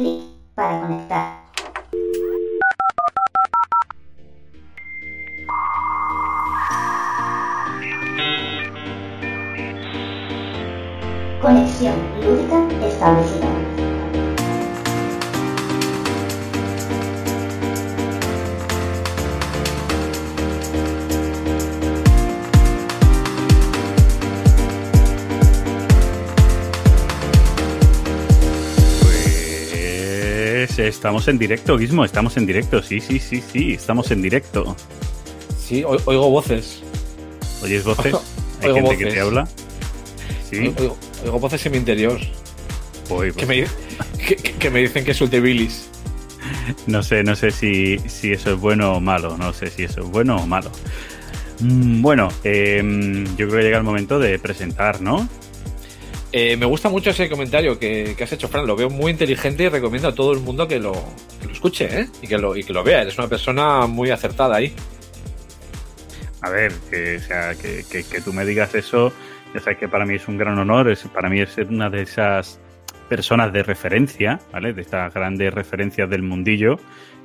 clic para conectar. Conexión lúdica establecida. Estamos en directo, Guismo, estamos en directo, sí, sí, sí, sí, estamos en directo. Sí, o- oigo voces. ¿Oyes voces? ¿Hay Oigo gente que voces. te habla? Sí, Oigo, oigo voces en mi interior que me, que, que- que me dicen que suelte bilis. no sé, no sé si, si eso es bueno o malo, no sé si eso es bueno o malo. Mm, Bueno, eh, yo creo que llega el momento de presentar, ¿no? Eh, me gusta mucho ese comentario que, has hecho, Fran. Lo veo muy inteligente y recomiendo a todo el mundo que lo, escuche ¿eh? y, que lo, vea. Eres una persona muy acertada ahí. A ver, que, que, tú me digas eso, ya sabes que para mí es un gran honor, es, para mí es ser una de esas personas de referencia, ¿vale? De estas grandes referencias del mundillo.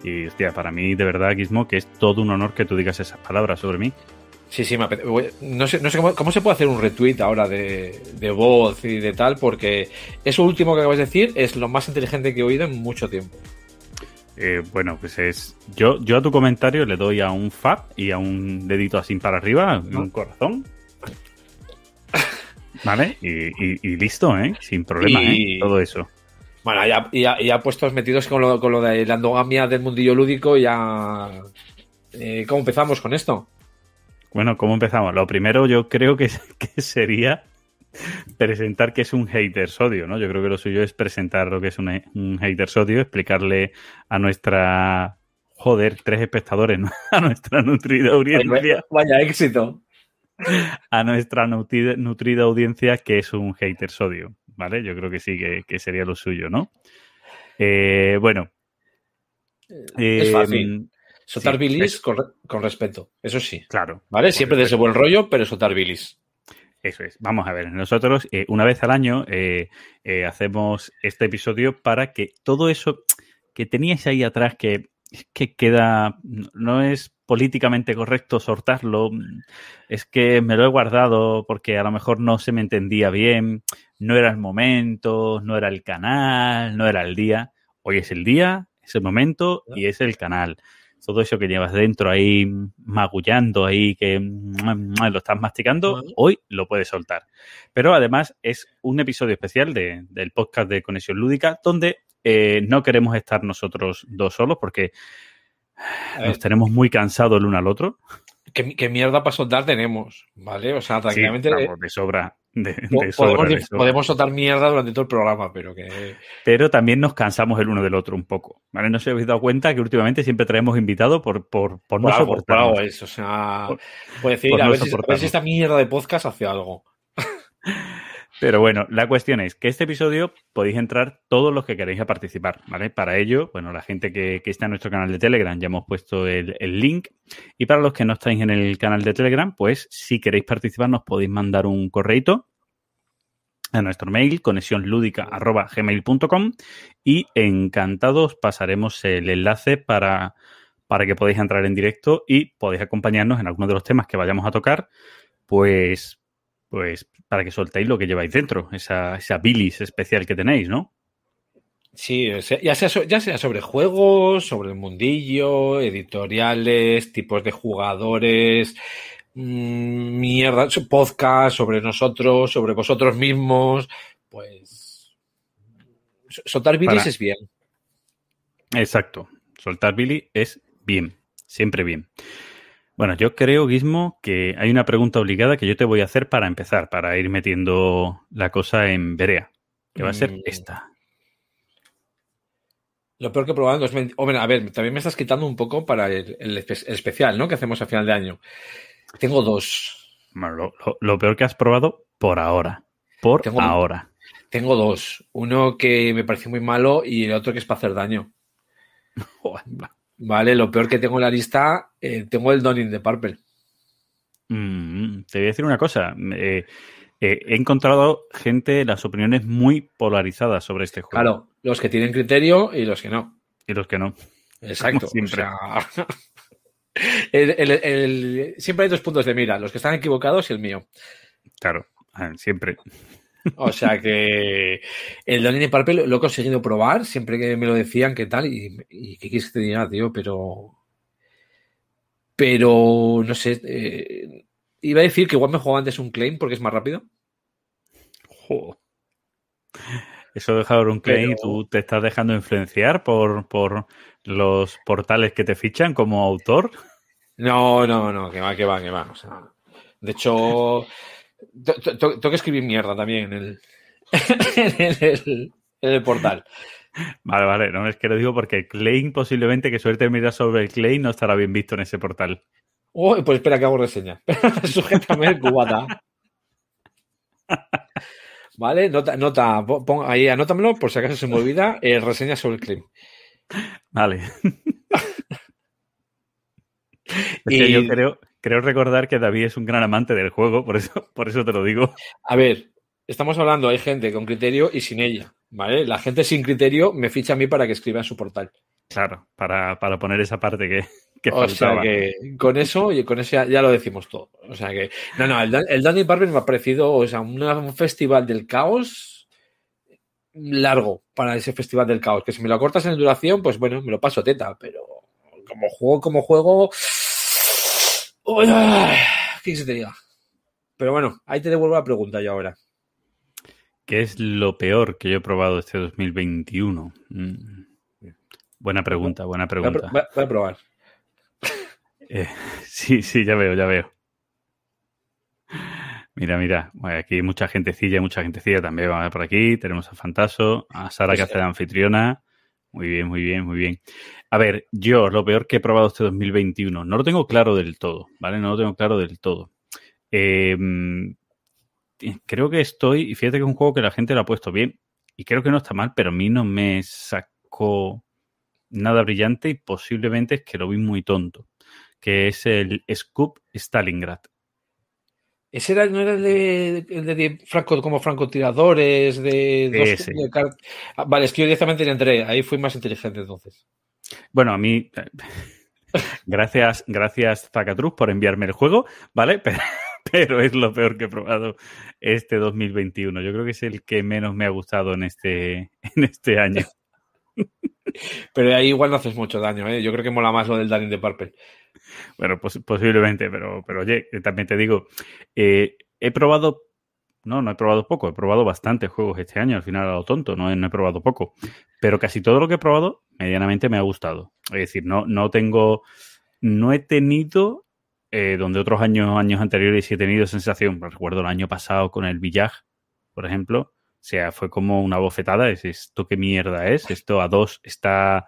Y, hostia, para mí, de verdad, Guismo, que es todo un honor que tú digas esas palabras sobre mí. Sí, sí, me apete- voy- No sé, no sé cómo, cómo se puede hacer un retweet ahora de, de voz y de tal, porque eso último que acabas de decir es lo más inteligente que he oído en mucho tiempo. Eh, bueno, pues es. Yo, yo a tu comentario le doy a un fab y a un dedito así para arriba, un corazón. ¿Vale? Y, y- y listo, ¿eh? Sin problema, Y- ¿eh? Todo eso. Bueno, ya, ya, ya puestos metidos con lo, con lo de la endogamia del mundillo lúdico, ya. eh, ¿Cómo empezamos con esto? Bueno, ¿cómo empezamos? Lo primero yo creo que, que sería presentar que es un hater sodio, ¿no? Yo creo que lo suyo es presentar lo que es un, un hater sodio, explicarle a nuestra... Joder, tres espectadores, ¿no? A nuestra nutrida audiencia, Vaya éxito. a nuestra nutrida, nutrida audiencia que es un hater sodio, ¿vale? Yo creo que sí, que, que sería lo suyo, ¿no? Eh, bueno. Es fácil. Soltar sí, bilis es- con, con respeto. Eso sí. Claro. ¿Vale? Siempre desde buen rollo, pero soltar bilis. Eso es. Vamos a ver, nosotros eh, una vez al año eh, eh, hacemos este episodio para que todo eso que teníais ahí atrás que, que queda, no es políticamente correcto soltarlo, es que me lo he guardado porque a lo mejor no se me entendía bien, no era el momento, no era el canal, no era el día. Hoy es el día, es el momento y es el canal todo eso que llevas dentro ahí magullando ahí, que lo estás masticando, hoy lo puedes soltar. Pero además es un episodio especial de- del podcast de Conexión Lúdica donde eh, no queremos estar nosotros dos solos porque nos tenemos muy cansados el uno al otro. ¿qué, qué mierda para soltar tenemos? ¿Vale? O sea, Sí, tranquilamente. vamos, de sobra. De, de podemos, de podemos soltar mierda durante todo el programa, pero que. Pero también nos cansamos el uno del otro un poco. ¿vale? No se habéis dado cuenta que últimamente siempre traemos invitados por, por, por no algo, por algo es. O sea, Por- puede decir, por a, no ver si, a ver si esta mierda de podcast hace algo. Pero bueno, la cuestión es que este episodio podéis entrar todos los que queréis a participar, ¿vale? Para ello, bueno, la gente que, está en nuestro canal de Telegram ya hemos puesto el, link. Y para los que no estáis en el canal de Telegram, pues si queréis participar nos podéis mandar un correito a nuestro mail, conexionludica.gmail.com y encantados pasaremos el enlace para, para que podáis entrar en directo y podéis acompañarnos en algunos de los temas que vayamos a tocar, pues, pues para que soltéis lo que lleváis dentro, esa, esa bilis especial que tenéis, ¿no? Sí, ya sea, so- ya sea sobre juegos, sobre el mundillo, editoriales, tipos de jugadores, mm, mierda, podcast sobre nosotros, sobre vosotros mismos, pues so- soltar bilis Para- es bien. Exacto. Soltar Billy es bien, siempre bien. Bueno, yo creo, Guismo, que hay una pregunta obligada que yo te voy a hacer para empezar, para ir metiendo la cosa en verea, que va a ser Mm. esta. Lo peor que he probado en 2020. Hombre, a ver, también me estás quitando un poco para el, el espe- el especial, ¿no? Que hacemos a final de año. Tengo dos. Bueno, lo, lo- lo peor que has probado por ahora. Por Tengo- ahora. Tengo dos. Uno que me pareció muy malo y el otro que es para hacer daño. Vale, lo peor que tengo en la lista, eh, tengo el Donning de Purple. Mm, te voy a decir una cosa. eh, eh, he encontrado gente, las opiniones muy polarizadas sobre este juego. Claro, los que tienen criterio y los que no. Y los que no. Exacto. Siempre. o sea, el- el- el- siempre hay dos puntos de mira, los que están equivocados y el mío. Claro, siempre. O sea que el Donnie Purple lo, lo he conseguido probar, siempre que me lo decían, qué tal, y, y qué quieres que te diga, tío, pero. Pero, no sé. eh, iba a decir que igual me jugaba antes un claim porque es más rápido. Jo. Eso de Howard Clay, Pero- tú te estás dejando influenciar por, por los portales que te fichan como autor. No, no, no, que va, que va, que va. O sea, de hecho, tengo que escribir mierda también en el, en el, en el portal. Vale, vale, no es que lo digo porque Klein posiblemente que suerte mirar sobre el Klein no estará bien visto en ese portal. Uy, pues espera que hago reseña. Sujétame el cubata. Vale, nota, nota, pon- ahí anótamelo por si acaso se me olvida. eh, reseña sobre el claim. Vale. Es que Y- yo creo, creo recordar que David es un gran amante del juego, por eso, por eso te lo digo. A ver, estamos hablando, hay gente con criterio y sin ella. ¿Vale? La gente sin criterio me ficha a mí para que escriba en su portal. Claro, para, para poner esa parte que, que o sea que con eso y con eso ya, ya lo decimos todo. O sea que, no, no, el, Dan- el Danny Barber me ha parecido, o sea, una- un festival del caos largo para ese festival del caos. Que si me lo cortas en duración, pues bueno, me lo paso teta, pero como juego, como juego. Uy, ¿Qué se te diga? Pero bueno, ahí te devuelvo la pregunta yo ahora. ¿Qué es lo peor que yo he probado este 2021? Mm. Buena pregunta, buena a, pregunta. voy a- voy a probar. Eh, sí, sí, ya veo, ya veo. Mira, mira, bueno, aquí hay mucha gentecilla, mucha gentecilla también va por aquí. Tenemos a Fantaso, a Sara que hace de anfitriona. Muy bien, muy bien, muy bien. A ver, yo lo peor que he probado este 2021, no lo tengo claro del todo, ¿vale? No lo tengo claro del todo. Eh, mm, creo que estoy, y fíjate que es un juego que la gente lo ha puesto bien, y creo que no está mal, pero a mí no me sacó nada brillante y posiblemente es que lo vi muy tonto, que es el Scoop Stalingrad. ¿Ese era, no era el de, el de Franco, como francotiradores, de dos Ese. de car- Ah, vale, es que yo directamente le entré, ahí fui más inteligente entonces. Bueno, a mí, gracias, gracias Zacatrus por enviarme el juego, ¿vale? Pero, pero es lo peor que he probado este 2021. Yo creo que es el que menos me ha gustado en este, en este año. Pero ahí igual no haces mucho daño, ¿eh? Yo creo que mola más lo del Danny de Purple. Bueno, pos- posiblemente, pero, pero oye, también te digo, eh, he probado, no, no he probado poco, he probado bastantes juegos este año, al final a lo tonto, no he, probado poco, pero casi todo lo que he probado medianamente me ha gustado. Es decir, no, no tengo, no he tenido, eh, donde otros años, años anteriores he tenido sensación, recuerdo el año pasado con el Village, por ejemplo, o sea, fue como una bofetada, es esto qué mierda es, esto a dos está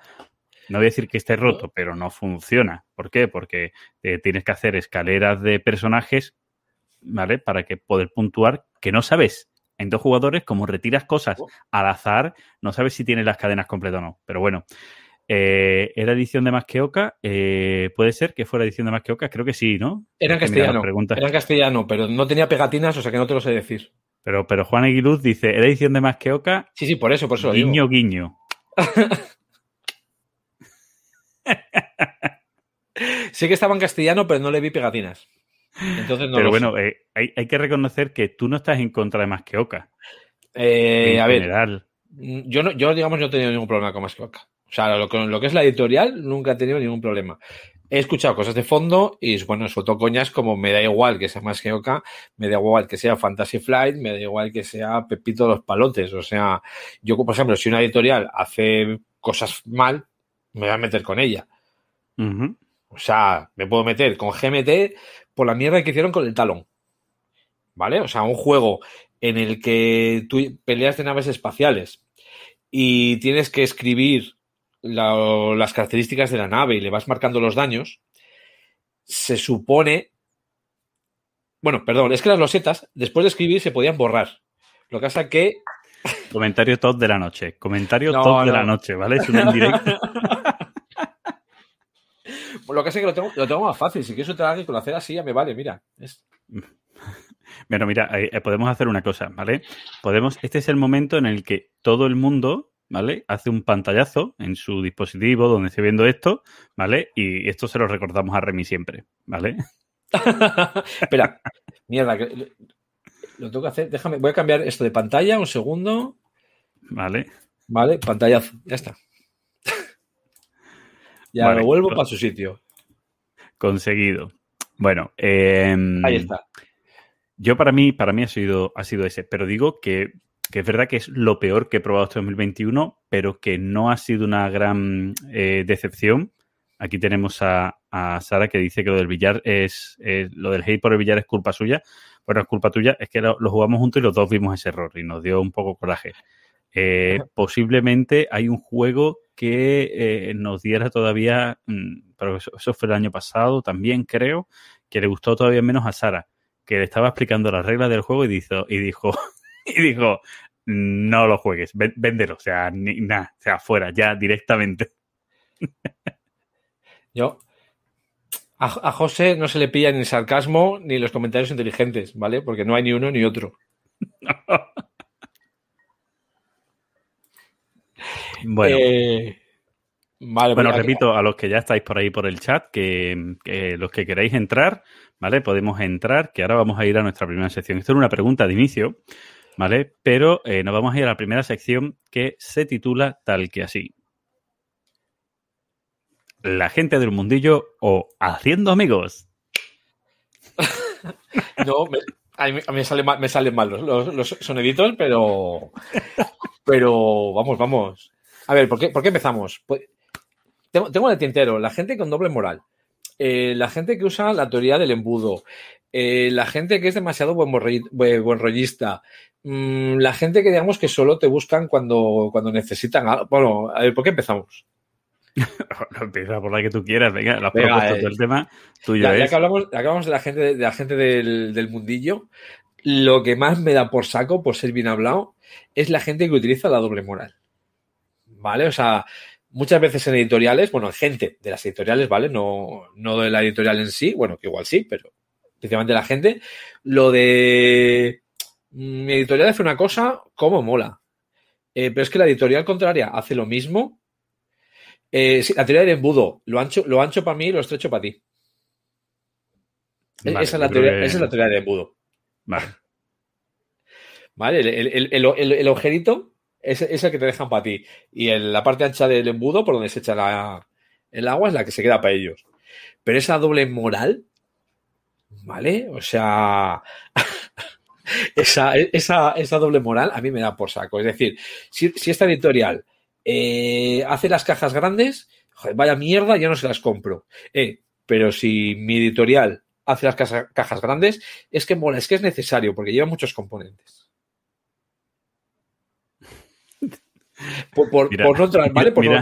no voy a decir que esté roto, pero no funciona. ¿Por qué? Porque eh, tienes que hacer escaleras de personajes, ¿vale? Para que poder puntuar que no sabes. En dos jugadores, como retiras cosas al azar, no sabes si tienes las cadenas completas o no. Pero bueno, eh, ¿era edición de Más que Oca? Eh, ¿Puede ser que fuera edición de Más que Oca? Creo que sí, ¿no? Era en castellano, era en castellano, pero no tenía pegatinas, o sea que no te lo sé decir. Pero, pero Juan Aguiluz dice, ¿era edición de Más que Oca? Sí, sí, por eso, por eso lo digo. Guiño, guiño. Sé que estaba en castellano, pero no le vi pegatinas. Entonces no pero bueno, sé. eh, hay, hay que reconocer que tú no estás en contra de Más que Oca. Eh, a ver, general. yo, no, yo, digamos, no he tenido ningún problema con más que Oca. O sea, lo, con lo que es la editorial, nunca he tenido ningún problema. He escuchado cosas de fondo y, bueno, suelto coñas como me da igual que sea más que Oca, me da igual que sea Fantasy Flight, me da igual que sea Pepito de los Palotes. O sea, yo, por ejemplo, si una editorial hace cosas mal, me voy a meter con ella. O sea, me puedo meter con GMT por la mierda que hicieron con el talón. ¿Vale? O sea, un juego en el que tú peleas de naves espaciales y tienes que escribir la- las características de la nave y le vas marcando los daños, se supone... Bueno, perdón, es que las losetas, después de escribir, se podían borrar. Lo que pasa que Comentario top de la noche. Comentario No, top de la noche, ¿vale? Es un en directo. Lo que pasa es que lo tengo, lo tengo más fácil. Si quieres otra con hacer así, ya me vale, mira. Es- Bueno, mira, eh, eh, podemos hacer una cosa, ¿vale? Podemos, este es el momento en el que todo el mundo ¿vale? Hace un pantallazo en su dispositivo donde esté viendo esto, ¿vale? Y esto se lo recordamos a Remy siempre, ¿vale? Espera, mierda, que lo tengo que hacer. Déjame, voy a cambiar esto de pantalla, un segundo. Vale. Vale, pantallazo, ya está. Ya Vale, lo vuelvo para su sitio. Conseguido. Bueno, em, Ahí está. Yo para mí, para mí ha sido, ha sido ese, pero digo que, que es verdad que es lo peor que he probado este 2021, pero que no ha sido una gran eh, decepción. Aquí tenemos a, a Sara que dice que lo del billar es, es- lo del hate por el billar es culpa suya. Bueno, es culpa tuya, es que lo, lo jugamos juntos y los dos vimos ese error y nos dio un poco coraje. Eh, posiblemente hay un juego que eh, nos diera todavía, mm, pero eso, eso fue el año pasado también creo, que le gustó todavía menos a Sara, que le estaba explicando las reglas del juego y dijo, y dijo, y dijo no lo juegues, véndelo, o sea, nada, o sea, fuera, ya directamente. Yo. A, a José no se le pilla ni el sarcasmo ni los comentarios inteligentes, ¿vale? Porque no hay ni uno ni otro. Bueno, Eh, vale, Bueno, pues, repito, a los que ya estáis por ahí por el chat, que, que los que queráis entrar, ¿vale? Podemos entrar, que ahora vamos a ir a nuestra primera sección. Esto era una pregunta de inicio, ¿vale? Pero eh, nos vamos a ir a la primera sección que se titula tal que así. La gente del mundillo o haciendo amigos. No, me, a mí, a mí me, sale mal, me salen mal los, los- los soneditos, pero. Pero vamos, vamos. A ver, ¿por qué, por qué empezamos? Pues, tengo, tengo en el tintero la gente con doble moral, eh, la gente que usa la teoría del embudo, eh, la gente que es demasiado buen, borri- buen, buen rollista, mm, la gente que digamos que solo te buscan cuando, cuando necesitan algo. Bueno, a ver, ¿por qué empezamos? No empieza por la que tú quieras, venga, los Venga, propuestos eh, del tema tuyo Ya, que hablamos, ya que hablamos de la gente, de la gente del, del mundillo, lo que más me da por saco, por ser bien hablado, es la gente que utiliza la doble moral. ¿Vale? O sea, muchas veces en editoriales, bueno, gente de las editoriales, ¿vale? No, no de la editorial en sí, bueno, que igual sí, pero principalmente la gente, lo de "Mm, mi editorial hace una cosa, ¿cómo mola? Eh, pero es que la editorial contraria hace lo mismo. Eh, sí, la teoría del embudo, lo ancho, lo ancho para mí y lo estrecho para ti. Vale, esa, es la teoría, que- esa es la teoría del embudo. Vale. ¿Vale? El, el, el, agujerito es, es el que te dejan para ti. Y la parte ancha del embudo, por donde se echa la- el agua, es la que se queda para ellos. Pero esa doble moral, ¿vale? O sea, esa, esa, esa doble moral a mí me da por saco. Es decir, si, si esta editorial eh, hace las cajas grandes, vaya mierda, yo no se las compro. Eh, pero si mi editorial hace las caja- cajas grandes, es que mola, es que es necesario, porque lleva muchos componentes. Por, por- Mira, por no entrar, ¿vale? Por mira.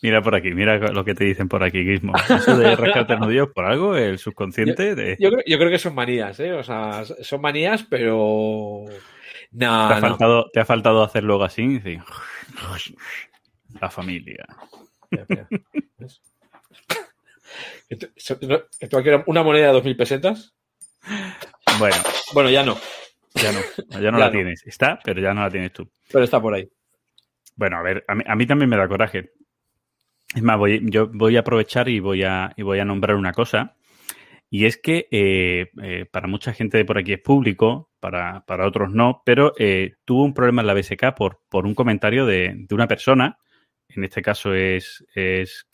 Mira por aquí, mira lo que te dicen por aquí, Gizmo. Eso de rascarte nudillos por algo, el subconsciente de... yo, creo, yo creo que son manías, ¿eh? O sea, son manías, pero. ¿Te No, ha, no. faltado, te ha faltado hacer luego así? y decir, La familia. Una moneda de 2.000 pesetas. Bueno, Bueno, ya no, ya no, ya no Ya la no. tienes. Está, pero ya no la tienes tú. pero está por ahí. Bueno, a ver, a mí, a mí también me da coraje. Es más, voy, yo voy a aprovechar y voy a, nombrar una cosa. Y es que eh, eh, para mucha gente de por aquí es público, para, para otros no, pero eh, tuvo un problema en la BSK por, un comentario de, una persona, en este caso es, es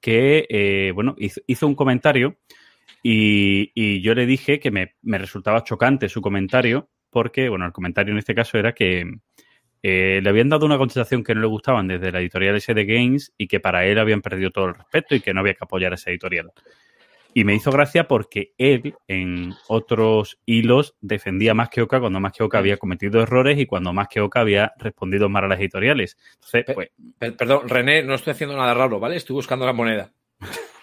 que bueno, hizo, un comentario y, y yo le dije que me, me resultaba chocante su comentario, porque, bueno, el comentario en este caso era que, eh, le habían dado una contestación que no le gustaban desde la editorial SD Games y que para él habían perdido todo el respeto y que no había que apoyar a esa editorial. Y me hizo gracia porque él en otros hilos defendía más que Oca cuando más que Oca había cometido errores y cuando más que Oca había respondido mal a las editoriales. Entonces, pues, Per- Perdón, René, no estoy haciendo nada raro, ¿vale? Estoy buscando la moneda.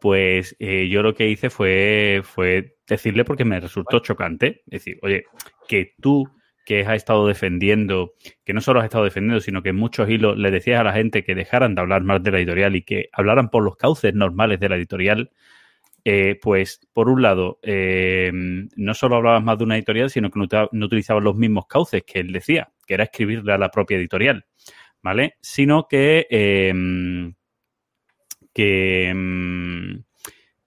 pues eh, yo lo que hice fue, fue decirle porque me resultó chocante. Es decir, oye, que tú que has estado defendiendo, que no solo has estado defendiendo, sino que en muchos hilos le decías a la gente que dejaran de hablar más de la editorial y que hablaran por los cauces normales de la editorial, eh, pues por un lado, eh, no solo hablabas más de una editorial, sino que no, no utilizabas los mismos cauces que él decía, que era escribirle a la propia editorial, ¿vale? Sino que, eh, que mm,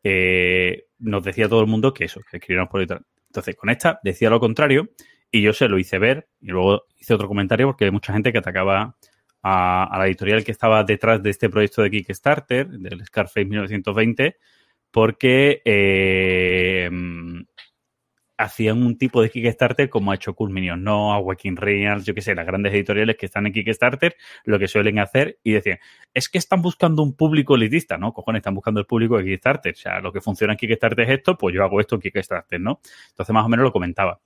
eh, nos decía todo el mundo que eso, que escribiéramos por editorial. Entonces, con esta decía lo contrario y yo se lo hice ver y luego hice otro comentario porque hay mucha gente que atacaba a, la editorial que estaba detrás de este proyecto de Kickstarter, del Scarface 1920, porque eh, hacían un tipo de Kickstarter como ha hecho Cool Minions, no a yo qué sé, las grandes editoriales que están en Kickstarter, lo que suelen hacer y decían, es que están buscando un público elitista, ¿no? Cojones, están buscando el público de Kickstarter. O sea, lo que funciona en Kickstarter es esto, pues yo hago esto en Kickstarter, ¿no? Entonces, más o menos lo comentaba.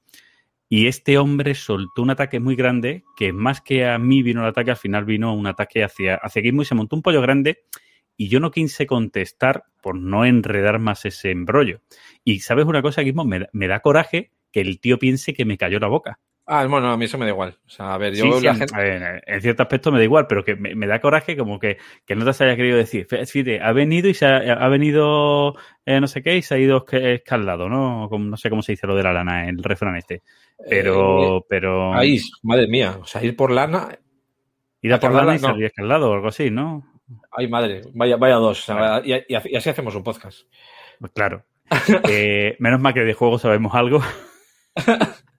Y este hombre soltó un ataque muy grande, que más que a mí vino el ataque, al final vino un ataque hacia, hacia Gizmo y se montó un pollo grande y yo no quise contestar por no enredar más ese embrollo. Y sabes una cosa, Gizmo, me, me da coraje que el tío piense que me cayó la boca. Ah, bueno, a mí eso me da igual. O sea, a ver, yo Sí, la en, gente... ver, en cierto aspecto me da igual, pero que me, me da coraje como que, que no te haya querido decir. Fíjate, ha venido y se ha, ha venido eh, no sé qué y se ha ido esca- escaldado, ¿no? Como- no sé cómo se dice lo de la lana, el refrán este. Pero, Eh, pero ahí, madre mía. O sea, ir por lana... ir a por lana y no. salir escaldado o algo así, ¿no? Ay, madre. Vaya, vaya dos. O sea, Claro. y, y- y así hacemos un podcast. Pues claro. Eh, menos mal que de juego sabemos algo.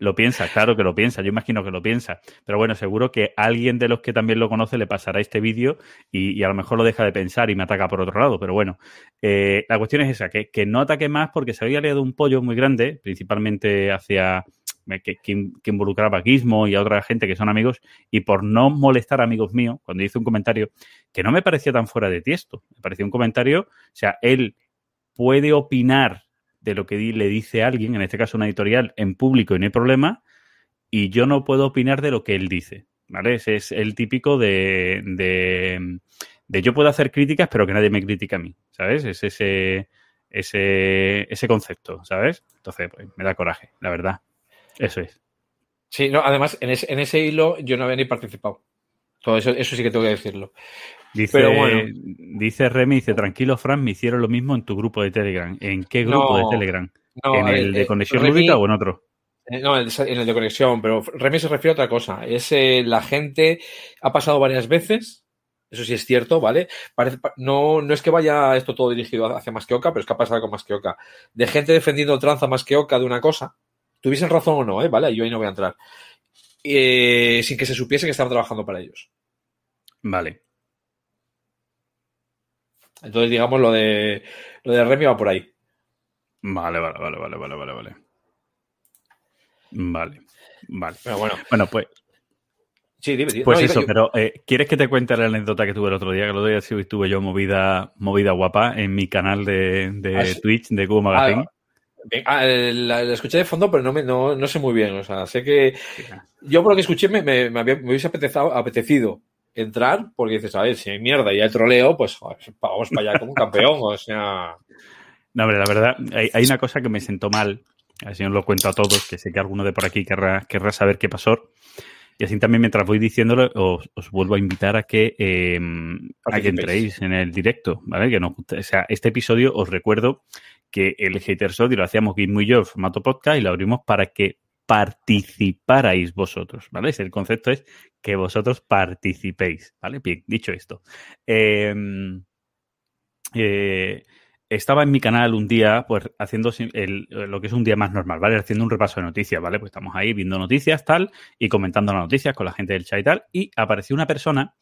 lo piensa, claro que lo piensa, yo imagino que lo piensa. Pero bueno, seguro que alguien de los que también lo conoce le pasará este vídeo y, y a lo mejor lo deja de pensar y me ataca por otro lado. Pero bueno, eh, la cuestión es esa, que, que no ataque más porque se había liado un pollo muy grande, principalmente hacia eh, que, que in- que involucraba a y a otra gente que son amigos, y por no molestar a amigos míos, cuando hice un comentario que no me parecía tan fuera de tiesto, me pareció un comentario, o sea, él puede opinar de lo que le dice alguien, en este caso una editorial, en público y no hay problema, y yo no puedo opinar de lo que él dice, ¿vale? Ese es el típico de, de, de yo puedo hacer críticas, pero que nadie me critica a mí, ¿sabes? Es ese, ese, ese concepto, ¿sabes? Entonces, pues, me da coraje, la verdad. Eso es. Sí, no, además, en ese, en ese hilo yo no había ni participado. Todo eso, eso sí que tengo que decirlo. Dice, Pero bueno. dice Remy, dice, tranquilo, Fran, me hicieron lo mismo en tu grupo de Telegram. ¿En qué grupo No, de Telegram? No, ¿En el de eh, conexión Remy- lúdica o en otro? eh, No, en el de conexión, pero Remy se refiere a otra cosa. Es eh, la gente ha pasado varias veces, eso sí es cierto, ¿vale? Parece, pa- no, no es que vaya esto todo dirigido hacia más que Oca, pero es que ha pasado con más que Oca. De gente defendiendo tranza más que Oca de una cosa, tuviesen razón o no, ¿eh? ¿Vale? Yo ahí no voy a entrar. Eh, sin que se supiese que estaban trabajando para ellos. Vale. Entonces, digamos, lo de, lo de Remy va por ahí. Vale, vale, vale, vale, vale, vale, vale. Vale, vale. Pero bueno, Bueno, pues, sí, dime, dime. pues No, eso, yo- pero eh, ¿quieres que te cuente la anécdota que tuve el otro día? Que el otro día sí estuve yo movida, movida guapa en mi canal de, de Ah. Twitch de Cubo Magazine. Bien, ah, la, la escuché de fondo, pero no, me, no, no sé muy bien. O sea, sé que yo por lo que escuché me, me, me había- me hubiese apetezado- apetecido entrar porque dices, a ver, si hay mierda y hay troleo, pues joder, vamos para allá como un campeón. O sea, No, hombre, la verdad, hay, hay una cosa que me sentó mal, así os lo cuento a todos, que sé que alguno de por aquí querrá, querrá saber qué pasó. Y así también, mientras voy diciéndolo, os, os vuelvo a invitar a que, eh, a que entréis en el directo, ¿vale? Que no, o sea, este episodio os recuerdo que el Haters Audio lo hacíamos Gizmo y yo en formato podcast y lo abrimos para que participarais vosotros, ¿vale? El concepto es que vosotros participéis, ¿vale? Bien, dicho esto. Eh, eh, estaba en mi canal un día, pues, haciendo lo que es un día más normal, ¿vale? Haciendo un repaso de noticias, ¿vale? Pues estamos ahí viendo noticias, tal, y comentando las noticias con la gente del chat y tal, y apareció una persona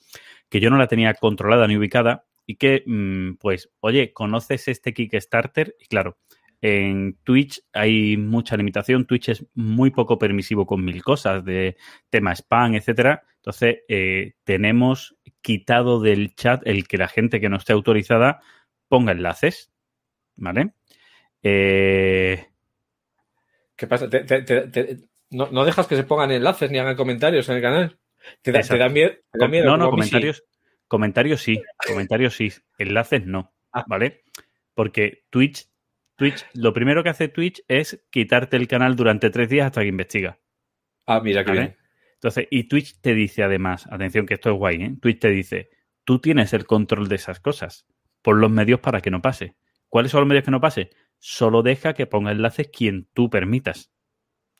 que yo no la tenía controlada ni ubicada y que, mm, pues, oye, ¿conoces este Kickstarter? Y claro, en Twitch hay mucha limitación. Twitch es muy poco permisivo con mil cosas de tema spam, etcétera. Entonces, eh, tenemos quitado del chat el que la gente que no esté autorizada ponga enlaces. ¿Vale? Eh, ¿qué pasa? Te- te- te- te- no, no dejas que se pongan enlaces ni hagan comentarios en el canal. Te da, da miedo. da no, no, sí. Comentarios, sí, comentarios sí, enlaces no, Ah. ¿vale? Porque Twitch, Twitch, lo primero que hace Twitch es quitarte el canal durante tres días hasta que investiga. Ah, mira, qué ¿vale? bien. Entonces, y Twitch te dice además, atención que esto es guay, ¿eh? Twitch te dice, tú tienes el control de esas cosas, por los medios para que no pase. ¿Cuáles son los medios que no pase? Solo deja que ponga enlaces quien tú permitas.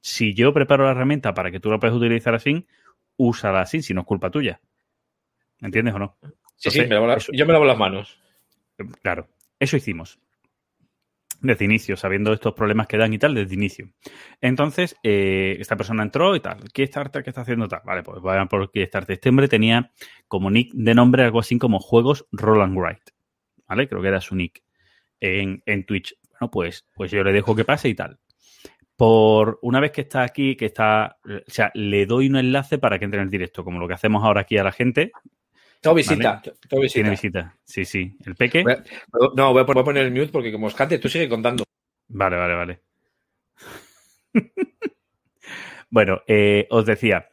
Si yo preparo la herramienta para que tú la puedas utilizar así, úsala así, si no es culpa tuya. ¿Me entiendes o no? Sí, sí, me lavo la- eso- yo me lavo las manos. Claro, eso hicimos. Desde inicio, sabiendo estos problemas que dan y tal, desde inicio. Entonces, eh, esta persona entró y tal. Kickstarter, ¿qué está haciendo tal? Vale, pues vayan por Kickstarter. Este hombre tenía como nick de nombre algo así como Juegos Roll and Write. ¿Vale? Creo que era su nick en, en Twitch. Bueno, pues, pues yo le dejo que pase y tal. Por una vez que está aquí, que está. O sea, le doy un enlace para que entre en el directo, como lo que hacemos ahora aquí a la gente. Tengo visita. Tengo visita. Tiene visita. Sí, sí. El peque. Voy a- No, voy a, voy a poner el mute porque como os cante, tú sigue contando. Vale, vale, vale. bueno, eh, os decía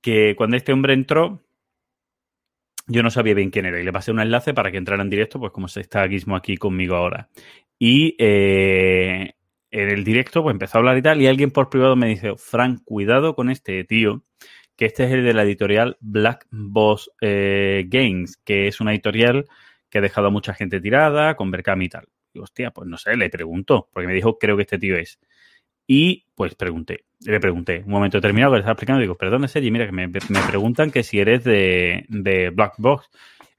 que cuando este hombre entró, yo no sabía bien quién era y le pasé un enlace para que entrara en directo, pues como se está Gizmo aquí conmigo ahora. Y eh, en el directo, pues empezó a hablar y tal, y alguien por privado me dice, Frank, cuidado con este tío, que este es el de la editorial Black Boss eh, Games, que es una editorial que ha dejado a mucha gente tirada, con Berkami y tal. Digo, hostia, pues no sé, le pregunto, porque me dijo, creo que este tío es. Y pues pregunté, le pregunté, un momento determinado que le estaba explicando, digo, perdón, Sergi, mira, que me, preguntan que si eres de, de Black Box.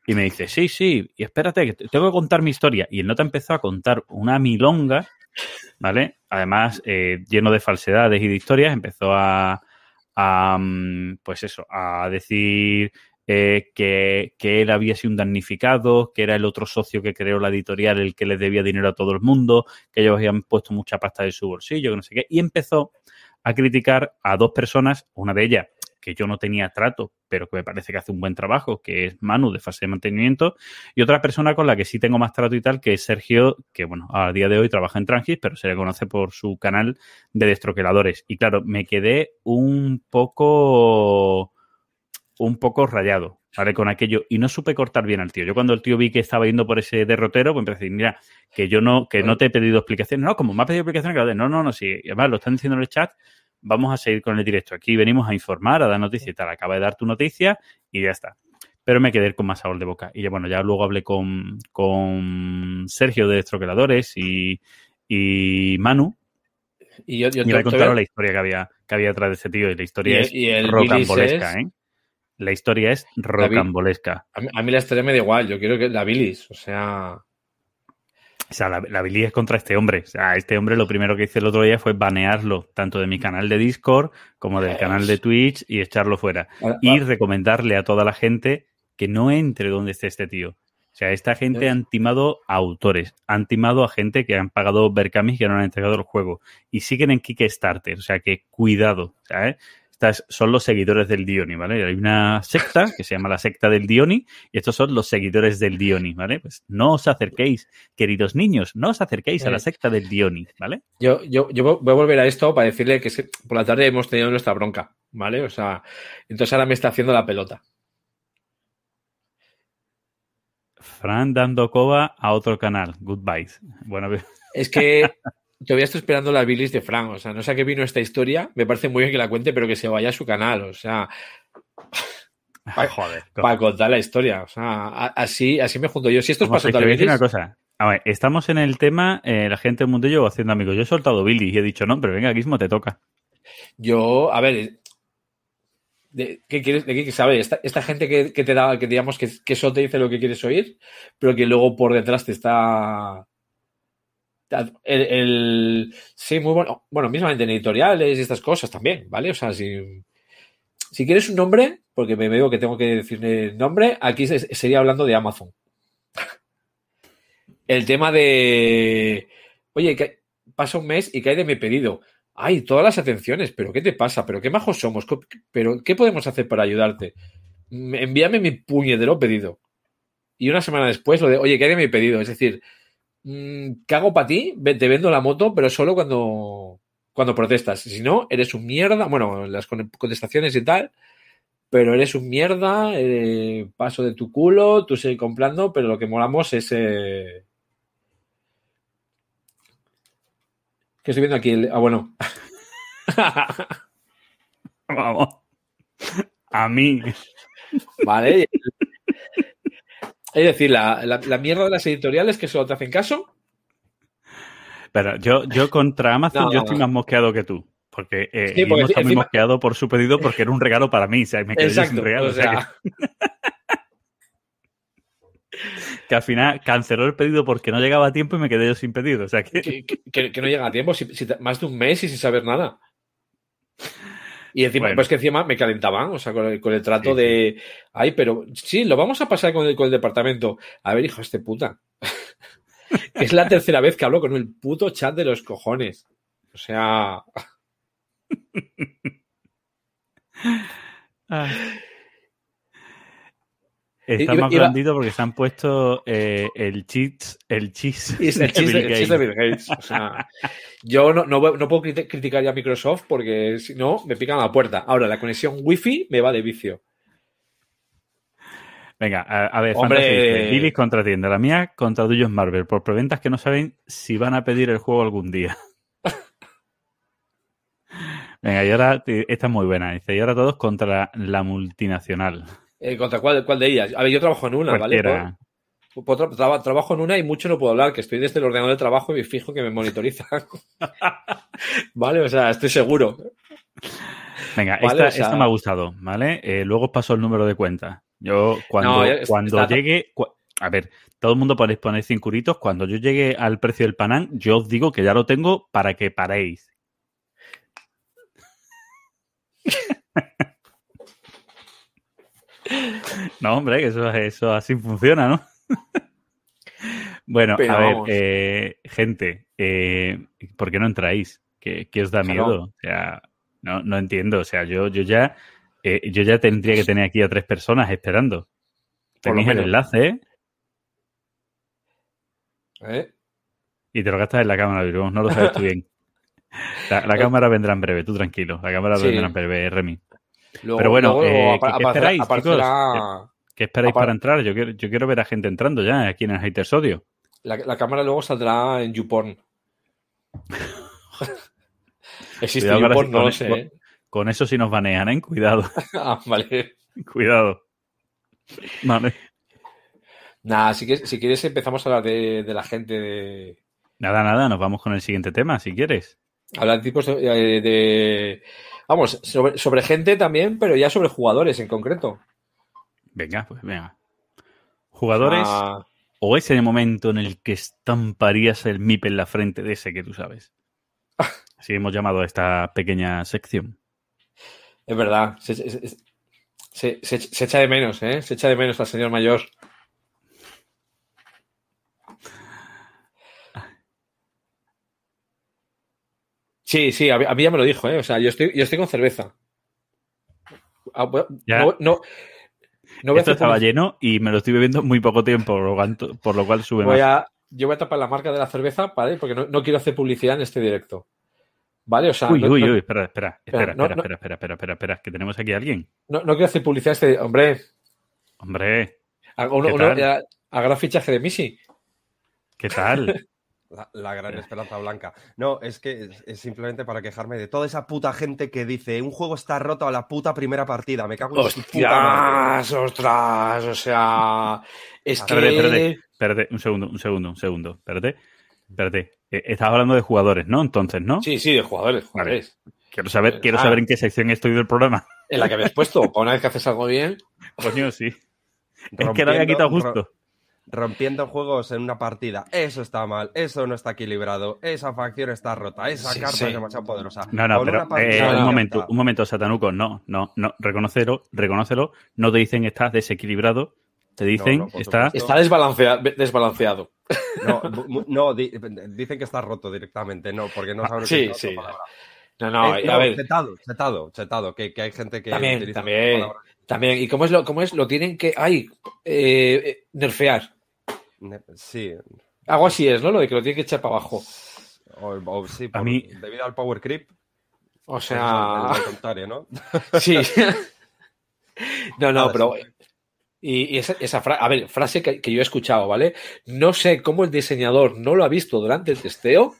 Y me dice, sí, sí, y espérate, que te- tengo que contar mi historia. Y el nota empezó a contar una milonga, ¿vale? Además, eh, lleno de falsedades y de historias, empezó a, a, mm, pues eso, a decir eh, que, que él había sido un damnificado, que era el otro socio que creó la editorial el que le debía dinero a todo el mundo, que ellos habían puesto mucha pasta de su bolsillo, que no sé qué, y empezó a criticar a dos personas, una de ellas que yo no tenía trato, pero que me parece que hace un buen trabajo, que es Manu de fase de mantenimiento, y otra persona con la que sí tengo más trato y tal, que es Sergio, que bueno, a día de hoy trabaja en Trangis, pero se le conoce por su canal de destroqueladores. Y claro, me quedé un poco un poco rayado, ¿vale? Con aquello. Y no supe cortar bien al tío. Yo cuando el tío vi que estaba yendo por ese derrotero, pues empecé a decir, mira, que yo no, que no te he pedido explicaciones. No, como me ha pedido explicaciones, claro, no, no, no, sí. Además lo están diciendo en el chat, vamos a seguir con el directo. Aquí venimos a informar, a dar noticias y tal. Acaba de dar tu noticia y ya está. Pero me quedé con más sabor de boca. Y ya, bueno, ya luego hablé con, con Sergio de Destroqueladores y, y Manu. Y yo, yo Y te contaron la historia que había, que había detrás de ese tío. Y la historia y, es y el Billis rocambolesca, es- ¿eh? La historia es rocambolesca. a, mí, a mí la historia me da igual. Yo quiero que la bilis, o sea... O sea, la, la es contra este hombre. O sea, este hombre lo primero que hice el otro día fue banearlo, tanto de mi canal de Discord como del canal de Twitch y echarlo fuera. Y recomendarle a toda la gente que no entre donde esté este tío. O sea, esta gente han timado a autores, han timado a gente que han pagado Berkamis que no han entregado el juego y siguen en Kickstarter. O sea, que cuidado. ¿sabes? Estas son los seguidores del Dioni, ¿vale? Hay una secta que se llama la secta del Dioni y estos son los seguidores del Dioni, ¿vale? Pues no os acerquéis, queridos niños, no os acerquéis a la Eh. secta del Dioni, ¿vale? Yo, yo, yo voy a volver a esto para decirle que por la tarde hemos tenido nuestra bronca, ¿vale? O sea, entonces ahora me está haciendo la pelota. Fran dando coba a otro canal. Goodbyes. Bueno, Es que todavía estoy esperando la bilis de Frank. O sea, no sé a qué vino esta historia. Me parece muy bien que la cuente, pero que se vaya a su canal. O sea, joder. para contar la historia. O sea, así, así me junto yo. Si esto es para te soltar voy a decir bilis, una cosa. A ver, estamos en el tema, eh, la gente del mundillo haciendo amigos. Yo he soltado Billy y he dicho, no, pero venga, Gizmo, te toca. yo, a ver, ¿de qué quieres? ¿De qué saber? Esta, esta gente que, que te da, que digamos que, que solo te dice lo que quieres oír, pero que luego por detrás te está. El, el- sí, muy bueno. Bueno, mismamente en editoriales y estas cosas también, ¿vale? O sea, si, si quieres un nombre, porque me veo que tengo que decirle nombre, aquí se- sería hablando de Amazon. El tema de. Oye, pasa un mes y cae de mi pedido. Ay, todas las atenciones, pero ¿qué te pasa? ¿Pero qué majos somos? ¿Qué- ¿Pero qué podemos hacer para ayudarte? Mm, Envíame mi puñetero pedido. Y una semana después lo de, oye, ¿qué hay de mi pedido? Es decir, mm, ¿qué hago para ti? Te vendo la moto, pero solo cuando, cuando protestas. Si no, eres un mierda. Bueno, las con- contestaciones y tal, pero eres un mierda, eh, paso de tu culo, tú sigues comprando, pero lo que molamos es... eh, ¿Qué estoy viendo aquí? El- Ah, bueno. Vamos. A mí. Vale. Es decir, la, la- la mierda de las editoriales que solo te hacen caso Pero yo, yo contra Amazon No. yo estoy más mosqueado que tú. Porque, eh, Sí, porque está muy encima- mosqueado por su pedido porque era un regalo para mí. O sea, me quedé yo sin Exacto. regalo. o o sea, sea, que, que al final canceló el pedido porque no llegaba a tiempo y me quedé yo sin pedido. O sea, que, que, que- que no llega a tiempo, si- si- más de un mes y sin saber nada. Y encima, Bueno. pues que encima me calentaban, o sea, con el, con el trato Sí, sí. de, ay, pero sí, lo vamos a pasar con el, con el departamento. A ver, hijo, este puta. es la tercera vez que hablo con el puto chat de los cojones. O sea, Ay. Está Iba- más blandito porque se han puesto eh, el cheats, el cheese. el de Bill de. Bill Gates. O sea, yo no, no, no puedo criti- criticar ya a Microsoft porque si no, me pican la puerta. Ahora, la conexión wifi me va de vicio. Venga, a, a ver, Hombre. Billy contra tienda, la mía contra Duyos Marvel, por preventas que no saben si van a pedir el juego algún día. Venga, y ahora, eh, esta es muy buena, dice, y ahora todos contra la multinacional. Eh, ¿Contra cuál, cuál de ellas? A ver, yo trabajo en una, ¿vale? Tra- traba- trabajo en una y mucho no puedo hablar, que estoy desde el ordenador de trabajo y me fijo que me monitoriza. vale, o sea, estoy seguro. Venga, Vale, esta, o sea- esta me ha gustado, ¿vale? Eh, luego os paso el número de cuenta. Yo, cuando, No, ya es- cuando está- llegue. a ver, todo el mundo podéis poner cinco euritos. Cuando yo llegue al precio del panán, yo os digo que ya lo tengo para que paréis. no, hombre, que eso, eso así funciona, ¿no? bueno, Pero a ver, eh, gente, eh, ¿por qué no entráis? ¿Qué, qué os da miedo? O sea, no, no entiendo. O sea, yo, yo ya eh, yo ya tendría que tener aquí a tres personas esperando. Tenéis el enlace ¿eh? ¿Eh? y te lo gastas en la cámara, Virgo. No lo sabes tú bien. La, la cámara vendrá en breve, tú tranquilo. La cámara Sí. vendrá en breve, Remy. Luego- Pero bueno, luego eh, ¿qué- esperáis, aparecerá ¿Qué esperáis para entrar? Yo quiero, yo quiero ver a gente entrando ya aquí en el Haters la, la cámara luego saldrá en YouPorn. Existe Cuidado YouPorn, no lo sé. con-. Con eso sí nos banean, ¿eh? Cuidado, Ah, vale. cuidado. Vale. Nada, si quieres, si quieres empezamos a hablar de, de la gente de. Nada, nada, nos vamos con el siguiente tema, si quieres. Hablar de tipos de. eh, de- vamos, sobre, sobre gente también, pero ya sobre jugadores en concreto. Venga, pues venga. Jugadores Ah, o ese momento en el que estamparías el MIP en la frente de ese que tú sabes. Así hemos llamado a esta pequeña sección. es verdad. Se- se- se- se echa de menos, ¿eh? Se echa de menos al señor mayor. Sí, sí, a mí, a mí ya me lo dijo, ¿eh? O sea, yo estoy, yo estoy con cerveza. Ah, Ya. No, no, no Esto estaba lleno y me lo estoy bebiendo muy poco tiempo, por lo, cual- sube Voy más. a, yo voy a tapar la marca de la cerveza, ¿vale? Porque no, no quiero hacer publicidad en este directo. ¿Vale? O sea, Uy, no, uy, uy, espera, espera, espera, espera, espera, espera, espera, espera, espera, que tenemos aquí a alguien. no- no quiero hacer publicidad este. Hombre, Hombre, haga uno, ¿Qué uno- haga fichaje de Missy. ¿qué tal? La, la gran esperanza blanca. No, es que es, es simplemente para quejarme de toda esa puta gente que dice un juego está roto a la puta primera partida. Me cago en su puta. ¡Ostras! O sea, es que. Espérate, espérate, espérate, un segundo, un segundo, un segundo, espérate, espérate. Eh, Estás hablando de jugadores, ¿no? Entonces, ¿no? Sí, sí, de jugadores, jugadores. Quiero saber, quiero Ah. saber en qué sección estoy del programa. En la que habías puesto, para una vez que haces algo bien. Coño, sí. Es que lo había quitado justo. Rompiendo juegos en una partida. Eso está mal, eso no está equilibrado, esa facción está rota, esa Sí, carta sí. es demasiado poderosa. No, no, Con pero eh, no, un no. momento, un momento, Satanuco, no, no, no, reconocelo, reconócelo, no te dicen estás desequilibrado, te dicen no, estás... supuesto. Está desbalanceado. desbalanceado. No, no, di- dicen que está roto directamente, no, porque no saben Ah, Sí, sí. otra palabra. No, no, Eh, a ver. chetado, chetado, chetado, que, que hay gente que También, utiliza también. También. ¿Y cómo es lo, cómo es? Lo tienen que. ¡Ay! eh, nerfear. Sí, Algo así es, ¿no? Lo de que lo tienen que echar para abajo. o, o sí, A mí- debido al power creep, O sea. ¿no? Sí. no, no, Nada, pero. sí. Y, y esa, esa frase, a ver, frase que, que yo he escuchado, ¿vale? No sé cómo el diseñador no lo ha visto durante el testeo.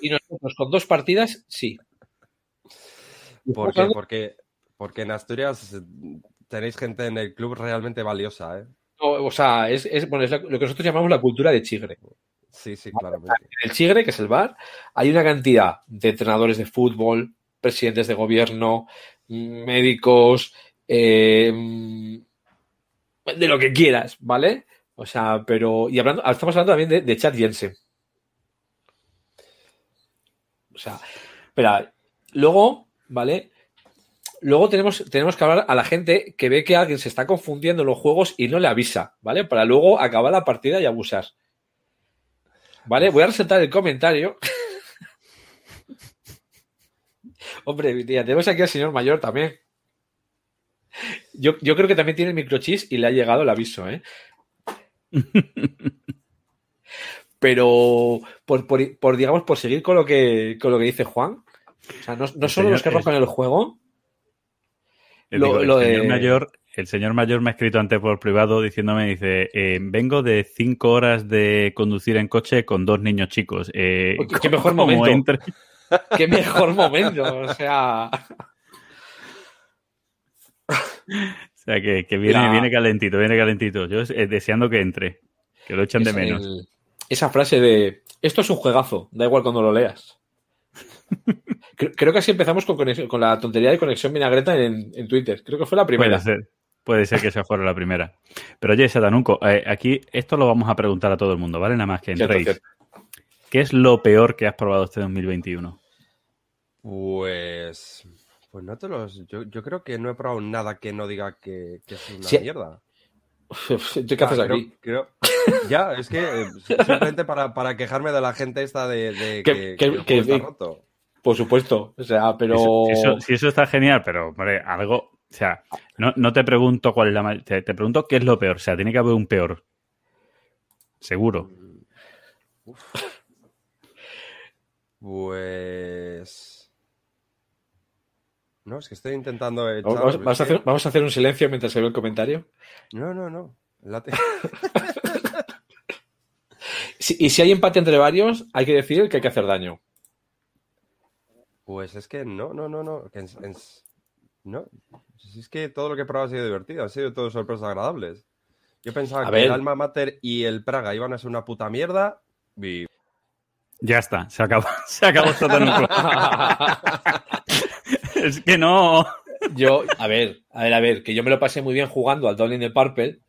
Y nosotros con dos partidas, sí. ¿Por qué? Porque, porque en Asturias tenéis gente en el club realmente valiosa, ¿eh? O, sea, es, es- bueno, es lo que nosotros llamamos la cultura de chigre. Sí, sí, claramente. En el Chigre, que es el bar, hay una cantidad de entrenadores de fútbol, presidentes de gobierno, médicos, eh, de lo que quieras, ¿vale? O sea, pero. Y hablando, estamos hablando también de, de Chad Jensen. O sea, espera, luego, ¿vale? Luego tenemos, tenemos que hablar a la gente que ve que alguien se está confundiendo en los juegos y no le avisa, ¿vale? Para luego acabar la partida y abusar. ¿Vale? Voy a resaltar el comentario. Hombre, tía, tenemos aquí al señor mayor también. Yo, yo creo que también tiene microchips y le ha llegado el aviso, ¿eh? Pero por, por, por, digamos, por seguir con lo que, con lo que dice Juan, o sea, no, no solo los que rompen el juego. Lo, digo, el, señor de... mayor, el señor mayor me ha escrito antes por privado diciéndome, dice, eh, vengo de cinco horas de conducir en coche con dos niños chicos. Eh, ¿Qué mejor momento? Entre... Qué mejor momento, o sea... O sea, que, que viene, La... viene calentito, viene calentito. Yo eh, deseando que entre, que lo echan es de menos. El, esa frase de, esto es un juegazo, da igual cuando lo leas. creo, creo, que así empezamos con, con, la tontería de conexión vinagreta en, en, Twitter. Creo que fue la primera. Puede ser, puede ser que esa fuera la primera. Pero oye, Satanuco, eh, aquí esto lo vamos a preguntar a todo el mundo, ¿vale? Nada más que entréis. ¿Qué es lo peor que has probado este 2021? Pues pues no te los. Yo, yo, creo que no he probado nada que no diga que, que es una sí. mierda. ¿Qué haces ah, aquí? Creo, creo... ya, es que eh, simplemente para, para, quejarme de la gente esta de, de que, que, que, está roto. Por supuesto, o sea, pero. Eso, eso, está genial, pero, hombre, algo. O sea, no, no te pregunto cuál es la. Te, te, pregunto qué es lo peor. O sea, tiene que haber un peor. Seguro. Uf. Pues. No, es que estoy intentando echar... ¿Vamos, a hacer, ¿Vamos, a hacer, un silencio mientras se ve el comentario? No, no, no. Late. si, y si hay empate entre varios, hay que decir que hay que hacer daño. Pues es que no, no, no, no. Que en, en, no. Si es que todo lo que he probado ha sido divertido, han sido todo sorpresas agradables. Yo pensaba a que ver. el Alma Mater y el Praga iban a ser una puta mierda. Y... Ya está, se acabó, se acabó todo es que no. Yo, a ver, a ver, a ver, que yo me lo pasé muy bien jugando al Dolin de Purple,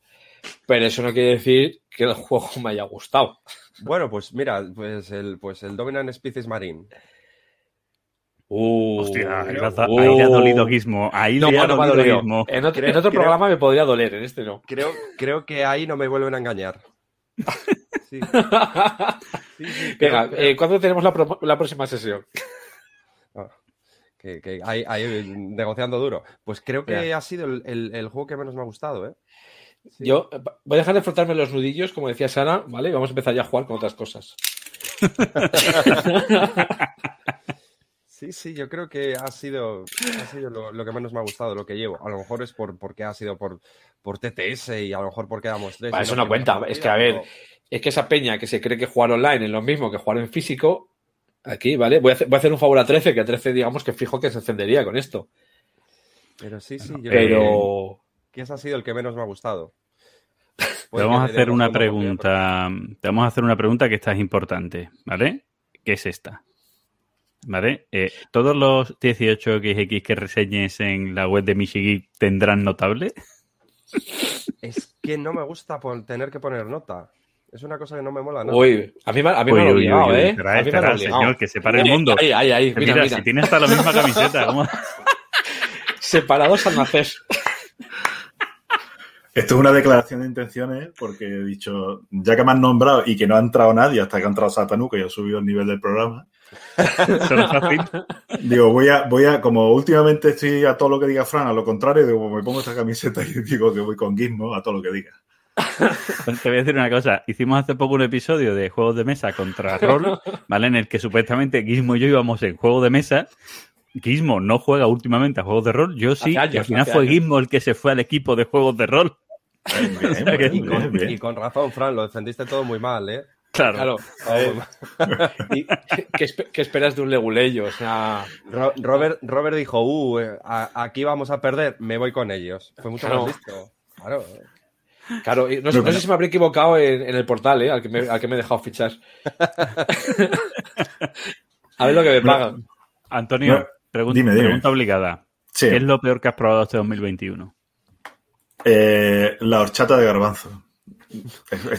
pero eso no quiere decir que el juego me haya gustado. Bueno, pues mira, pues el, pues el Dominant Species Marine. Uh, Hostia, ahí, uh, ahí le ha dolido Gizmo. Ahí no, le ha dolido dolido. Gizmo. En otro, creo, en otro creo, programa me podría doler, en este no. Creo, creo que ahí no me vuelven a engañar. Sí. sí, sí Venga, eh, ¿cuándo tenemos la, pro la próxima sesión? Ah, que, que hay, hay, negociando duro. Pues creo que ha sido el, el, el, juego que menos me ha gustado, ¿eh? Sí. Yo voy a dejar de frotarme los nudillos, como decía Sara, ¿vale? Vamos a empezar ya a jugar con otras cosas. Sí, sí, yo creo que ha sido, ha sido lo, lo, que menos me ha gustado, lo que llevo. A lo mejor es por, porque ha sido por, por TTS y a lo mejor porque damos tres. Vale, eso no cuenta. Es que, a ver, pero... es que esa peña que se cree que jugar online es lo mismo que jugar en físico, aquí, ¿vale? Voy a, hacer, voy a hacer un favor a 13, que a 13 digamos que fijo que se encendería con esto. Pero sí, sí, yo pero... creo que ese ha sido el que menos me ha gustado. Te vamos a hacer una pregunta. Te vamos a hacer una pregunta que esta es importante, ¿vale? ¿Qué es esta? ¿Vale? Eh, ¿Todos los 18XX que reseñes en la web de Michigui tendrán notable? Es que no me gusta tener que poner nota. Es una cosa que no me mola nada. Uy, a mí, a mí uy, me ha obligado, uy, ¿eh? Espera, espera, señor, que separe el mundo. Ahí, ahí, ahí. Mira, mira, mira. si tiene hasta la misma camiseta. ¿cómo? Separados al nacer. Esto es una declaración de intenciones porque he dicho, ya que me han nombrado y que no ha entrado nadie hasta que ha entrado Satanu, que ya ha subido el nivel del programa, digo, voy a, voy a, como últimamente estoy a todo lo que diga Fran, a lo contrario, digo, me pongo esta camiseta y digo que voy con Gizmo a todo lo que diga. Te voy a decir una cosa. Hicimos hace poco un episodio de juegos de mesa contra rol, ¿vale? En el que supuestamente Gizmo y yo íbamos en juego de mesa. Gizmo no juega últimamente a juegos de rol, yo sí, años, y al final fue Gizmo el que se fue al equipo de juegos de rol. Bien, con, y, con, razón, Fran, lo defendiste todo muy mal, ¿eh? Claro. claro. ¿Y qué, ¿qué, esperas de un leguleyo? O sea... Robert, Robert dijo, uh, aquí vamos a perder, me voy con ellos. Fue mucho claro. más listo. Claro. Claro, no, sé si me habría equivocado en, el portal, ¿eh? al, que me, al que me he dejado fichar. a ver lo que me pagan. Antonio, pregunta, obligada. ¿Qué es lo peor que has probado este 2021? Eh, la horchata de garbanzo.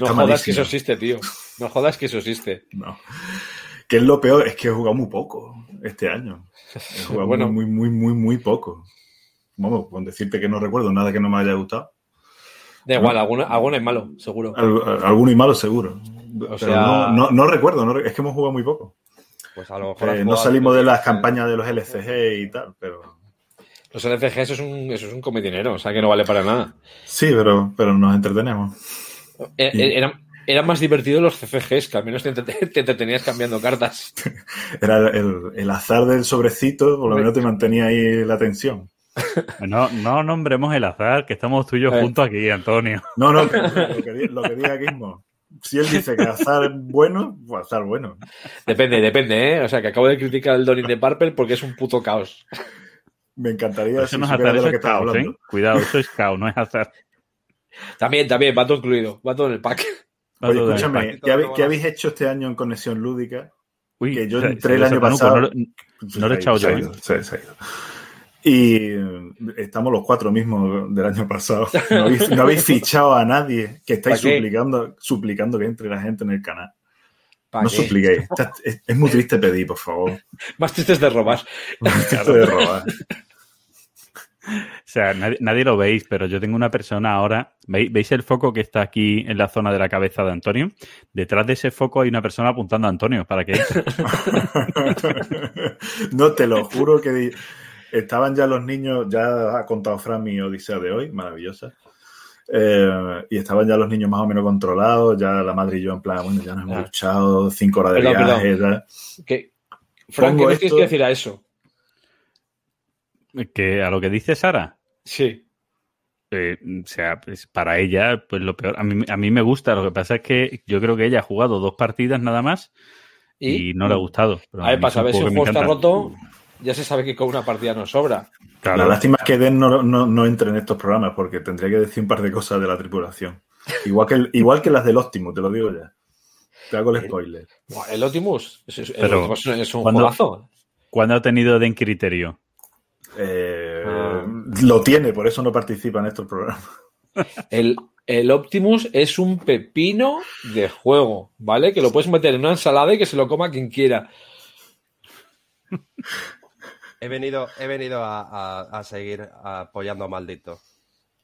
No jodas que eso existe, tío. No jodas que eso existe. No. ¿Qué es lo peor? Es que he jugado muy poco este año. He jugado bueno. muy, muy, muy, muy poco. Vamos, con decirte que no recuerdo nada que no me haya gustado. Da igual, alguno, alguno es malo, seguro. alguno y malo, seguro. no, recuerdo, es que hemos jugado muy poco. Pues a lo mejor eh, no salimos de las campañas de los LCG y tal, pero. Los LCG eso es un, eso es un comedinero, o sea que no vale para nada. Sí, pero, pero nos entretenemos. Eh, eh, eran, más divertidos los CFGs, que al menos te, entretenías cambiando cartas. Era el, azar del sobrecito, por lo menos te mantenía ahí la atención. No, no nombremos el azar, que estamos tú y yo juntos aquí, Antonio. No, no, lo que, lo que diga Gizmo. Si él dice que azar es bueno, pues azar bueno. Depende, depende, ¿eh? O sea, que acabo de criticar el Donning de Purple porque es un puto caos. Me encantaría eso no es azar, eso es caos, ¿eh? Cuidado, eso es caos, no es azar. También, también, va todo incluido, va todo en el pack. Oye, escúchame, ¿qué, habéis hecho este año en Conexión Lúdica? Uy, que yo entré el año pasado. No, lo, he echado yo. ¿eh? Se ha ido. Y estamos los cuatro mismos del año pasado. No habéis, fichado a nadie que estáis suplicando, suplicando que entre la gente en el canal. No supliquéis. Es, muy triste pedir, por favor. Más triste es de robar. Más triste de robar. O sea, nadie, lo veis, pero yo tengo una persona ahora. ¿veis, el foco que está aquí en la zona de la cabeza de Antonio? Detrás de ese foco hay una persona apuntando a Antonio para que no, te lo juro que estaban ya los niños, ya ha contado Fran mi odisea de hoy, maravillosa. Eh, y estaban ya los niños más o menos controlados, ya la madre y yo en plan, bueno, ya nos hemos luchado cinco horas de viaje. ¿Qué? Frank, ¿qué tienes que decir a eso? Que a lo que dice Sara. Sí. Eh, o sea, pues para ella, pues lo peor. A mí, a mí me gusta, lo que pasa es que yo creo que ella ha jugado dos partidas nada más y, no le ha gustado. a ver, pasa, a ver si el juego está roto, ya se sabe que con una partida no sobra. La lástima es que Den no, no, entre en estos programas porque tendría que decir un par de cosas de la tripulación. Igual que, igual que las del Optimus, te lo digo ya. Te hago el spoiler. El Optimus es, un juegazo. ¿Cuándo ha tenido Den criterio? Eh, ah. Lo tiene, por eso no participa en estos programas. El, el Optimus es un pepino de juego, ¿vale? Que lo puedes meter en una ensalada y que se lo coma quien quiera. He venido, he venido a, seguir apoyando a Maldito.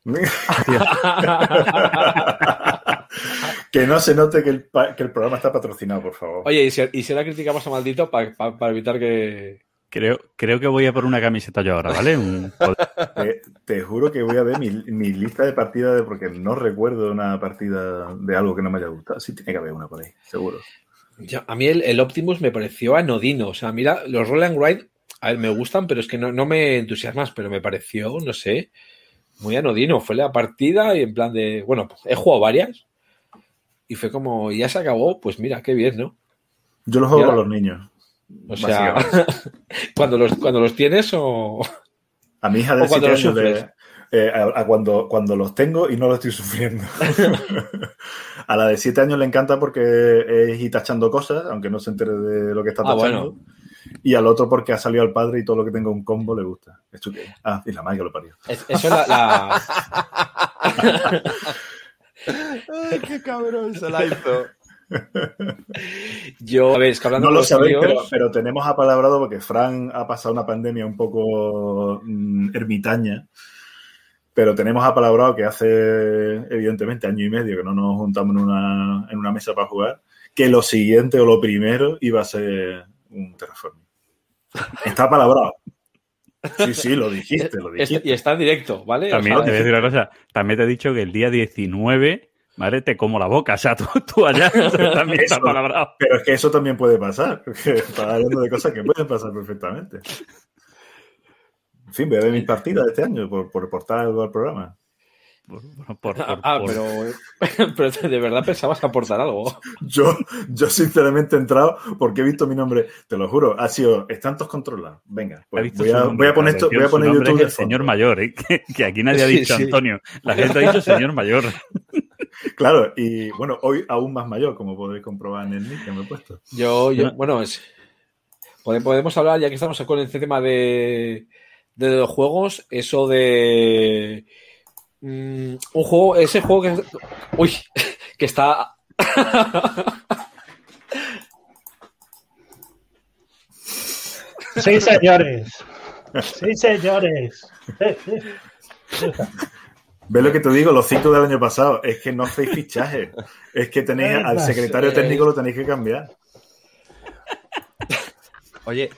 que no se note que el, programa está patrocinado, por favor. Oye, ¿y si, y si la criticamos a Maldito para evitar que, Creo, creo que voy a por una camiseta yo ahora, ¿vale? te, juro que voy a ver mi, lista de partidas de, porque no recuerdo una partida de algo que no me haya gustado. Sí, tiene que haber una por ahí, seguro. a mí el, Optimus me pareció anodino. O sea, mira, los Roll and Ride, a ver, me gustan, pero es que no, me entusiasmas, pero me pareció, no sé, muy anodino. Fue la partida y en plan de, bueno, he jugado varias y fue como, ya se acabó, pues mira, qué bien, ¿no? Yo lo juego con los niños. O sea, cuando los, cuando los tienes o. A mi hija de 7 años eh, a, cuando, cuando los tengo y no lo estoy sufriendo. a la de 7 años le encanta porque es ir tachando cosas, aunque no se entere de lo que está ah, tachando. Y al otro porque ha salido al padre y todo lo que tenga un combo le gusta. Ah, y la madre que lo parió. eso es la... Ay, qué cabrón se la hizo. Yo, a ver, es que hablando no lo sabéis, pero, tenemos apalabrado porque Fran ha pasado una pandemia un poco mm, ermitaña, pero tenemos apalabrado que hace, evidentemente, año y medio que no nos juntamos en una, en una mesa para jugar, que lo siguiente o lo primero iba a ser un Terraforming. Está apalabrado. Sí, sí, lo dijiste, lo dijiste. Y está en directo, ¿vale? También te voy a decir una cosa. También te he dicho que el día 19 Madre, te como la boca, o sea, tú, allá también estás palabrado. Pero es que eso también puede pasar, porque está hablando de cosas que pueden pasar perfectamente. En fin, voy a ver mis partidas de este año por, por reportar algo al programa. ah, Pero, pero, de verdad pensabas aportar algo. Yo, yo sinceramente he entrado porque he visto mi nombre, te lo juro, ha sido, están todos controlados. Venga, pues voy, a, voy, a, poner esto, voy a poner YouTube. el señor mayor, ¿eh? que, aquí nadie ha dicho Antonio. La gente ha dicho señor mayor. Claro, y bueno, hoy aún más mayor, como podéis comprobar en el nick que me he puesto. Yo, yo bueno, es, podemos hablar, ya que estamos con este tema de, de los juegos, eso de mm, un juego, ese juego que, uy, que está Sí, señores. Sí, señores. ¿Ves lo que te digo? Los cinco del año pasado. Es que no hacéis fichaje. Es que tenéis al secretario técnico lo tenéis que cambiar. Oye,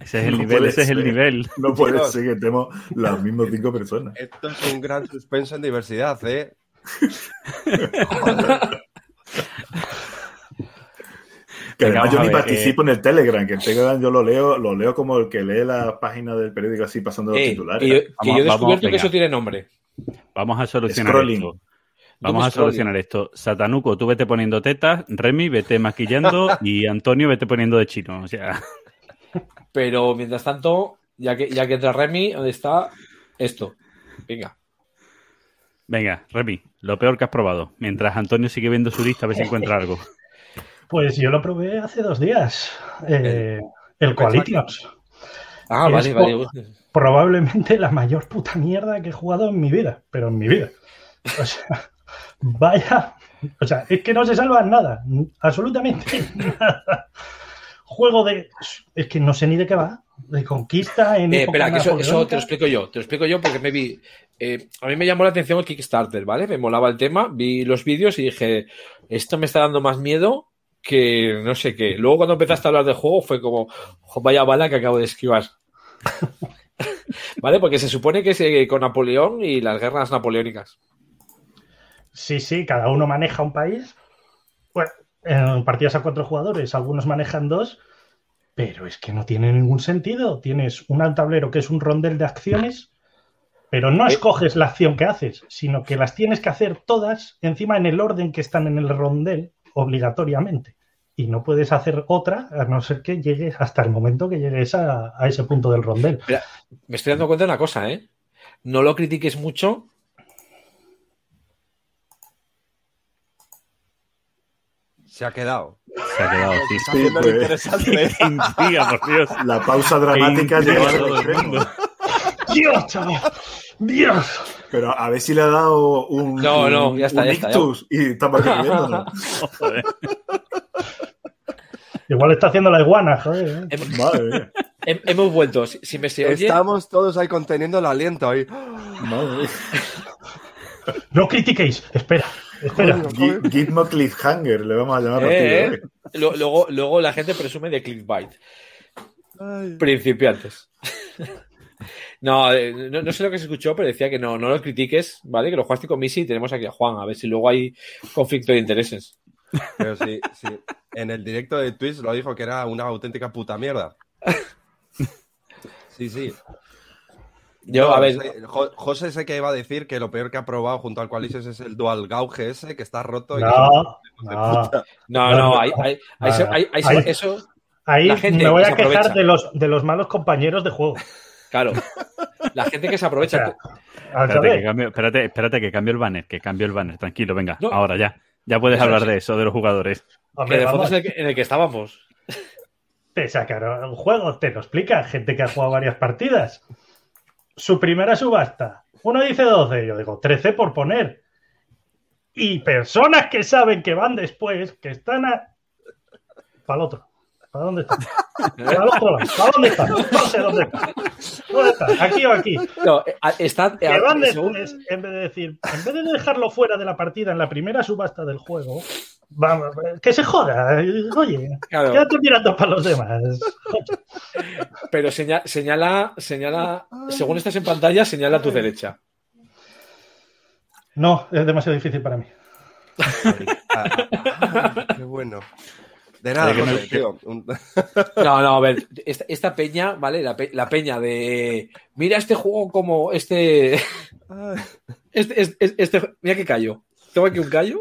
ese es el nivel, ese es el nivel. No puede ser que estemos las mismas cinco personas. Esto es un gran suspenso en diversidad, ¿eh? Que además yo ni participo en el Telegram, que el Telegram yo lo leo, lo leo como el que lee la página del periódico así pasando los titulares. yo, he descubierto que eso tiene nombre. Vamos a solucionar esto. Vamos a solucionar esto. Satanuco, tú vete poniendo tetas, Remy vete maquillando y Antonio vete poniendo de chino. O sea. Pero mientras tanto, ya que, ya que entra Remy, ¿dónde está esto? Venga. Venga, Remy, lo peor que has probado. Mientras Antonio sigue viendo su lista, a ver si encuentra algo. Pues yo lo probé hace dos días. Eh, el Coalitions. Ah, vale, vale. Probablemente la mayor puta mierda que he jugado en mi vida, pero en mi vida. O sea, vaya. O sea, es que no se salva nada. Absolutamente nada. Juego de. Es que no sé ni de qué va. De conquista en. Eh, espera, que eso, eso, te lo explico yo. Te lo explico yo porque me vi. Eh, a mí me llamó la atención el Kickstarter, ¿vale? Me molaba el tema, vi los vídeos y dije, esto me está dando más miedo que no sé qué. Luego cuando empezaste a hablar del juego fue como, vaya bala que acabo de esquivar. ¿Vale? Porque se supone que es eh, con Napoleón y las guerras napoleónicas. Sí, sí, cada uno maneja un país. Bueno, en partidas a cuatro jugadores, algunos manejan dos, pero es que no tiene ningún sentido. Tienes un tablero que es un rondel de acciones, pero no eh. escoges la acción que haces, sino que las tienes que hacer todas encima en el orden que están en el rondel obligatoriamente. Y no puedes hacer otra a no ser que llegues hasta el momento que llegues a, ese punto del rondel. me estoy dando cuenta de una cosa, ¿eh? No lo critiques mucho. Se ha quedado. Se ha quedado, sí. sí pues. interesante. por Dios. La pausa dramática lleva a todo el mundo. Dios, chaval. Dios. Pero a ver si le ha dado un. No, no, ya está, ya está, y estamos escribiendo. Igual está haciendo la iguana, joder. Madre Hemos vuelto. Si, me se oye... Estamos todos ahí conteniendo el aliento ahí. Madre. No critiquéis. Espera. Espera. Gitmo Cliffhanger, le vamos a llamar eh, eh. Luego, luego la gente presume de clickbait. Principiantes. Eh, no, no, sé lo que se escuchó, pero decía que no, no lo critiques, ¿vale? Que lo jugaste con Missy y tenemos aquí a Juan, a ver si luego hay conflicto de intereses. Pero sí, sí. En el directo de Twitch lo dijo que era una auténtica puta mierda. Sí, sí. Yo, a ver. José sé que iba a decir que lo peor que ha probado junto al Qualises es el Dual Gauge ese, que está roto. No, no, no, no, hay, hay, hay, eso. Ahí me voy a quejar de los, de los malos compañeros de juego. Claro. La gente que se aprovecha. espérate, que cambio, espérate, espérate, que cambio el banner, que cambio el banner. Tranquilo, venga, ahora ya. Ya puedes hablar de eso, de los jugadores. que de fondo es en el que estábamos. Te sacaron un juego, te lo explica, gente que ha jugado varias partidas. Su primera subasta. Uno dice 12, yo digo 13 por poner. Y personas que saben que van después, que están a... para el otro. ¿Para dónde está? ¿Para otro lado? ¿Para dónde está? No sé dónde está. ¿Dónde está? ¿Aquí o aquí? No, eh, está. Que van después, en vez de decir, en vez de dejarlo fuera de la partida en la primera subasta del juego, vamos, que se joda. Oye, claro. quédate mirando para los demás. Pero señala, señala, según estás en pantalla, señala a tu derecha. No, es demasiado difícil para mí. Ah, qué bueno. De nada, tío. No, no, a ver, esta, peña, ¿vale? La, peña de. Mira este juego como este. Este, este, este, Mira que callo. Tengo aquí un callo.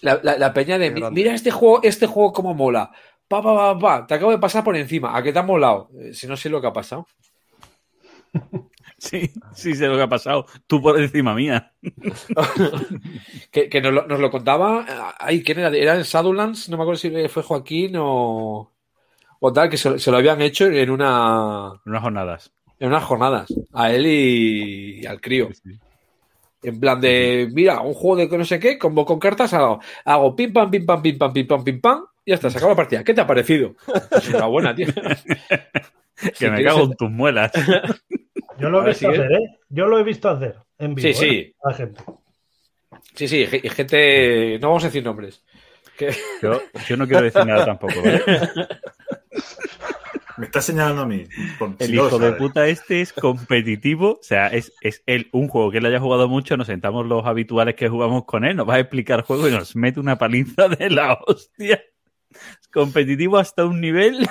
La, peña de. Mira este juego, este juego como mola. Pa, pa, pa, pa. Te acabo de pasar por encima. ¿A qué te ha molado? Eh, si no sé lo que ha pasado. Sí, sí sé lo que ha pasado. Tú por encima mía. que, que nos, lo, nos, lo, contaba. Ay, ¿quién era? ¿Era en Shadowlands? No me acuerdo si fue Joaquín o. O tal, que se, se lo habían hecho en una. En unas jornadas. En unas jornadas. A él y, y al crío. Sí. En plan de, mira, un juego de no sé qué, como con cartas hago, hago pim pam, pim pam, pim pam, pim pam, pim pam, y ya está, se acaba la partida. ¿Qué te ha parecido? Pues una buena, tío. que si me cago en tus muelas. Yo lo he visto hacer, ¿eh? Yo lo he visto hacer en vivo. Sí, sí. ¿eh? A la gente. Sí, sí, y gente. No vamos a decir nombres. Que... Yo, yo, no quiero decir nada tampoco, ¿vale? Me está señalando a mí. El hijo de puta este es competitivo. O sea, es, es él, un juego que él haya jugado mucho. Nos sentamos los habituales que jugamos con él. Nos va a explicar el juego y nos mete una paliza de la hostia. Es competitivo hasta un nivel.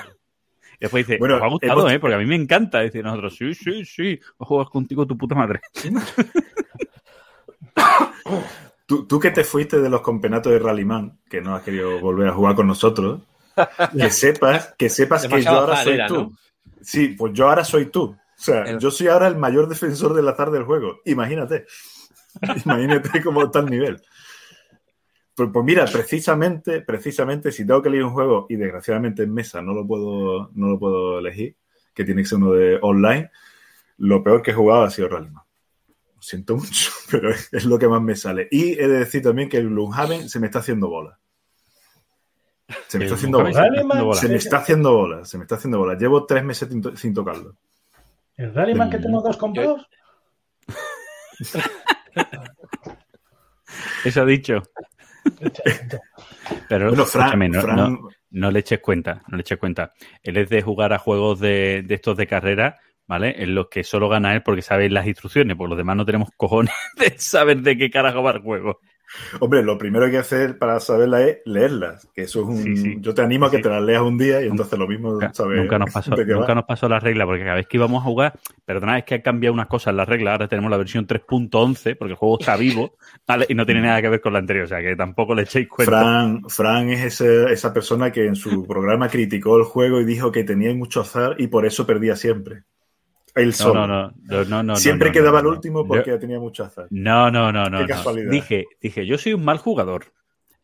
Y después dice, bueno, me ha gustado, hemos... ¿eh? Porque a mí me encanta. Dice nosotros, sí, sí, sí. A jugar contigo tu puta madre. tú, tú que te fuiste de los campeonatos de Rallyman, que no has querido volver a jugar con nosotros, que sepas, que sepas que yo ahora soy tú. ¿no? Sí, pues yo ahora soy tú. O sea, el... yo soy ahora el mayor defensor del azar del juego. Imagínate. Imagínate cómo está el nivel. Pues, pues, mira, precisamente, precisamente, si tengo que elegir un juego y desgraciadamente en mesa no lo puedo, no lo puedo elegir, que tiene que ser uno de online, lo peor que he jugado ha sido Rallyman. Lo siento mucho, pero es, lo que más me sale. Y he de decir también que el Gloomhaven se me está haciendo bola. Se me está haciendo bola. Se me está haciendo bola. Se me está haciendo bola. Llevo tres meses sin, sin tocarlo. ¿El Rallyman que tengo dos comprados? Eso ha dicho. Pero bueno, Fran, escúchame, no, Fran... no, no, le eches cuenta, no le eches cuenta. Él es de jugar a juegos de, de estos de carrera, ¿vale? En los que solo gana él porque sabe las instrucciones, por los demás no tenemos cojones de saber de qué carajo va el juego. Hombre, lo primero que hay que hacer para saberlas es leerlas. Que eso es un. Sí, sí. Yo te animo a que Sí. te las leas un día y entonces lo mismo Nunca, sabes. nunca nos pasó, nunca nos pasó la regla, porque cada vez que íbamos a jugar, perdonad, es que han cambiado unas cosas en la regla. Ahora tenemos la versión 3.11, porque el juego está vivo. Y no tiene nada que ver con la anterior, o sea que tampoco le echéis cuenta. Fran, Fran es ese- esa persona que en su programa criticó el juego y dijo que tenía mucho azar y por eso perdía siempre. No, no, no, no, no, Siempre no, quedaba el último Yo- porque tenía mucho azar. No, no, no, no. Qué casualidad. Dije, dije, yo soy un mal jugador.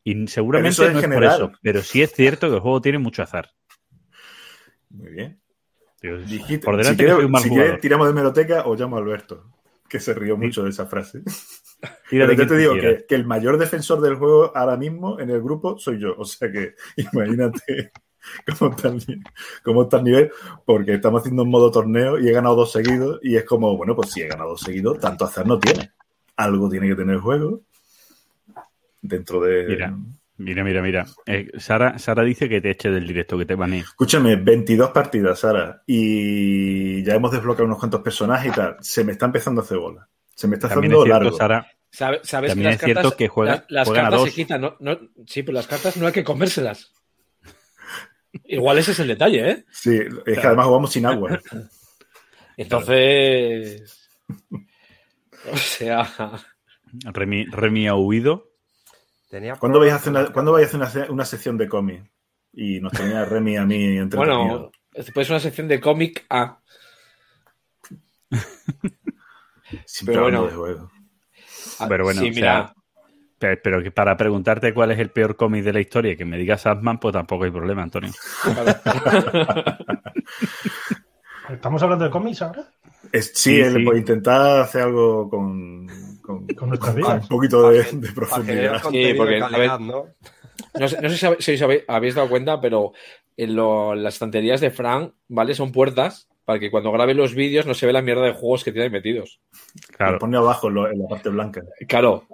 Y seguramente eso no es general. por eso, pero sí es cierto que el juego tiene mucho azar. Muy bien. Dijiste- por si delante que quieres, soy un mal si jugador. quieres, tiramos de meroteca o llamo a Alberto, que se rió mucho de esa frase. Pero yo te digo que, que el mayor defensor del juego ahora mismo en el grupo soy yo. O sea que imagínate cómo está el nivel, porque estamos haciendo un modo torneo y he ganado dos seguidos. Y es como, bueno, pues si he ganado dos seguidos, tanto hacer no tiene. Algo tiene que tener el juego dentro de. Mira. Mira, mira, mira. Eh, Sara, Sara dice que te eche del directo, que te banee. Escúchame, 22 partidas, Sara, y ya hemos desbloqueado unos cuantos personajes y tal. Se me está empezando a hacer bola. Se me está También haciendo es cierto, largo. Sara, ¿Sabe- ¿Sabes También que es cierto que juega- las, las juegan a cartas dos. se quitan? No, no- sí, pero las cartas no hay que comérselas. Igual ese es el detalle, ¿eh? Sí, es que además jugamos sin agua. Entonces. O sea. Remy, Remy ha huido. Tenía ¿Cuándo vais a hacer una, con las ¿cuándo vais a hacer una, una sección de cómic? Y nos tenía Remy a mí entretenido. Bueno, después una sección de cómic A. Siempre pero bueno. de juego. A- Pero bueno, sí, o mira. Pero que para preguntarte cuál es el peor cómic de la historia y que me digas Ant-Man, pues tampoco hay problema, Antonio. ¿Estamos hablando de cómics ahora? Es- sí, Sí, el- sí. por intentar hacer algo con, con, Con nuestras con vidas. un poquito de, profundidad. contenido porque, de a calidad, ver, ¿no? No sé, no sé si habe- habéis dado cuenta, pero en lo- las estanterías de Frank, ¿vale? Son puertas para que cuando grabe los vídeos no se ve la mierda de juegos que tiene metidos. Lo Claro. pone abajo en, lo- en la parte blanca. Claro.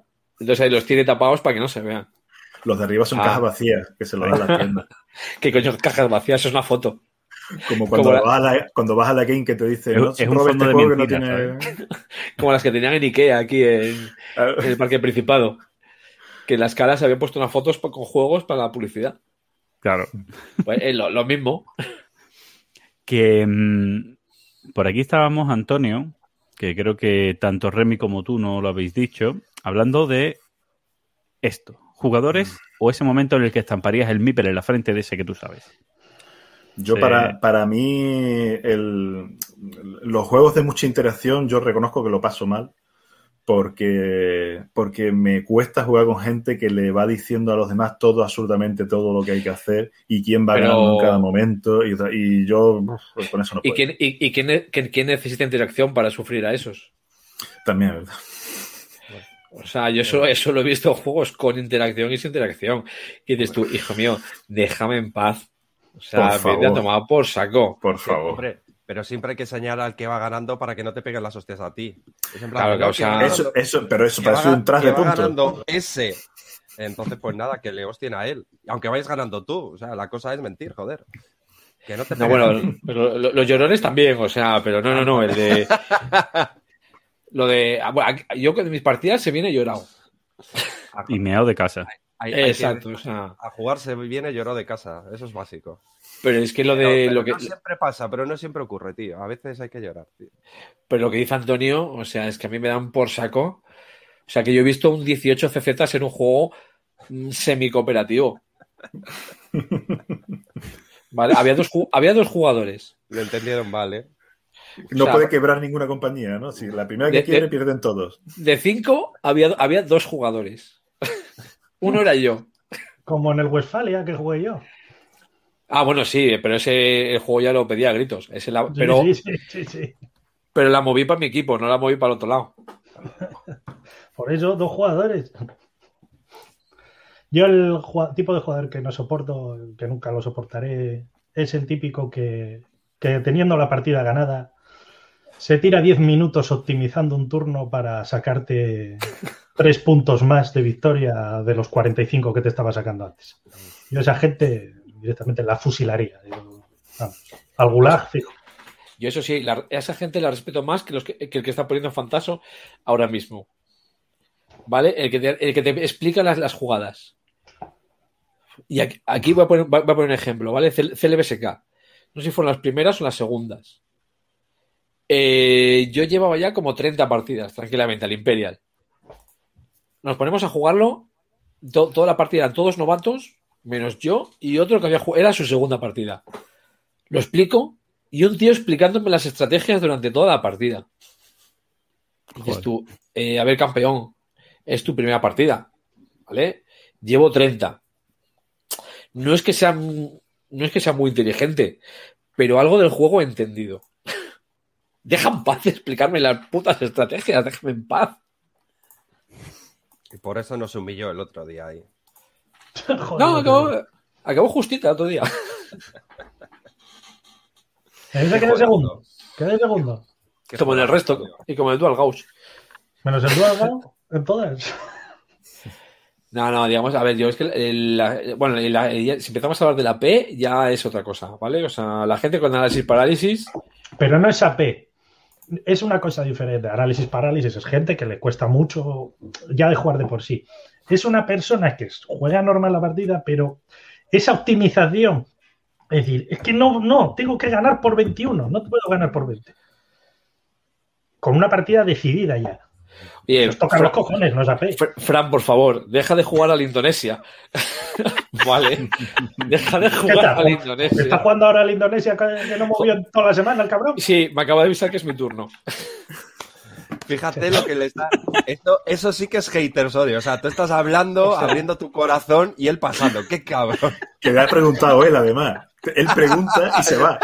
Entonces ahí los tiene tapados para que no se vean. Los de arriba son Ah. cajas vacías, que se lo dan a la tienda. ¿Qué coño cajas vacías? Eso es una foto. Como cuando, Como la- vas, a la, cuando vas a la game que te dice, Es- no, es un este fondo de juego que no tiene... Como las que tenían en Ikea aquí en, en el Parque Principado. Que en las caras se habían puesto unas fotos con juegos para la publicidad. Claro. Pues es lo, lo mismo. Que mm, por aquí estábamos, Antonio, que creo que tanto Remy como tú no lo habéis dicho, hablando de esto. Jugadores o ese momento en el que estamparías el Mipel en la frente de ese que tú sabes. Yo para, para mí el, los juegos de mucha interacción yo reconozco que lo paso mal porque, porque me cuesta jugar con gente que le va diciendo a los demás todo, absolutamente todo lo que hay que hacer y quién va ganando en cada momento y, yo pues con eso no puedo. ¿Y, quién, y, quién, necesita interacción para sufrir a esos? También es verdad. O sea, yo eso, eso lo he visto en juegos con interacción y sin interacción. Y dices tú, hijo mío, déjame en paz. O sea, me ha tomado por saco. Por favor. pero siempre hay que enseñar al que va ganando para que no te peguen las hostias a ti. claro, o sea, eso, eso, pero eso parece un tras de punto. ganando ese. Entonces, pues nada, que le hostien a él. Aunque vayas ganando tú. O sea, la cosa es mentir, joder. Que no te no, bueno, los llorones también, o sea, pero no, no, no, el de. Lo de. Ah, yo con mis partidas se viene llorado. Y meado de casa. Exacto. A jugar se viene llorado de casa. Eso es básico. Pero es que lo de. lo que... No siempre pasa, pero no siempre ocurre, tío. A veces hay que llorar, tío. Pero lo que dice Antonio, o sea, es que a mí me dan por saco. O sea, que yo he visto un 18 CZ en un juego mm, semi-cooperativo. vale, había dos, había dos jugadores. Lo entendieron vale. No puede quebrar ninguna compañía, ¿no? Si la primera que quiere, pierden todos. De cinco, había, había dos jugadores. Uno era yo. Como en el Westfalia que jugué yo. Ah, bueno, sí, pero ese el juego ya lo pedía a gritos. pero, sí, sí, sí, pero la moví para mi equipo, no la moví para el otro lado. Por eso, dos jugadores. Yo el tipo de jugador que no soporto, que nunca lo soportaré, es el típico que, que teniendo la partida ganada se tira 10 minutos optimizando un turno para sacarte 3 puntos más de victoria de los 45 que te estaba sacando antes. Yo esa gente directamente la fusilaría. al gulag, fijo. Yo eso sí, a esa gente la respeto más que, los que, el que está poniendo Fantaso ahora mismo. ¿Vale? El que te, el que te explica las, las jugadas. Y aquí, voy, a poner, voy, a poner, un ejemplo, ¿vale? CLBSK. No sé si fueron las primeras o las segundas. Eh, yo llevaba ya como 30 partidas, tranquilamente, al Imperial. Nos ponemos a jugarlo. toda la partida eran todos novatos, menos yo y otro que había jugado. Era su segunda partida. Lo explico y un tío explicándome las estrategias durante toda la partida. dices tú, eh, a ver, campeón, es tu primera partida. ¿Vale? Llevo 30. No es que sea, no es que sea muy inteligente, pero algo del juego he entendido. Deja en paz de explicarme las putas estrategias, déjame en paz. Y por eso nos humilló el otro día ahí. no, acabó, acabó, justita el otro día. ¿Ese queda segundo? ¿Queda segundo? Como en el resto, y como en el Dual Gauss. Menos el Dual Gauss en todas. No, no, digamos, a ver, yo es que, bueno, si empezamos a hablar de la P, ya es otra cosa, ¿vale? O sea, la gente con análisis parálisis. Pero no es AP es una cosa diferente. Análisis parálisis es gente que le cuesta mucho ya de jugar de por sí. Es una persona que juega normal la partida, pero esa optimización, es decir, es que no, no, tengo que ganar por 21, no puedo ganar por 20. Con una partida decidida ya. Bien, Nos tocan los cojones, no es Fran, por favor, deja de jugar a la Indonesia. vale. Deja de jugar a la Indonesia. ¿Está jugando ahora a la Indonesia que no movió toda la semana el cabrón? Sí, me acaba de avisar que es mi turno. Fíjate lo que le está. eso sí que es haters odio. O sea, tú estás hablando, abriendo tu corazón y él pasando. ¡Qué cabrón! Que le ha preguntado él, además. Él pregunta y se va.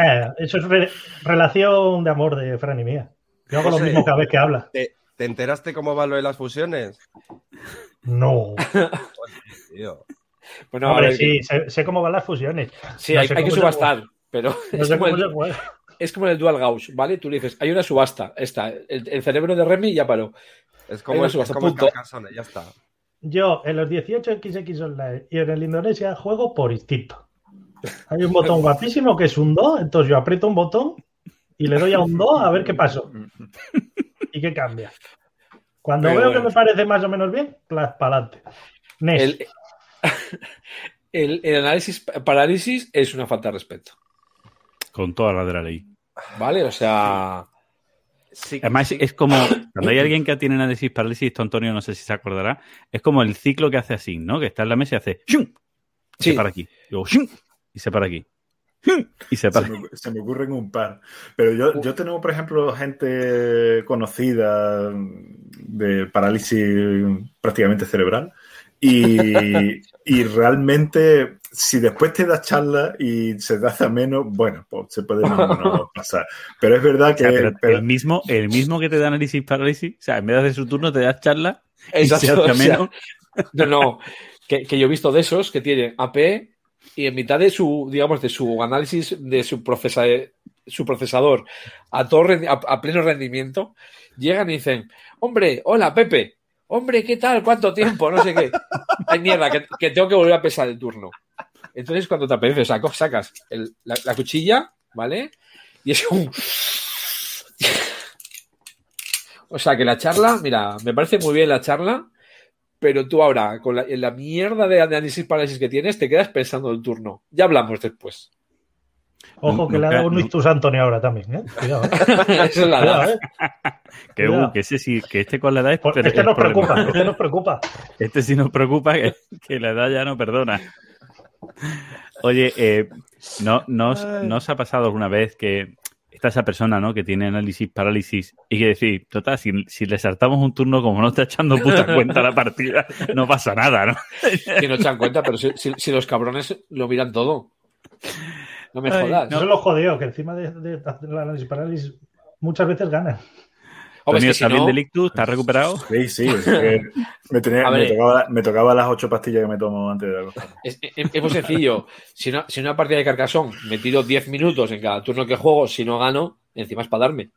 Eh, eso es relación de amor de Fran y mía. Yo hago lo mismo cada vez que habla. ¿Te, enteraste cómo va lo de las fusiones? No. bueno, Hombre, sí, sé, cómo van las fusiones. Sí, hay, que subastar, pero es, como el, es, como el, Dual Gauss, ¿vale? Tú le dices, hay una subasta, está, el, cerebro de Remy ya paró. Es como, el, subasta, punto. ya está. Yo en los 18 XX Online y en el Indonesia juego por instinto. Hay un botón guapísimo que es un 2, entonces yo aprieto un botón y le doy a un 2 a ver qué pasó. ¿Y qué cambia? Cuando veo que me parece más o menos bien, para adelante. El, el, análisis parálisis es una falta de respeto. Con toda la de la ley. Vale, o sea. Además, es como cuando hay alguien que tiene análisis parálisis, esto Antonio no sé si se acordará, es como el ciclo que hace así, ¿no? Que está en la mesa y hace ¡shum! Y se para aquí. Y, luego, ¡shum! y se para aquí. Y se Se me, se me ocurren un par. Pero yo, yo tengo, por ejemplo, gente conocida de parálisis prácticamente cerebral. Y, y realmente, si después te das charla y se te hace menos, bueno, pues se puede más o menos pasar. Pero es verdad O que. sea, pero pero- el, mismo, el mismo que te da análisis parálisis, o sea, en vez de hacer su turno, te das charla y Exacto, se hace o sea, menos. No, no. Que, que yo he visto de esos que tienen AP y en mitad de su, digamos, de su análisis de su, procesa, su procesador a, todo, a, pleno rendimiento, llegan y dicen, hombre, hola Pepe, hombre, ¿qué tal? ¿Cuánto tiempo? No sé qué. Ay, mierda, que, tengo que volver a pesar el turno. Entonces, cuando te apetece, sacas la cuchilla, ¿vale? Y es un... O sea, que la charla, mira, me parece muy bien la charla, pero tú ahora, con la, en la mierda de análisis parálisis que tienes, te quedas pensando el turno. Ya hablamos después. Ojo que le ha dado un nu- ictus Antonio ahora también, ¿eh? Cuidado, ¿eh? Esa es la Cuidado, edad. ¿eh? Que, uh, que ese sí, que este con la edad es, Por- es Este nos problema. preocupa, este nos preocupa. Este sí nos preocupa que, que la edad ya no perdona. Oye, eh, ¿no, no, os, ¿no os ha pasado alguna vez que está esa persona ¿no? que tiene análisis parálisis y que decir, total, si, si le saltamos un turno, como no está echando puta cuenta la partida, no pasa nada, ¿no? Que no dan cuenta, pero si, si- si los cabrones lo miran todo. No me Ay, jodas. Eso es lo jodeo, que encima de, de hacer la análisis parálisis muchas veces ganan. Hombre, Tony, es que si ¿está bien no- del ictus? ¿Estás recuperado? Sí, sí. es que me, tenía- tocaba, me tocaba las ocho pastillas que me tomo antes de acostarme. Es, es- es muy sencillo. Si una, si una partida de carcasón me tiro 10 minutos en cada turno que juego, si no gano, encima es para darme.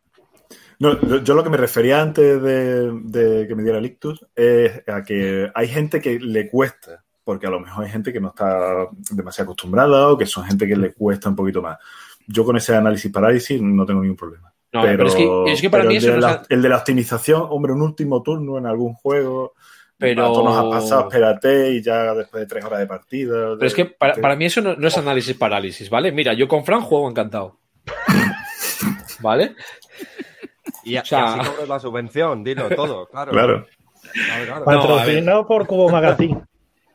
No, yo, yo lo que me refería antes de, de que me diera el ictus es a que hay gente que le cuesta, porque a lo mejor hay gente que no está demasiado acostumbrada o que son gente que le cuesta un poquito más. Yo con ese análisis parálisis no tengo ningún problema. No, pero, es, que, es que para mí el, eso de no la, es- el de la optimización, hombre, un último turno en algún juego. Pero- nos ha pasado, espérate, y ya después de tres horas de partida. Pero es que para, para mí eso no, no es análisis parálisis, ¿vale? Mira, yo con Fran juego encantado. ¿Vale? Y, a- O sea- y así cobras la subvención, dilo todo, claro. Claro. Claro, claro. No, a ver. Patrocinado por Cubo Magazine.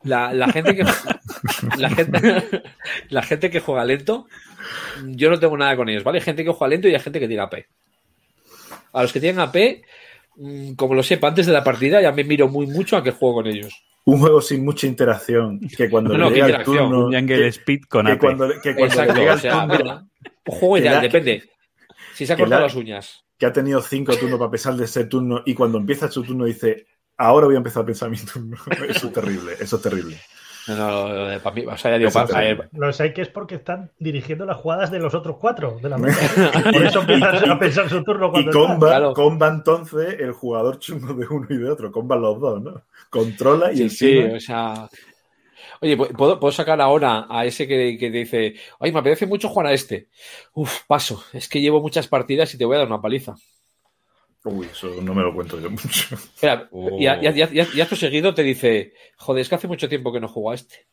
La, la gente que la gente, la gente que juega lento, yo no tengo nada con ellos, ¿vale? Hay gente que juega lento y hay gente que tiene AP. A los que tienen AP, mm, como lo sepa antes de la partida, ya me miro muy mucho a que juego con ellos. Un juego sin mucha interacción, que cuando No, le no, llega el interacción. turno... Un que- Speed con que AP. cuando, que cuando le Exacto, llega o el sea, turno, un juego ideal, la- depende. Si se ha cortado la- las uñas. que ha tenido cinco turnos para pensar de ese turno y cuando empieza su turno dice, ahora voy a empezar a pensar mi turno. Eso es terrible, eso es terrible. No, no, no, para mí, o sea, ya digo, para-. Lo sé que es porque están dirigiendo las jugadas de los otros cuatro de la mesa. Por eso empiezan a pensar su turno Y cuando está. comba, Claro. comba entonces el jugador chungo de uno y de otro, comba los dos, ¿no? Controla y Sí, sí, encima... o sea. Oye, ¿puedo, puedo sacar ahora a ese que, que te dice, ay, me apetece mucho jugar a este. Uf, paso, es que llevo muchas partidas y te voy a dar una paliza. Uy, eso no me lo cuento yo mucho. Espera, Oh. y, a- y a- y a- y a- y acto seguido te dice, joder, es que hace mucho tiempo que no juego a este.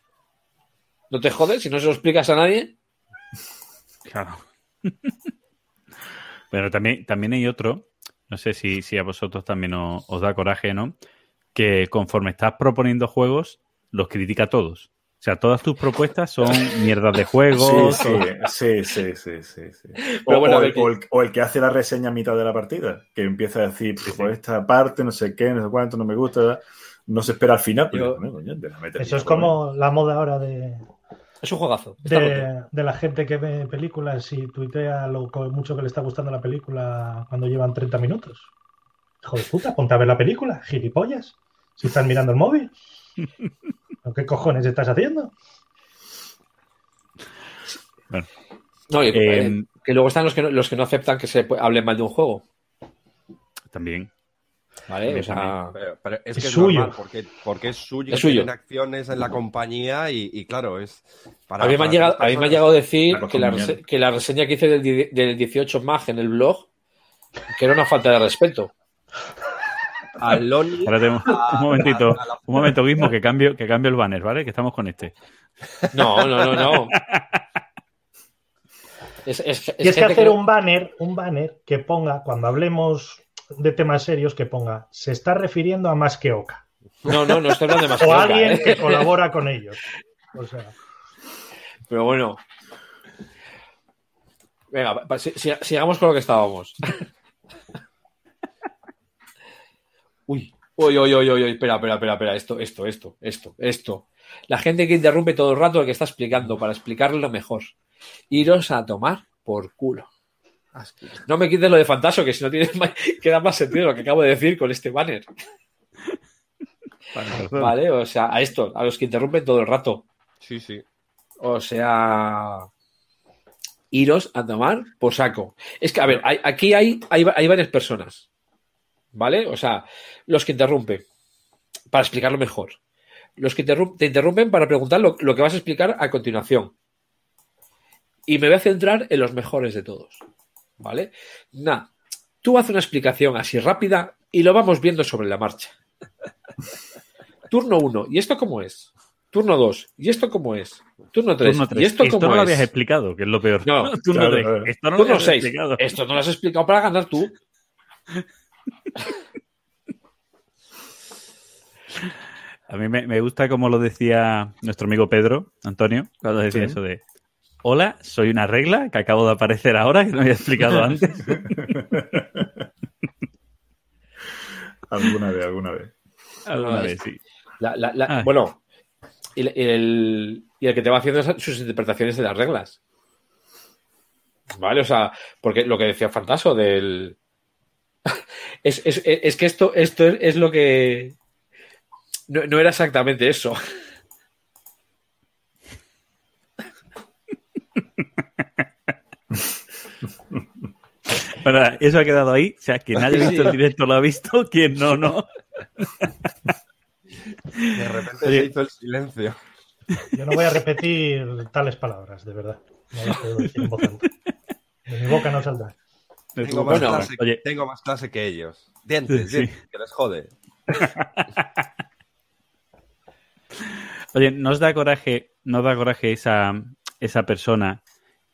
¿No te jodes si no se lo explicas a nadie? Claro. Pero también, también hay otro, no sé si, si a vosotros también os, os da coraje, ¿no? Que conforme estás proponiendo juegos, los critica a todos. O sea, todas tus propuestas son mierdas de juegos. Sí, sí, sí, sí, sí, O, bueno, el, que- o el- o el que hace la reseña a mitad de la partida, que empieza a decir, pues por esta parte, no sé qué, no sé cuánto, no me gusta, no se espera al final. Pero, Yo- bueno, coño, Eso es como la moda ahora de, Es un juegazo. de, de la gente que ve películas y tuitea lo mucho que le está gustando la película cuando llevan 30 minutos. Hijo de puta, ponte a ver la película, gilipollas. Si estás mirando el móvil. ¿O ¿Qué cojones estás haciendo? No, y- Eh, eh, que luego están los que no, los que no aceptan que se hable mal de un juego. También. ¿Vale? También, O sea, Pero, pero es Es que es suyo. normal, porque, porque es suyo, Es suyo. tienen acciones en la compañía y, y claro, es para a mí me han llegado, a mí me ha llegado a decir que la, que la reseña que hice del, del 18 MAG en el blog que era una falta de respeto. A Loni- Espérate un, un momentito, un momento, Guismo, que cambio, que cambio el banner, ¿vale? Que estamos con este. No, no, no, no. Es, es- es Y es que hacer un banner, un banner que ponga, cuando hablemos de temas serios, que ponga, se está refiriendo a más que Oca. No, no, no estoy hablando de más O que a Oca, alguien ¿eh? que colabora con ellos. O sea. Pero bueno. Venga, sigamos con lo que estábamos. Uy, uy, uy, uy, uy, espera, espera, espera, espera, esto, esto, esto, esto, esto. La gente que interrumpe todo el rato el que está explicando para explicarlo mejor. Iros a tomar por culo. No me quites lo de fantasma, que si no tiene queda más sentido lo que acabo de decir con este banner. Vale, o sea, a esto, a los que interrumpen todo el rato. Sí, sí. O sea, iros a tomar por saco. Es que, a ver, aquí hay, hay, varias personas. ¿Vale? O sea, los que interrumpen, para explicarlo mejor. Los que te interrumpen para preguntar lo, lo que vas a explicar a continuación. Y me voy a centrar en los mejores de todos. ¿Vale? Nada, tú haces una explicación así rápida y lo vamos viendo sobre la marcha. Turno 1, ¿y esto cómo es? Turno 2, ¿y esto cómo es? Turno 3, ¿y esto cómo no lo habías explicado, que es lo peor. No, turno 3, esto no turno lo 6, explicado. esto no lo has explicado para ganar tú. A mí me, gusta como lo decía nuestro amigo Pedro, Antonio, cuando decía eso de Hola, soy una regla que acabo de aparecer ahora, que no había explicado antes. alguna vez, alguna vez. Alguna vez, sí. Ah. bueno, y el, que te va haciendo sus interpretaciones de las reglas. ¿Vale? O sea, porque lo que decía Fantaso del. es, que esto, esto es, lo que. no era exactamente eso. Bueno, eso ha quedado ahí. O sea, quien haya visto el directo lo ha visto, quien no, no. De repente se hizo el silencio. Yo no voy a repetir tales palabras, de verdad. No las puedo decir en voz alta. De mi boca no saldrá. Tengo más, clase, tengo más clase que ellos. Dientes, dientes que les jode. Oye, ¿nos da coraje, nos da coraje esa, esa persona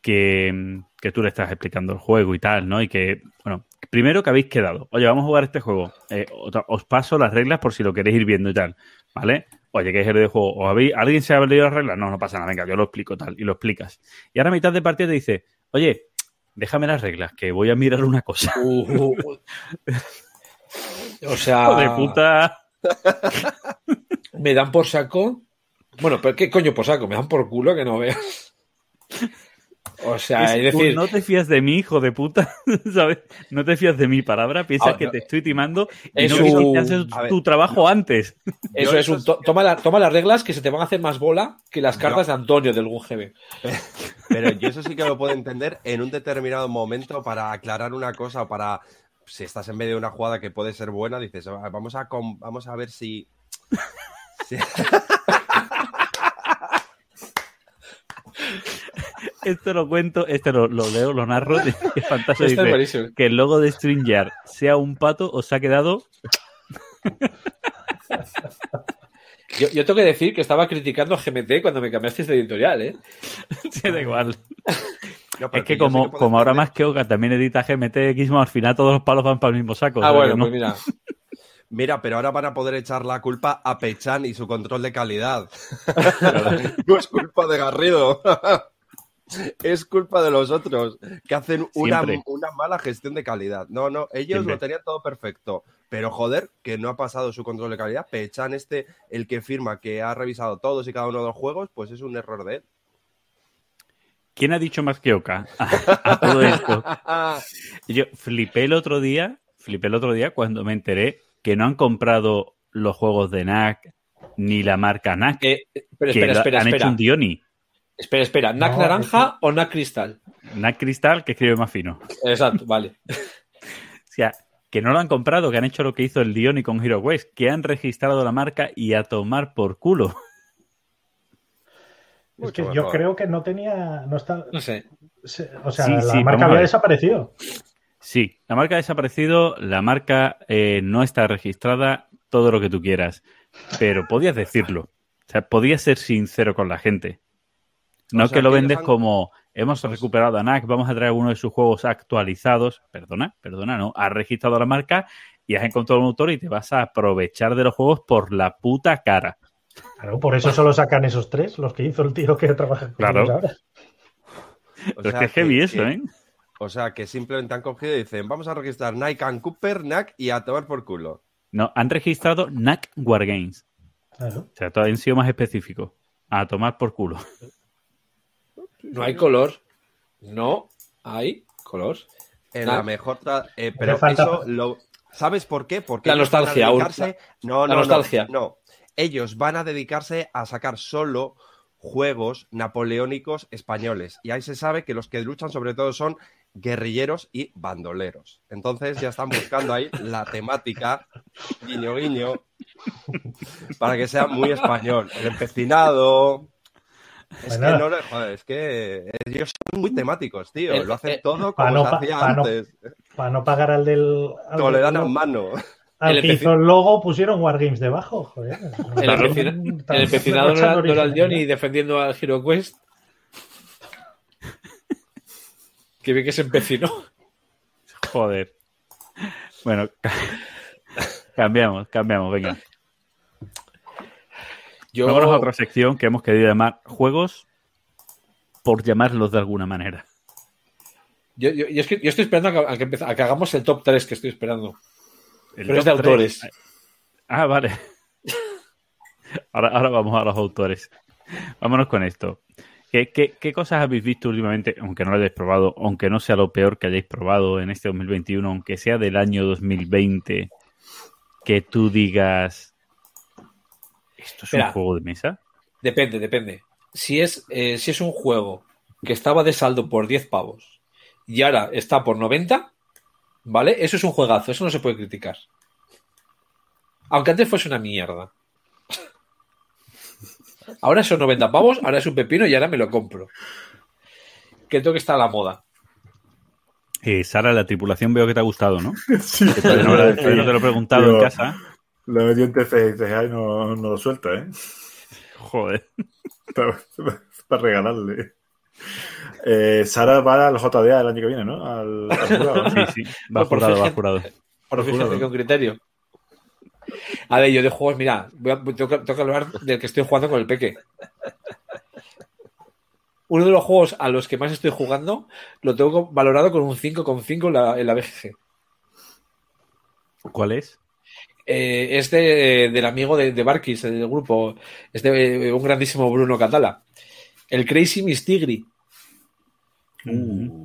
que, tú le estás explicando el juego y tal, ¿no? Y que, bueno, primero que habéis quedado, oye, vamos a jugar este juego, eh, os paso las reglas por si lo queréis ir viendo y tal, ¿vale? Oye, ¿qué es el de juego? ¿O habéis, ¿Alguien se ha leído las reglas? No, no pasa nada, venga, yo lo explico tal, y lo explicas. Y ahora a mitad de partida te dice, oye, déjame las reglas, que voy a mirar una cosa. Uh, uh, uh. o sea... de puta... me dan por saco... Bueno, pero ¿qué coño por saco? Me dan por culo que no veas. O sea, es, decir. No te fías de mí, hijo de puta, ¿sabes? No te fías de mi palabra, piensas ah, que te estoy timando y no un... que haces tu trabajo antes. Eso es un. Toma, toma, las reglas que se te van a hacer más bola que las cartas de Antonio del GB. Pero yo eso sí que lo puedo entender en un determinado momento para aclarar una cosa o para. Si estás en medio de una jugada que puede ser buena, dices, ah, vamos a, vamos a ver si... esto lo cuento, esto lo, leo, lo narro, es fantástico. que el logo de StreamYard sea un pato os ha quedado... Yo, tengo que decir que estaba criticando a GMT cuando me cambiaste de editorial, ¿eh? Sí, da igual. es que como, como ahora más que Oga también edita GMT Xmo, al final todos los palos van para el mismo saco. Ah, bueno, pues mira. Mira, pero ahora van a poder echar la culpa a Pechan y su control de calidad. no es culpa de Garrido. Es culpa de los otros que hacen una, mala gestión de calidad. No, no, ellos lo tenían todo perfecto. Pero joder, que no ha pasado su control de calidad. Pechan este, el que firma que ha revisado todos y cada uno de los juegos, pues es un error de él. ¿Quién ha dicho más que Oka a, todo esto? Yo flipé el otro día, flipé el otro día cuando me enteré que no han comprado los juegos de NAC ni la marca NAC. Eh, pero espera, espera, han hecho un Dioni. Espera, espera, ¿NAC naranja o NAC cristal? NAC cristal, que escribe más fino. Exacto, vale. o sea, que no lo han comprado, que han hecho lo que hizo el Dioni con Hero West, que han registrado la marca y a tomar por culo. Es que yo creo que no tenía. No, está, no sé. o sea, la marca había desaparecido. Sí, la marca ha desaparecido, la marca eh, no está registrada, todo lo que tú quieras. Pero podías decirlo. O sea, podías ser sincero con la gente. No que lo vendes como hemos pues recuperado a NAC, vamos a traer uno de sus juegos actualizados. Perdona, perdona, no. Has registrado la marca y has encontrado un autor y te vas a aprovechar de los juegos por la puta cara. Claro, por eso solo sacan esos tres, los que hizo el tío que trabaja con Claro. ellos ahora. O Pero es que es heavy que- eso, ¿eh? O sea, que simplemente han cogido y dicen, vamos a registrar Nike and Cooper, NAC y a tomar por culo. No, han registrado NAC Wargames. Claro. O sea, todavía han sido más específicos. A tomar por culo. No hay color. No hay color. En la mejor... eh, pero falta- eso lo... ¿Sabes por qué? Porque La ellos van a nostalgia, aún. dedicarse- No, La no, nostalgia. no, no. Ellos van a dedicarse a sacar solo juegos napoleónicos españoles. Y ahí se sabe que los que luchan sobre todo son guerrilleros y bandoleros. Entonces ya están buscando ahí la temática, guiño, guiño, para que sea muy español. El empecinado... Es Bueno. que no le- joder, es que ellos son muy temáticos, tío. El- Lo hacen todo como no se hacía pa' no- antes. Para no pagar al del. Al, Toledana del- en mano. al El que hizo el logo pusieron Wargames debajo, joder. El, empecina- el empecinado Donald, Donald Johnny defendiendo al Hero Quest. Que bien que se empecinó. Joder. Bueno, cambiamos, cambiamos, venga. Yo, Vámonos a otra sección que hemos querido llamar juegos por llamarlos de alguna manera. yo, yo- yo es que, yo estoy esperando a que, a que a que hagamos el top 3 que estoy esperando. El Pero es de autores. Ah, vale. Ahora, ahora vamos a los autores. Vámonos con esto. ¿Qué, qué, qué cosas habéis visto últimamente, aunque no lo hayáis probado, aunque no sea lo peor que hayáis probado en este 2021, aunque sea del año 2020, que tú digas, ¿esto es Mira. un juego de mesa? Depende, depende. Si es, eh, si es un juego que estaba de saldo por 10 pavos y ahora está por 90, ¿vale? Eso es un juegazo, eso no se puede criticar. Aunque antes fuese una mierda. Ahora son 90 pavos, ahora es un pepino y ahora me lo compro. Que tengo que estar a la moda. Eh, Sara, la tripulación veo que te ha gustado, ¿no? Sí, Que todavía no, la- todavía no te lo he preguntado en casa. Lo metí en TC y dices, ay, no, no lo suelta, ¿eh? Joder. Para, para regalarle. Eh, Sara va al JDA el año que viene, ¿no? Al, al jurado, ¿no? Sí, sí. Va Por jurado, va jurado. Por fíjate con criterio. A ver, yo de juegos, mira, voy a- tengo, que, tengo que hablar del que estoy jugando con el Peque. Uno de los juegos a los que más estoy jugando lo tengo valorado con un 5,5 en la, en la BGG. ¿Cuál es? Eh, es de- del amigo de, de Barkis, del grupo. Es de eh, un grandísimo Bruno Catala. El Crazy Mistigri. Mm.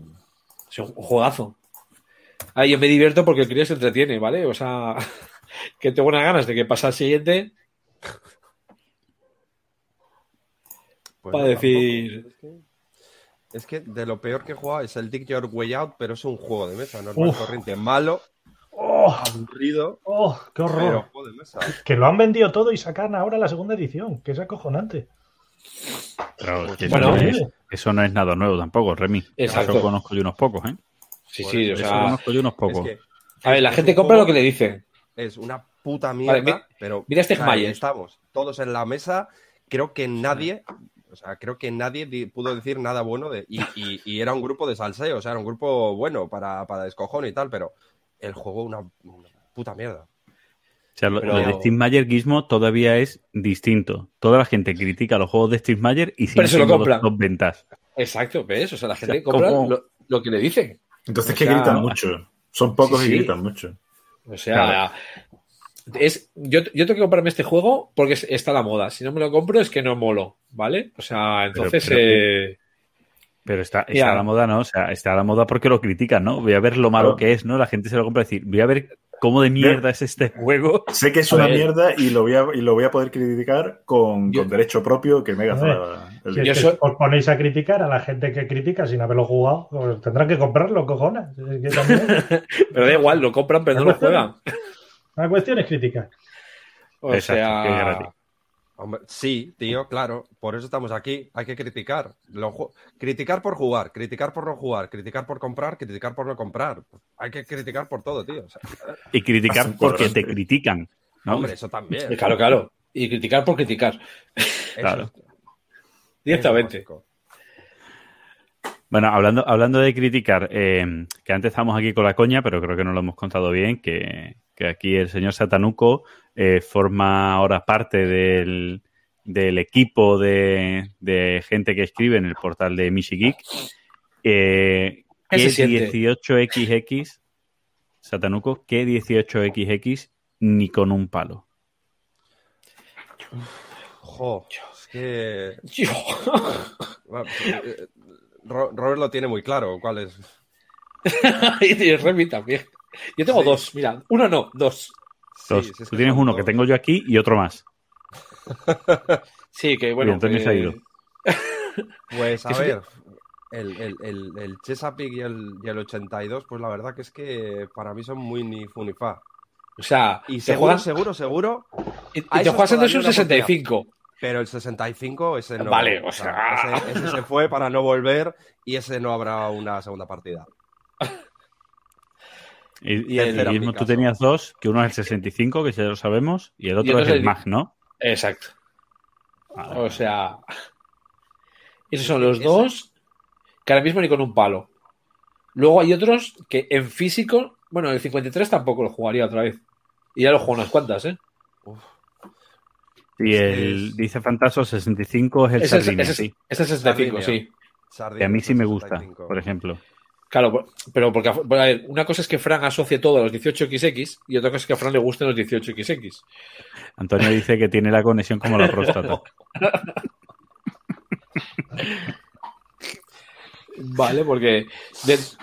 Es un juegazo. Ahí yo me divierto porque el crío se entretiene, ¿vale? O sea, que tengo unas ganas de que pase al siguiente para decir. Es que, es que de lo peor que he jugado es el Dig Your Way Out, pero es un juego de mesa, normal, Uf. corriente, malo, ¡Oh! aburrido, ¡Oh! ¡Qué pero horror! juego de mesa. Que lo han vendido todo y sacan ahora la segunda edición, que es acojonante. Que Bueno, eso, no es, eso no es nada nuevo tampoco, Remy. Exacto. Eso conozco yo unos pocos, ¿eh? Sí, sí, o sea. conozco yo unos pocos. Es que A ver, la es gente compra juego- lo que le dicen. Es una puta mierda, Vale, mi- pero mira este ahí Mayer. estamos, todos en la mesa. Creo que nadie, o sea, creo que nadie di- pudo decir nada bueno de. Y, y- y era un grupo de salseo, o sea, era un grupo bueno para, para descojón y tal, pero el juego una, una puta mierda. O sea, lo, Pero- lo de Steve Mayer Gizmo todavía es distinto. Toda la gente critica los juegos de Steve Mayer y Pero siguen se lo compran. los top ventas. Exacto, ¿ves? O sea, la sea, gente compra lo, lo que le dicen. Entonces O que sea, gritan mucho. Son pocos sí, y gritan mucho. O sea, es, yo, yo tengo que comprarme este juego porque es- está a la moda. Si no me lo compro es que no molo, ¿vale? O sea, entonces. pero- eh, Pero está, está a la moda, ¿no? O sea, está a la moda porque lo critican, ¿no? Voy a ver lo malo Claro. que es, ¿no? La gente se lo compra y decir, voy a ver cómo de mierda es este juego. Sé que es una mierda y lo voy a, y lo voy a poder criticar con, Yo- con derecho propio que me gasta Si es que soy- os ponéis a criticar a la gente que critica sin haberlo jugado, pues tendrán que comprarlo, cojones. Pero da igual, lo compran, pero no lo juegan. la cuestión es criticar. O Exacto, sea. Hombre, sí, tío, claro. Por eso estamos aquí. Hay que criticar. Lo criticar por jugar, criticar por no jugar, criticar por comprar, criticar por no comprar. Hay que criticar por todo, tío. O sea, Y criticar porque te critican. ¿no? hombre, eso también. Claro, claro. Y criticar por criticar. Claro. Directamente. Bueno, hablando, hablando de criticar, eh, que antes estábamos aquí con la coña, pero creo que no lo hemos contado bien, que, que aquí el señor Satanuco eh, forma ahora parte del, del equipo de, gente que escribe en el portal de Michigeek, eh, que 18XX, Satanuco, que 18XX ni con un palo. Jo, es que... Robert lo tiene muy claro, ¿cuál es? y Remy también. Yo tengo dos, mira, uno no, dos. Tú tienes uno que tengo yo aquí y otro más. sí, que bueno. Antonio se ha ido. Pues a ver, el, el, el, el, Chesapeake y el, y el 82, pues la verdad que es que para mí son muy ni funifa. O sea, y seguro, seguro, seguro. Y, te juegas en un 65. Pero el 65, ese no. Vale, o sea. ese, se fue para no volver y ese no habrá una segunda partida. Y, el mismo tú tenías dos, que uno es el 65, que ya lo sabemos, y el otro es el, MAG, ¿no? Exacto. O sea, esos son los dos que ahora mismo ni con un palo. Luego hay otros que en físico, bueno, el 53 tampoco lo jugaría otra vez. Y ya lo juego unas cuantas, ¿eh? Y el, dice Fantaso 65 es el Sardinia, ese, sí. Ese es el 65, sí. Que a mí sí me gusta, por ejemplo. Claro, pero porque una cosa es que Fran asocie todo a los 18XX y otra cosa es que a Fran le gusten los 18XX. Antonio dice que tiene la conexión como la próstata. vale, porque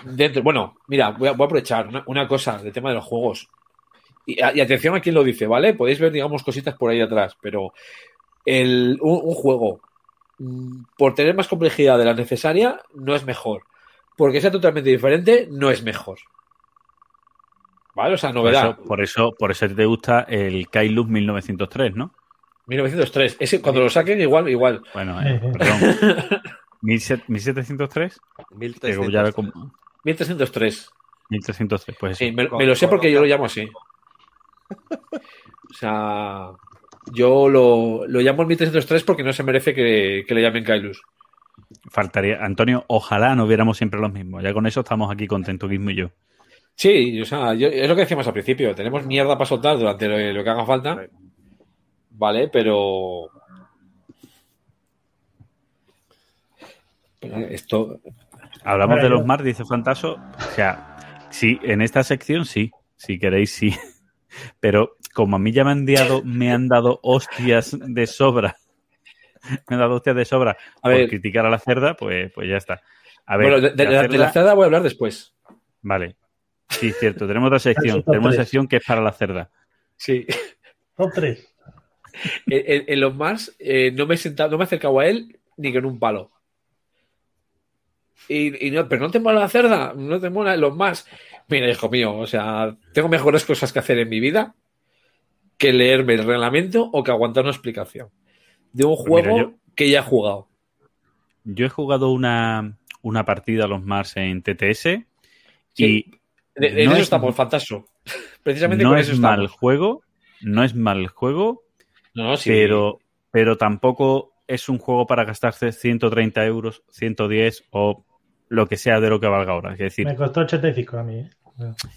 dentro, bueno, mira, voy a, aprovechar una, cosa del tema de los juegos. Y, atención a quien lo dice, ¿vale? Podéis ver, digamos, cositas por ahí atrás, pero el, un juego, mm, por tener más complejidad de la necesaria, no es mejor porque sea totalmente diferente, no es mejor. ¿Vale? O sea, novedad. Por eso, por eso, te gusta el Kailus 1903, ¿no? 1903. Ese, cuando lo saquen, igual, igual. Bueno, eh, perdón. 1703? 1303. 1303, pues Sí, me, lo sé porque yo lo llamo así. O sea, yo lo, lo llamo el 1303 porque no se merece que, que le llamen Kailus. Faltaría, Antonio, ojalá no viéramos siempre los mismos. Ya con eso estamos aquí contentos, Guismo y yo. Sí, o sea, es lo que decíamos al principio. Tenemos mierda para soltar durante lo, que haga falta. Vale, pero. esto. Hablamos de los mar, dice Fantaso. O sea, sí, en esta sección sí. Si queréis, sí. Pero como a mí ya me han dado, me han dado hostias de sobra me he dado hostias de sobra a por criticar a la cerda, pues, pues ya está. A ver, bueno, de, la, cerda voy a hablar después. Vale. Sí, cierto. Tenemos otra sección. Tenemos una sección que es para la cerda. Sí. Son tres. En, los más eh, no me he sentado, no me he acercado a él ni con un palo. Y, no, pero no te mola la cerda, no te mola los más. Mira, hijo mío, o sea, tengo mejores cosas que hacer en mi vida que leerme el reglamento o que aguantar una explicación de un pues juego que ya he jugado. Yo he jugado una, una partida a los Mars en TTS y. De, no eso es, estamos, fantástico. Precisamente no es mal juego, no es mal juego, no, pero, pero tampoco es un juego para gastarse 130 euros, 110 o lo que sea de lo que valga ahora. Es decir, me costó 85 a mí. ¿eh?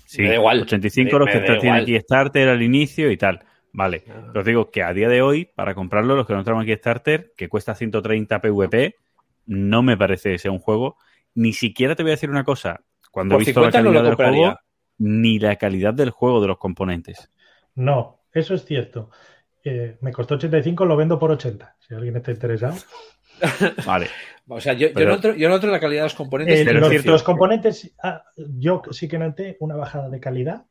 Sí, igual. 85 los que tiene aquí Starter al inicio y tal. Vale, os digo que a día de hoy, para comprarlo, los que no entramos aquí Starter, que cuesta 130 PVP, no me parece que sea un juego. Ni siquiera te voy a decir una cosa, cuando he visto la calidad del juego, ni la calidad del juego de los componentes. No, eso es cierto. Eh, me costó 85, lo vendo por 80, si alguien está interesado. Vale. O sea, yo, no entro, la calidad de los componentes. Eh, los, los, componentes, ah, yo sí que noté una bajada de calidad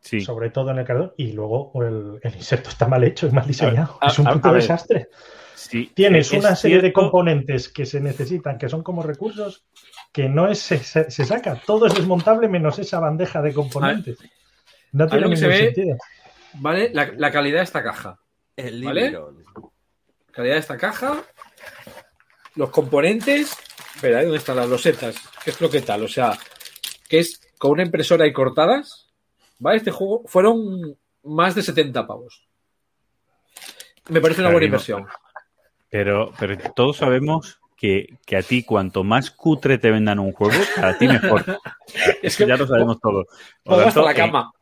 sobre todo en el cargador, y luego el, el, insecto está mal hecho, es mal diseñado. es un puto desastre. Tienes una serie de componentes que se necesitan, que son como recursos, que no es se, saca. Todo es desmontable menos esa bandeja de componentes. No tiene ningún sentido. ¿Vale? La, calidad de esta caja. El ¿Vale? Calidad de esta caja. Los componentes. Espera, ¿dónde están las losetas? ¿Qué es lo que tal? O sea, que es con una impresora y cortadas ¿Vale? Este juego fueron más de 70 pavos. Me parece una buena inversión. Pero, pero todos sabemos que, a ti cuanto más cutre te vendan un juego, a ti mejor. es que ya lo sabemos todos. hasta la cama.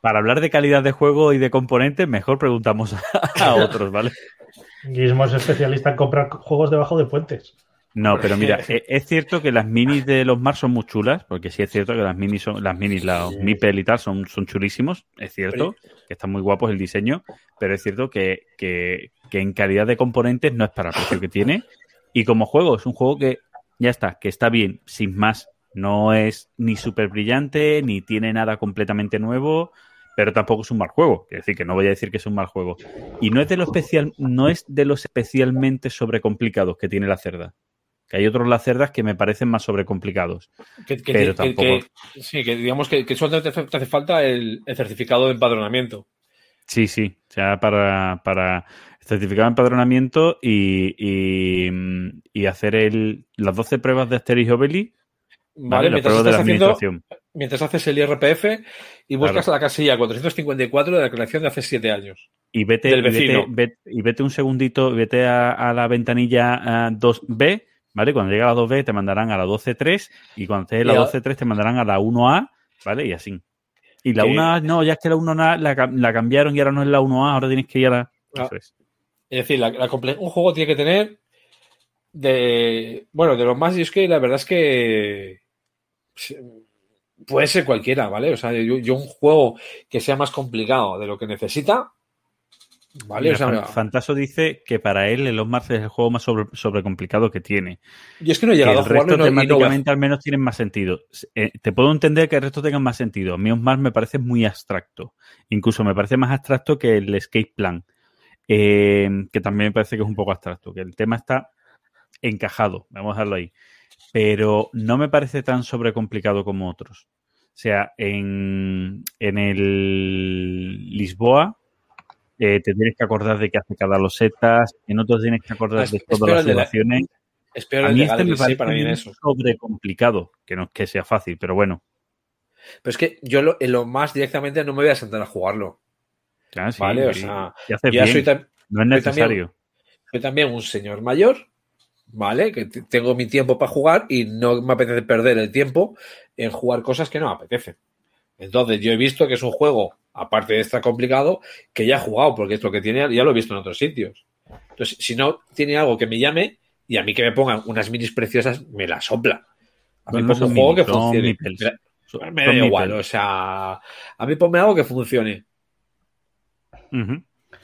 para hablar de calidad de juego y de componentes, mejor preguntamos a, otros, ¿vale? Guismo es especialista en comprar juegos debajo de puentes. No, pero mira, e, es cierto que las minis de los Mars son muy chulas, porque sí es cierto que las minis son, las minis, los Mipel y tal son, son chulísimos, es cierto, que están muy guapos el diseño, pero es cierto que, que, que en calidad de componentes no es para el precio que tiene. Y como juego, es un juego que ya está, que está bien, sin más. No es ni súper brillante, ni tiene nada completamente nuevo, pero tampoco es un mal juego. Es decir, que no voy a decir que es un mal juego. Y no es de lo especial, no es de los especialmente sobrecomplicados que tiene la cerda. Que hay otros lacerdas que me parecen más sobrecomplicados. Que, pero tampoco... sí, que digamos que, que solo te, hace falta el, certificado de empadronamiento. Sí, sí. O sea, para, para certificado de empadronamiento y, y, hacer el, las 12 pruebas de Asterix Obeli Vale, mientras, de la haciendo, mientras haces el IRPF y buscas la casilla 454 de la creación de hace 7 años. Y vete, y vete, un segundito, vete a, la ventanilla 2B, ¿vale? Cuando llega a la 2B te mandarán a la 12.3 y cuando estés en la 12.3 te mandarán a la 1A, ¿vale? Y así. Y la 1A, no, ya es que la 1A la, cambiaron y ahora no es la 1A, ahora tienes que ir a la... Ah. es. decir, un juego tiene que tener de... Bueno, de los más, y es que la verdad es que puede ser cualquiera, ¿vale? O sea, yo, un juego que sea más complicado de lo que necesita, ¿vale? o sea, Fantaso dice que para él el Mars es el juego más sobre, complicado que tiene. Y es que no he llegado a jugarlo. El resto temáticamente al menos tienen más sentido. Eh, te puedo entender que el resto tengan más sentido. A mí Mars me parece muy abstracto. Incluso me parece más abstracto que el Escape Plan. Eh, que también me parece que es un poco abstracto. Que el tema está encajado. Vamos a dejarlo ahí pero no me parece tan sobrecomplicado como otros. O sea, en, en el Lisboa eh, te tienes que acordar de qué hace cada loseta, en otros tienes que acordar de todas las situaciones. Espero a mí este me parece para mí eso. sobrecomplicado, que no es que sea fácil, pero bueno. Pero es que yo lo, lo más directamente no me voy a sentar a jugarlo. vale, o sea, ya soy no es necesario. soy también un señor mayor ¿vale? Que tengo mi tiempo para jugar y no me apetece perder el tiempo en jugar cosas que no me apetecen. Entonces, yo he visto que es un juego, aparte de estar complicado, que ya he jugado, porque es lo que tiene, ya lo he visto en otros sitios. Entonces, si no tiene algo que me llame y a mí que me pongan unas minis preciosas, me la sopla. A mí pongo un juego que funcione. Me, da igual, o sea, a mí ponme algo que funcione.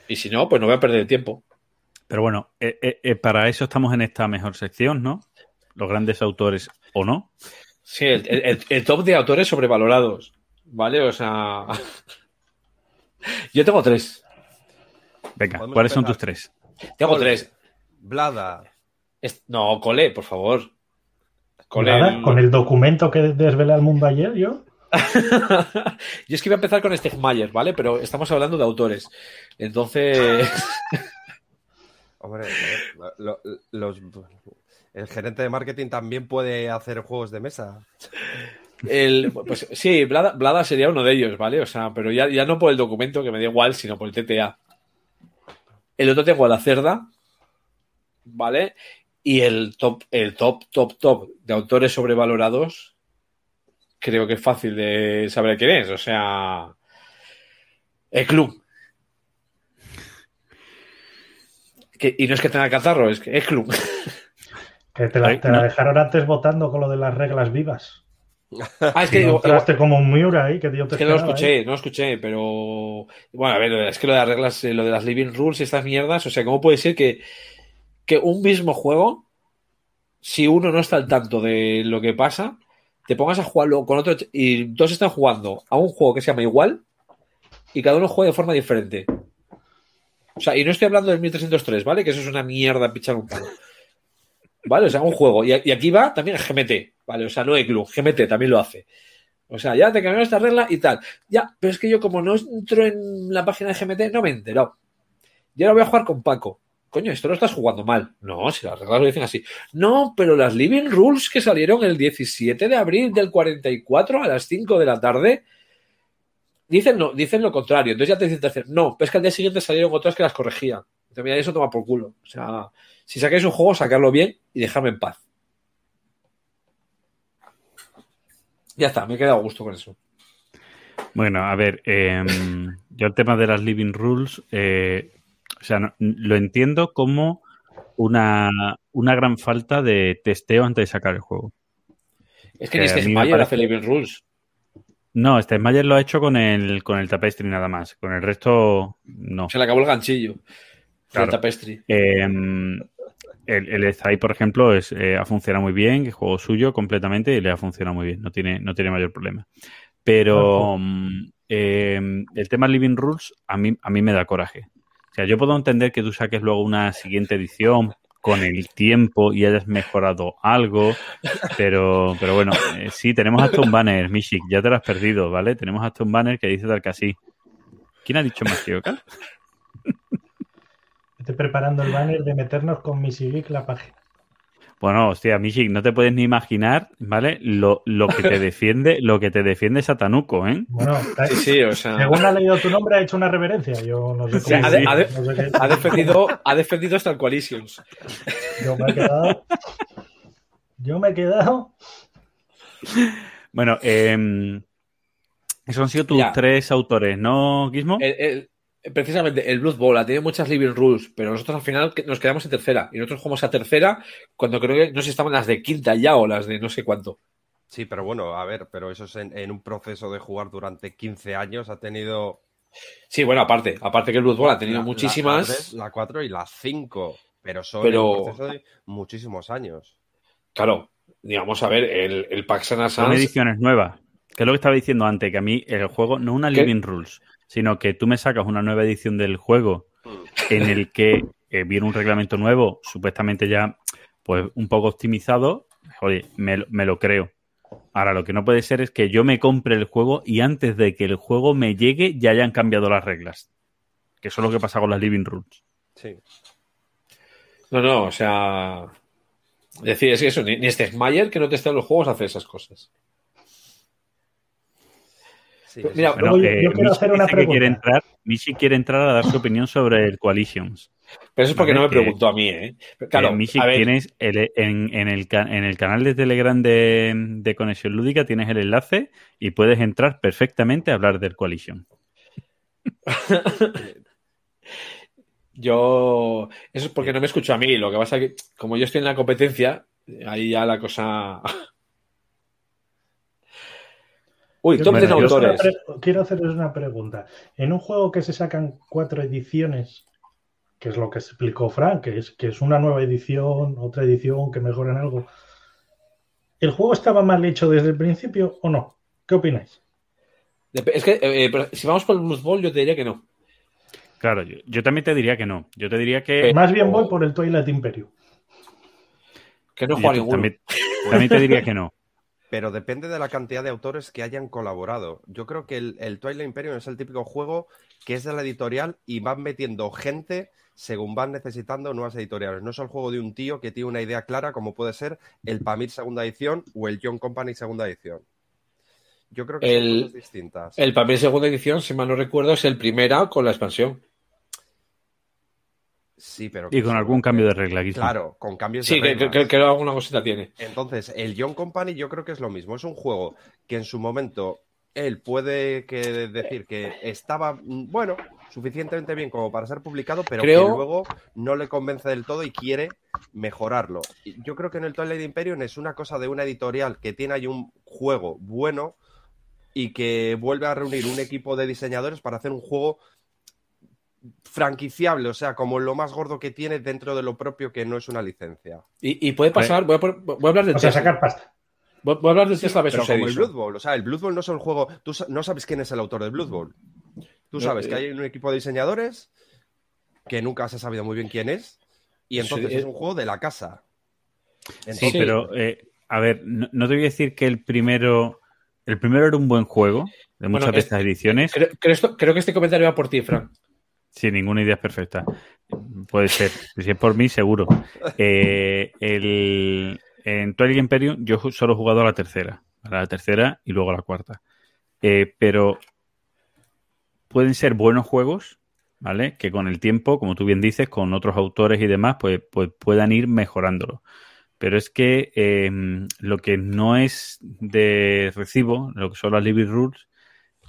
Y si no, pues no voy a perder el tiempo. Pero bueno, eh, eh, eh, para eso estamos en esta mejor sección, ¿no? Los grandes autores o no. Sí, el, top de autores sobrevalorados. ¿Vale? O sea. Yo tengo tres. Venga, ¿cuáles son tus tres? Tengo tres. Blada. No, Cole, por favor. Cole. Con el documento que desvela el mundo ayer, yo. yo es que iba a empezar con Stegmayer, ¿vale? Pero estamos hablando de autores. Entonces. Hombre, el gerente de marketing también puede hacer juegos de mesa. El, pues sí, Blada, sería uno de ellos, ¿vale? O sea, pero ya, ya no por el documento que me da igual, sino por el TTA. El otro tengo a la cerda, ¿vale? Y el top, el top, top, top de autores sobrevalorados, creo que es fácil de saber quién es. O sea, el club. y no es que tenga catarro, es que es club. Que te la, dejaron antes votando con lo de las reglas vivas. Ah, es que digo, como un Miura ahí que te Es que no lo escuché, no lo escuché, pero bueno, a ver, es que lo de las reglas, eh, lo de las living rules y estas mierdas, o sea, ¿cómo puede ser que, que un mismo juego, si uno no está al tanto de lo que pasa, te pongas a jugarlo con otro y dos están jugando a un juego que se llama igual y cada uno juega de forma diferente? O sea, y no estoy hablando del 1303, ¿vale? Que eso es una mierda pichar un palo. ¿Vale? O sea, un juego. Y, aquí va también GMT, ¿vale? O sea, no club, GMT también lo hace. O sea, ya te cambiaron esta regla y tal. Ya, pero es que yo como no entro en la página de GMT, no me he enterado. Y ahora voy a jugar con Paco. Coño, esto lo estás jugando mal. No, si las reglas lo dicen así. No, pero las Living Rules que salieron el 17 de abril del 44 a las 5 de la tarde Dicen, no, dicen lo contrario, entonces ya te dicen hacer. No, pero es que al día siguiente salieron otras que las corregían. Entonces, mira, eso toma por culo. O sea, si sacáis un juego, sacarlo bien y dejarme en paz. Ya está, me he quedado a gusto con eso. Bueno, a ver, em, yo el tema de las living rules, eh, o sea, lo entiendo como una, una, gran falta de testeo antes de sacar el juego. Es que, ni este Mayer hace living rules. No, este Mayer lo ha hecho con el, con el tapestry nada más. Con el resto, no. Se le acabó el ganchillo. El tapestry. Em, el, el por ejemplo, es, eh, ha funcionado muy bien, es juego suyo completamente y le ha funcionado muy bien, no tiene, no tiene mayor problema. Pero mm, em, el tema Living Rules a mí, a mí me da coraje. O sea, yo puedo entender que tú saques luego una siguiente edición con el tiempo y hayas mejorado algo, pero, pero bueno, eh, sí, tenemos hasta un banner, Mishik, ya te lo has perdido, ¿vale? Tenemos hasta un banner que dice tal que así. ¿Quién ha dicho más que Estoy preparando el banner de meternos con Misivic la página. Bueno, hostia, Mishik, no te puedes ni imaginar, ¿vale? Lo, lo que te defiende, lo que te defiende Satanuco, ¿eh? Bueno, sí, sí, o sea... según ha leído tu nombre, ha hecho una reverencia. Yo no sé cómo. ha, defendido, ha defendido hasta el Coalitions. Yo me he quedado. Yo me he quedado. Bueno, eh, esos han sido tus tres autores, ¿no, Gizmo? el, precisamente el Blood Bowl ha tenido muchas living rules, pero nosotros al final nos quedamos en tercera. Y nosotros jugamos a tercera cuando creo que no sé si estaban las de quinta ya o las de no sé cuánto. Sí, pero bueno, a ver, pero eso es en, un proceso de jugar durante 15 años, ha tenido. Sí, bueno, aparte, aparte que el Blood Bowl ha tenido muchísimas. La 4 y la 5, pero son pero... un proceso de muchísimos años. Claro, digamos, a ver, el, el Paxana Sans... Son ediciones nuevas. Que es lo que estaba diciendo antes, que a mí el juego no es una living rules sino que tú me sacas una nueva edición del juego en el que eh, viene un reglamento nuevo, supuestamente ya pues un poco optimizado, oye, me, lo creo. Ahora, lo que no puede ser es que yo me compre el juego y antes de que el juego me llegue ya hayan cambiado las reglas. Que eso es lo que pasa con las Living Rules. Sí. No, no, o sea. Decir, es eso, ni, ni este Mayer que no te en los juegos hace esas cosas. Mira, yo, eh, quiero hacer una pregunta. Quiere entrar, Michi quiere entrar a dar su opinión sobre el Coalitions. Pero eso es porque no me preguntó a mí, ¿eh? Claro, Michi, tienes en, el, canal de Telegram de, Conexión Lúdica, tienes el enlace y puedes entrar perfectamente a hablar del Coalition. yo. Eso es porque no me escucho a mí. Lo que pasa es que, como yo estoy en la competencia, ahí ya la cosa. Uy, top autores. Quiero hacerles una pregunta. En un juego que se sacan cuatro ediciones, que es lo que explicó Frank, que es, que es una nueva edición, otra edición, que mejoran algo. ¿El juego estaba mal hecho desde el principio o no? ¿Qué opináis? Es que eh, eh, si vamos por el Blues Ball, yo te diría que no. Claro, yo, también te diría que no. Yo te diría que. Más bien voy por el Twilight Imperio. Que no juega ninguno. también te diría que no pero depende de la cantidad de autores que hayan colaborado. Yo creo que el, Twilight Imperium es el típico juego que es de la editorial y van metiendo gente según van necesitando nuevas editoriales. No es el juego de un tío que tiene una idea clara como puede ser el Pamir segunda edición o el John Company segunda edición. Yo creo que el, son cosas distintas. El Pamir segunda edición, si mal no recuerdo, es el primera con la expansión. Sí, pero. Y con algún cambio de regla, Claro, con cambios de regla. Sí, que, alguna cosita tiene. Entonces, el John Company yo creo que es lo mismo. Es un juego que en su momento él puede que decir que estaba, mm, bueno, suficientemente bien como para ser publicado, pero que luego no le convence del todo y quiere mejorarlo. Yo creo que en el Twilight Imperium es una cosa de una editorial que tiene ahí un juego bueno y que vuelve a reunir un equipo de diseñadores para hacer un juego franquiciable, o sea, como lo más gordo que tiene dentro de lo propio que no es una licencia. Y, puede pasar, voy a, hablar de... O sea, sacar pasta. Voy, a hablar de Tesla Pero como el Blood Bowl, o sea, el Blood Bowl no es un juego... Tú no sabes quién es el autor del Blood Bowl. Tú sabes que eh, hay un equipo de diseñadores que nunca se ha sabido muy bien quién es y entonces es un juego de la casa. sí, pero eh, a ver, no, te voy a decir que el primero... El primero era un buen juego de muchas de estas ediciones. Creo, creo, que este comentario va por ti, Frank. Sí, ninguna idea es perfecta. Puede ser. Si es por mí, seguro. Eh, el, en Twilight Imperium yo solo he jugado a la tercera. A la tercera y luego a la cuarta. Eh, pero pueden ser buenos juegos, ¿vale? Que con el tiempo, como tú bien dices, con otros autores y demás, pues, pues puedan ir mejorándolo. Pero es que em, lo que no es de recibo, lo que son las Living Rules,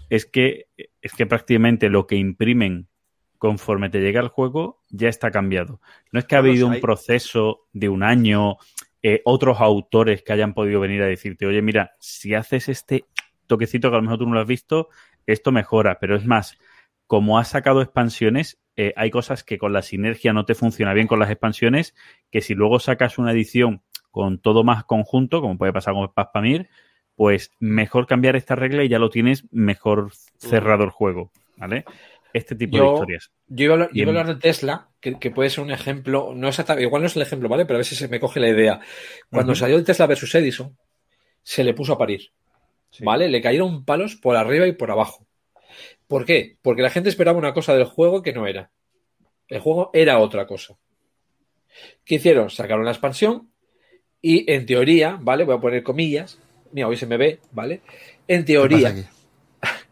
es que, es que prácticamente lo que imprimen conforme te llega el juego ya está cambiado. No es que ha habido un proceso de un año, eh, otros autores que hayan podido venir a decirte, oye, mira, si haces este toquecito que a lo mejor tú no lo has visto, esto mejora, pero es más, como has sacado expansiones, eh, hay cosas que con la sinergia no te funciona bien con las expansiones, que si luego sacas una edición con todo más conjunto, como puede pasar con Paspamir, pues mejor cambiar esta regla y ya lo tienes mejor cerrado el juego, ¿vale? Este tipo de historias. Yo iba, a hablar, de Tesla, que, puede ser un ejemplo, no exactamente, igual no es el ejemplo, ¿vale? Pero a ver si se me coge la idea. Cuando salió el Tesla versus Edison, se le puso a parir, ¿vale? Le cayeron palos por arriba y por abajo. ¿Por qué? Porque la gente esperaba una cosa del juego que no era. El juego era otra cosa. ¿Qué hicieron? Sacaron la expansión y en teoría, ¿vale? Voy a poner comillas. Mira, hoy se me ve, ¿vale? En teoría,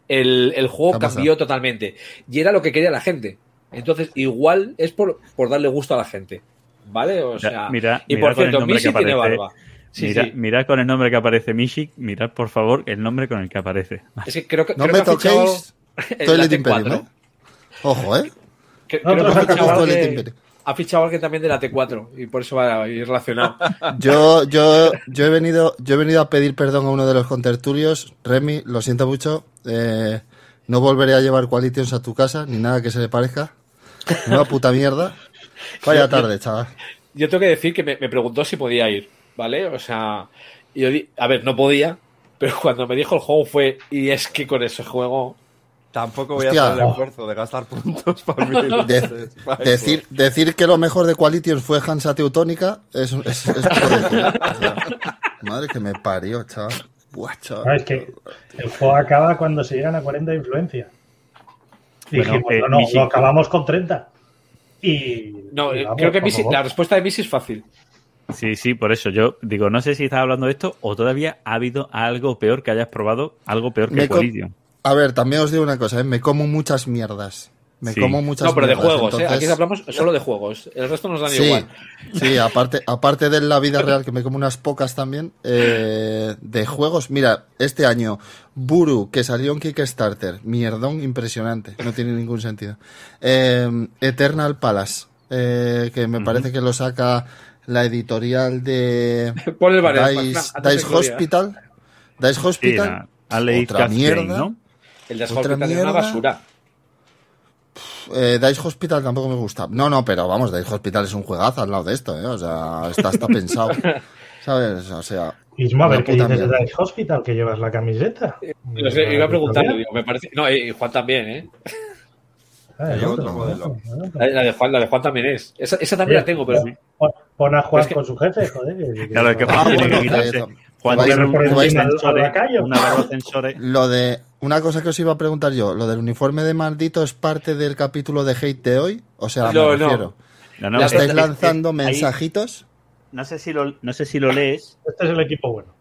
el, juego cambió totalmente. Y era lo que quería la gente. Entonces, igual es por, darle gusto a la gente. ¿Vale? O sea, mira, y por cierto, Mishik tiene barba. mira, con el nombre que aparece Mishik, mirad por favor el nombre con el que aparece. Es que creo que. No me toquéis Toilet Imperium, ¿eh? Ojo, ¿eh? creo que ha fichado, que, ha fichado alguien también de la T4 y por eso va a ir relacionado. Yo, yo, yo, he venido, yo he venido a pedir perdón a uno de los contertulios. Remy, lo siento mucho. Eh, no volveré a llevar Qualitions a tu casa, ni nada que se le parezca. Una puta mierda. Vaya tarde, chaval. Yo tengo que decir que me, preguntó si podía ir, ¿vale? O sea, yo di, a ver, no podía, pero cuando me dijo el juego fue, y es que con ese juego Tampoco voy a hacer el esfuerzo de gastar puntos para mí. decir, decir que lo mejor de Qualitions fue Hansa Teutónica es, es, es Madre que me parió, chaval. Buah, chaval. es que el juego acaba cuando se llegan a 40 de influencia. Y dijimos, eh, no, no, acabamos con 30. Y. No, eh, creo que la respuesta de Missy es fácil. Sí, sí, por eso yo digo, no sé si estás hablando de esto o todavía ha habido algo peor que hayas probado, algo peor que Qualition. A ver, también os digo una cosa, ¿eh? me como muchas mierdas. Me como muchas No, pero de juegos, ¿eh? Aquí hablamos solo de juegos. El resto nos dan igual. Sí, aparte, aparte de la vida real, que me como unas pocas también, eh, de juegos. Mira, este año, Buru, que salió en Kickstarter, mierdón impresionante, no tiene ningún sentido. Eh, Eternal Palace, eh, que me parece que lo saca la editorial de Dice, Hospital. Dice Hospital. Otra mierda. ¿no? El de Hospital es una basura. Eh, Dice Hospital tampoco me gusta. No, no, pero vamos, Dice Hospital es un juegazo al lado de esto, ¿eh? O sea, está, está pensado. ¿Sabes? O sea. Isma, a ver qué dices de Dice Hospital, que llevas la camiseta. iba a preguntarle, digo, me parece. No, y Juan también, ¿eh? Ah, la, de Juan, la de Juan también es. Esa, esa también la tengo, pero. Pon a Juan con su jefe, joder. Claro, que Juan tiene que quitarse. Juan Lo de una cosa que os iba a preguntar yo, lo del uniforme de maldito es parte del capítulo de hate de hoy, o sea, no, me refiero. No. ¿Estáis lanzando mensajitos? no sé si lo, no sé si lo lees. Este es el equipo bueno.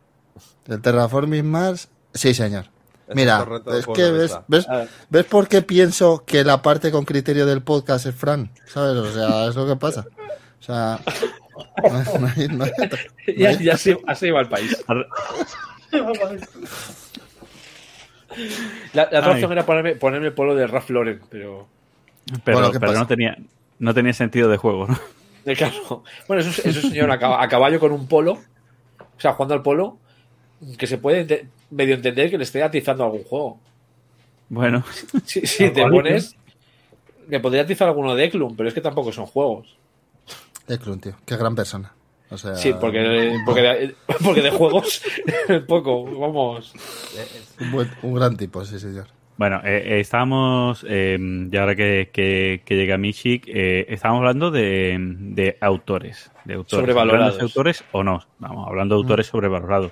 El Terraforming Mars, sí, señor. Mira, es que ves, ves, ves por qué pienso que la parte con criterio del podcast es Fran, ¿sabes? O sea, es lo que pasa. O sea, ya, ya se, así va el país. La, la otra opción era ponerme, ponerme el polo de Ralph Lauren, pero. Pero, pero no, tenía, no tenía sentido de juego, ¿no? De claro. Bueno, eso es un señor a, caballo con un polo, o sea, jugando al polo, que se puede medio entender que le esté atizando algún juego. Bueno. Si, te pones. Me podría atizar alguno de Eklund, pero es que tampoco son juegos. Eklund, tío. Qué gran persona. O sea, sí, porque, porque, de, porque de juegos, poco, vamos. Un, gran tipo, sí, señor. Bueno, eh, eh estábamos, eh, y ahora que, que, llega Michik, eh, estábamos hablando de, de, autores. De autores. Sobrevalorados. autores o no? Vamos, hablando de autores mm. sobrevalorados.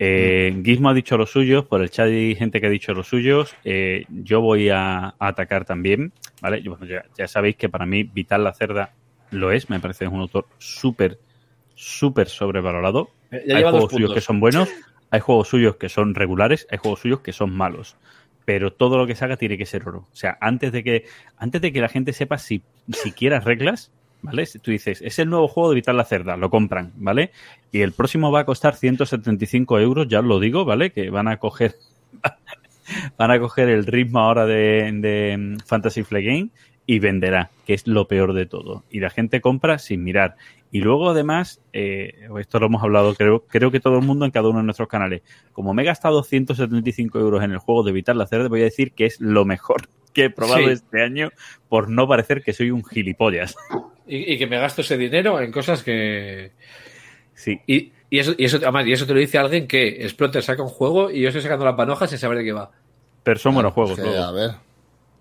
Eh, Gizmo ha dicho los suyos, por el chat hay gente que ha dicho los suyos. Eh, yo voy a, atacar también, ¿vale? ya, ya, sabéis que para mí Vital la Cerda lo es, me parece un autor súper, súper sobrevalorado. hay juegos suyos que son buenos, hay juegos suyos que son regulares, hay juegos suyos que son malos. Pero todo lo que se haga tiene que ser oro. O sea, antes de que, antes de que la gente sepa si siquiera reglas, ¿vale? Tú dices, es el nuevo juego de Vital la Cerda, lo compran, ¿vale? Y el próximo va a costar 175 euros, ya os lo digo, ¿vale? Que van a coger van a coger el ritmo ahora de, de Fantasy Flight Game y venderá, que es lo peor de todo. Y la gente compra sin mirar. Y luego, además, eh, esto lo hemos hablado, creo, creo que todo el mundo en cada uno de nuestros canales. Como me he gastado 175 euros en el juego de Vital Lacer, voy a decir que es lo mejor que he probado Sí. este año por no parecer que soy un gilipollas. Y, y que me gasto ese dinero en cosas que. Sí, Y, y eso, y, eso, además, y eso te lo dice alguien que Splotter saca un juego y yo estoy sacando la panoja sin saber de qué va. pero son buenos juegos. Luego. a ver,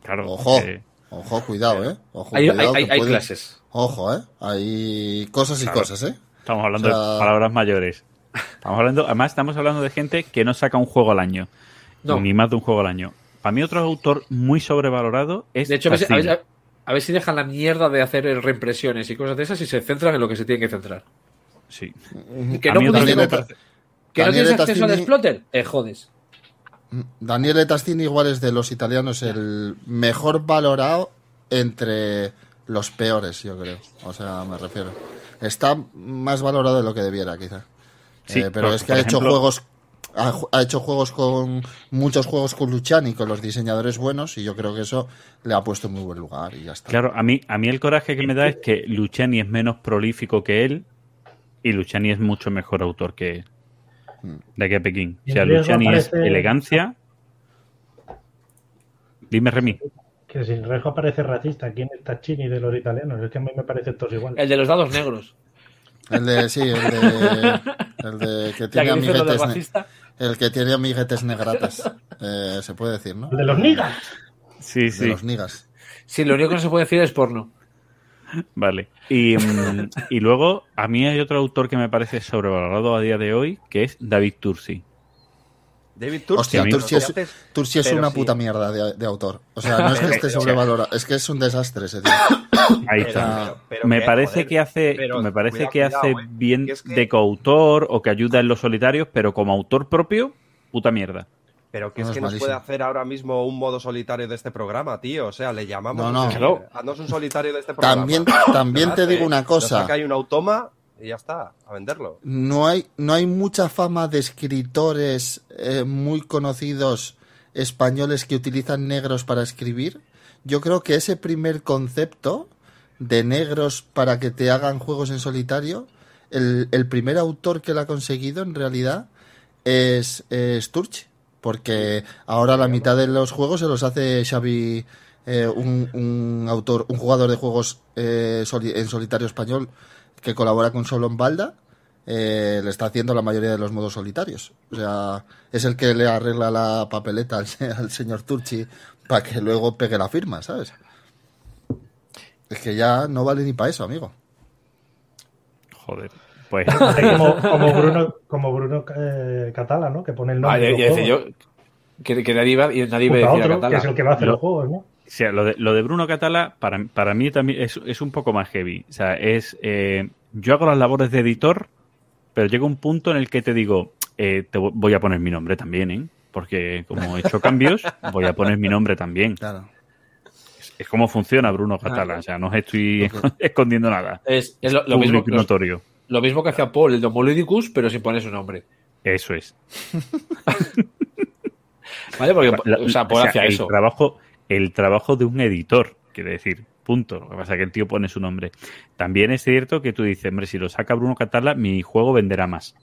Claro, Ojo. eh, ojo, cuidado, ¿eh? Ojo, Hay, hay, cuidado, hay, hay puede- clases. Ojo, ¿eh? Hay cosas y Claro. cosas, ¿eh? estamos hablando O sea- de palabras mayores. Estamos hablando, además, estamos hablando de gente que no saca un juego al año. No. Ni más de un juego al año. Para mí, otro autor muy sobrevalorado es. De hecho, a ver, si- a, ver, a ver si dejan la mierda de hacer reimpresiones y cosas de esas y se centran en lo que se tienen que centrar. Sí. Que A no mí otro que me comprar- parece- ¿Que no tienes acceso al Splotter? Eh, jodes. Daniele Tastini igual es de los italianos el mejor valorado entre los peores, yo creo. O sea, me refiero. Está más valorado de lo que debiera, quizá. Sí, Eh, pero por- es que ha hecho juegos ha, hecho juegos con muchos juegos con Luciani con los diseñadores buenos y yo creo que eso le ha puesto en muy buen lugar y ya está. Claro, a mí, a mí el coraje que me da es que Luciani es menos prolífico que él y Luciani es mucho mejor autor que él. De aquí a Pekín. O sea, Luciani es aparece- elegancia. Dime, Remy. Que sin riesgo parece racista. ¿Quién es Tachini de los italianos? Es que a mí me parecen todos iguales. El de los dados negros. El de, sí, el de, el de que tiene de amiguetes, el que tiene amiguetes negratas, eh, se puede decir, ¿no? El de los nigas. Sí, De sí. los nigas. Sí, lo único que no se puede decir es porno. Vale. Y, mm, y luego, a mí hay otro autor que me parece sobrevalorado a día de hoy, que es David Tursi. David. Hostia, pero Turci es, es una sí. puta mierda de, de autor. O sea, no es que esté sobrevalorado, es que es un desastre ese tío. Ahí está. pero- pero me parece joder, que hace, pero me parece cuidado, que hace cuidado, eh. bien Que es que- de coautor o que ayuda en los solitarios, pero como autor propio, puta mierda. Pero que No, es es que nos malísimo. puede hacer ahora mismo un modo solitario de este programa, tío. O sea, le llamamos. No, no. eh, Claro. Haznos un solitario de este programa. También, también te digo una cosa. Que hay un automa y ya está, a venderlo. No hay, no hay mucha fama de escritores eh, muy conocidos españoles que utilizan negros para escribir. Yo creo que ese primer concepto de negros para que te hagan juegos en solitario, el, el primer autor que lo ha conseguido en realidad es, es Turchi. Porque ahora la mitad de los juegos se los hace Xavi, eh, un, un autor, un jugador de juegos eh, en solitario español que colabora con Solon Balda. eh, le está haciendo la mayoría de los modos solitarios. O sea, es el que le arregla la papeleta al, al señor Turchi para que luego pegue la firma, ¿sabes? Es que ya no vale ni para eso, amigo. Joder. Pues como, como Bruno, como Bruno eh, Catala, ¿no? Que pone el Ah, nombre. y de yo que, que nadie y nadie a decir a que es el que va a hacer Lo- los juegos, ¿no? O sea, lo de, lo de Bruno Catala, para, para mí también es, es un poco más heavy. O sea, es. eh, yo hago las labores de editor, pero llega un punto en el que te digo, eh, te vo- voy a poner mi nombre también, ¿eh? Porque como he hecho cambios, voy a poner mi nombre también. Claro. Es, es como funciona Bruno Catala. O sea, no os estoy escondiendo nada. Es, es lo, lo mismo, notorio. Lo mismo que hacía Paul, el de Homolydicus, pero sin poner su nombre. Eso es. ¿Vale? Porque, La- o sea, Paul o sea, hacía el eso. Trabajo, el trabajo de un editor, quiere decir, punto. Lo que pasa es que el tío pone su nombre. También es cierto que tú dices, hombre, si lo saca Bruno Catala, mi juego venderá más.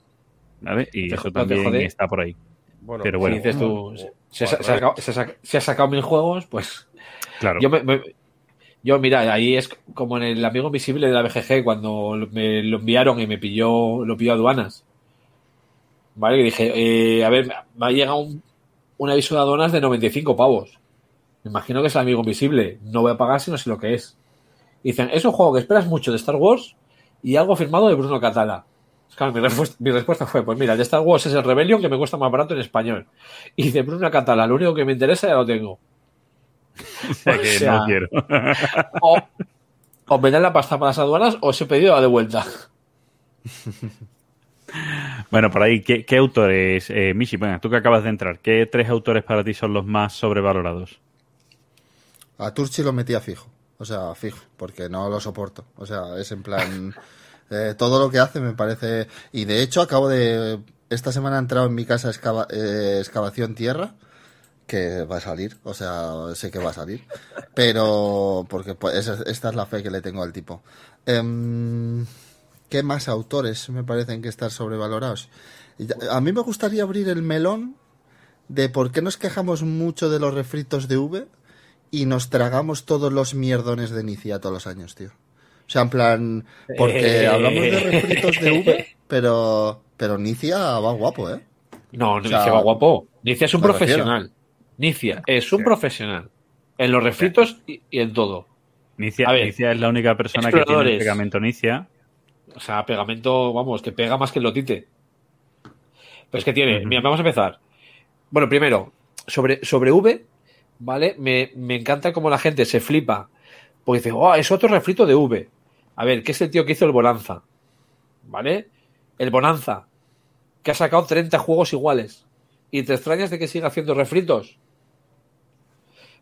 ¿Vale? Y Te- eso también está por ahí. Bueno, Pero Si bueno. dices tú, se, se- Bueno, se ha sacado, se ha saca- se ha sacado mil juegos, pues. Claro. Yo, me- me- yo, mira, ahí es como en el amigo invisible de la BGG, cuando me lo enviaron y me pilló, lo pilló aduanas. ¿Vale? Y dije, eh, a ver, me ha llegado un, aviso de aduanas de 95 pavos. Me imagino que es el amigo invisible. No voy a pagar si no sé lo que es. Y dicen, es un juego que esperas mucho de Star Wars y algo firmado de Bruno Catala. Claro, mi, respuesta, mi respuesta fue, pues mira, el de Star Wars es el Rebellion que me cuesta más barato en español. Y de Bruno Catala, lo único que me interesa ya lo tengo. O sea que o sea- no quiero. O, o me dan la pasta para las aduanas o os he pedido la de vuelta. bueno, por ahí, ¿qué, qué autores? Eh, Michi, venga, tú que acabas de entrar, ¿qué tres autores para ti son los más sobrevalorados? A Turchi lo metía fijo. O sea, fijo, porque no lo soporto. O sea, es en plan. eh, todo lo que hace me parece. Y de hecho, acabo de. Esta semana ha entrado en mi casa excava- eh, excavación tierra. Que va a salir, o sea, sé que va a salir, pero porque pues, esa- esta es la fe que le tengo al tipo. Em, ¿Qué más autores me parecen que están sobrevalorados? A mí me gustaría abrir el melón de por qué nos quejamos mucho de los refritos de V y nos tragamos todos los mierdones de Nicia todos los años, tío. O sea, en plan, porque Eh. hablamos de refritos de V, pero, pero Nicia va guapo, ¿eh? No, sea, Nicia va guapo. Nicia es un profesional. Nicia es un profesional. En los refritos y, y en todo. Nicia, A ver, Nicia es la única persona que tiene pegamento Nicia. O sea, pegamento, vamos, que pega más que el lotite. Pero es que tiene, mira, vamos a empezar. Bueno, primero, sobre, sobre V, ¿vale? Me, me encanta cómo la gente se flipa. Porque dice, oh, es otro refrito de V. A ver, ¿qué es el tío que hizo el Bonanza? ¿Vale? El Bonanza, que ha sacado 30 juegos iguales. ¿Y te extrañas de que siga haciendo refritos?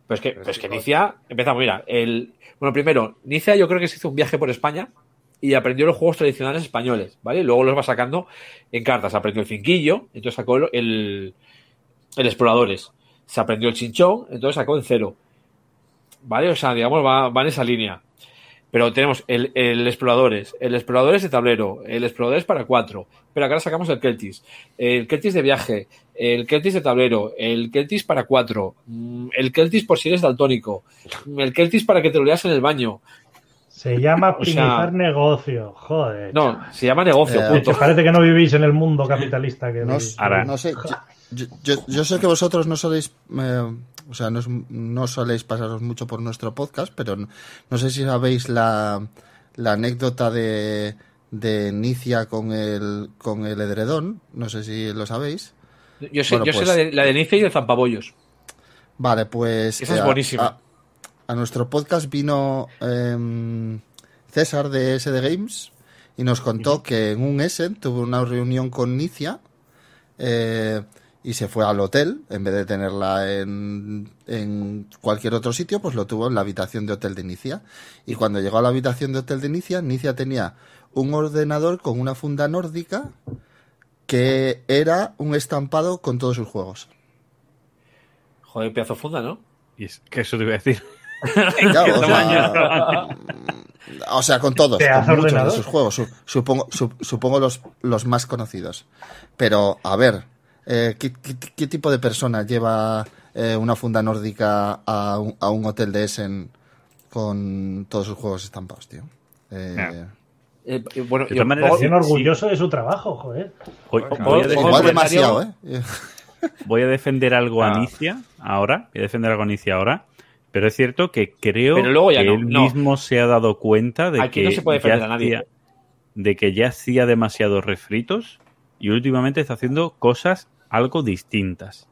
Pues que, pues que Nicia, empezamos, mira, el, bueno, primero, Nicia yo creo que se hizo un viaje por España y aprendió los juegos tradicionales españoles, ¿vale? Y luego los va sacando en cartas. Aprendió el cinquillo, entonces sacó el, el, el exploradores. Se aprendió el chinchón, entonces sacó en cero. ¿Vale? O sea, digamos, va, va en esa línea. Pero tenemos el, el exploradores, el exploradores de tablero, el exploradores para cuatro. Pero acá sacamos el Keltis, el Keltis de viaje, el Keltis de tablero, el Keltis para cuatro, mm, el Keltis por si eres daltónico, el Keltis para que te lo leas en el baño. Se llama O sea- optimizar negocio. Joder. No, se llama negocio, Eh, punto. Parece que no vivís en el mundo capitalista que No. Ahora- no sé, yo, yo- yo sé que vosotros no soléis, eh, o sea, no, no soléis pasaros mucho por nuestro podcast, pero no, no sé si sabéis la, la anécdota de, de Nicia con el, con el edredón, no sé si lo sabéis. Yo sé, Bueno, yo sé pues- la de, la de Nicia y el Zampabollos. Vale, pues Esa es a- buenísima. A, a nuestro podcast vino em, César de SD Games y nos contó que en un Essen tuvo una reunión con Nicia eh, y se fue al hotel, en vez de tenerla en, en cualquier otro sitio, pues lo tuvo en la habitación de hotel de Nicia. Y cuando llegó a la habitación de hotel de Nicia, Nicia tenía un ordenador con una funda nórdica que era un estampado con todos sus juegos. Joder, pedazo funda, ¿no? Y es que eso te iba a decir. Claro, o, sea, o sea, con todos, ¿Te con muchos de sus juegos, su- supongo, su- supongo los, los más conocidos. Pero, a ver, eh, ¿qué, qué- qué tipo de persona lleva eh, una funda nórdica a un, a un hotel de Essen con todos sus juegos estampados, tío? Eh, Ya. Eh, bueno, De yo maneras. Bien orgulloso de su trabajo, joder. Voy, a, demasiado, ¿eh? voy a defender algo a Ah. Nicia ahora. Voy a defender algo a Nicia ahora. Pero es cierto que creo Pero luego ya que no, él no. mismo se ha dado cuenta de Aquí que no se puede ya defender a nadie. hacía- de que ya hacía demasiados refritos y últimamente está haciendo cosas algo distintas.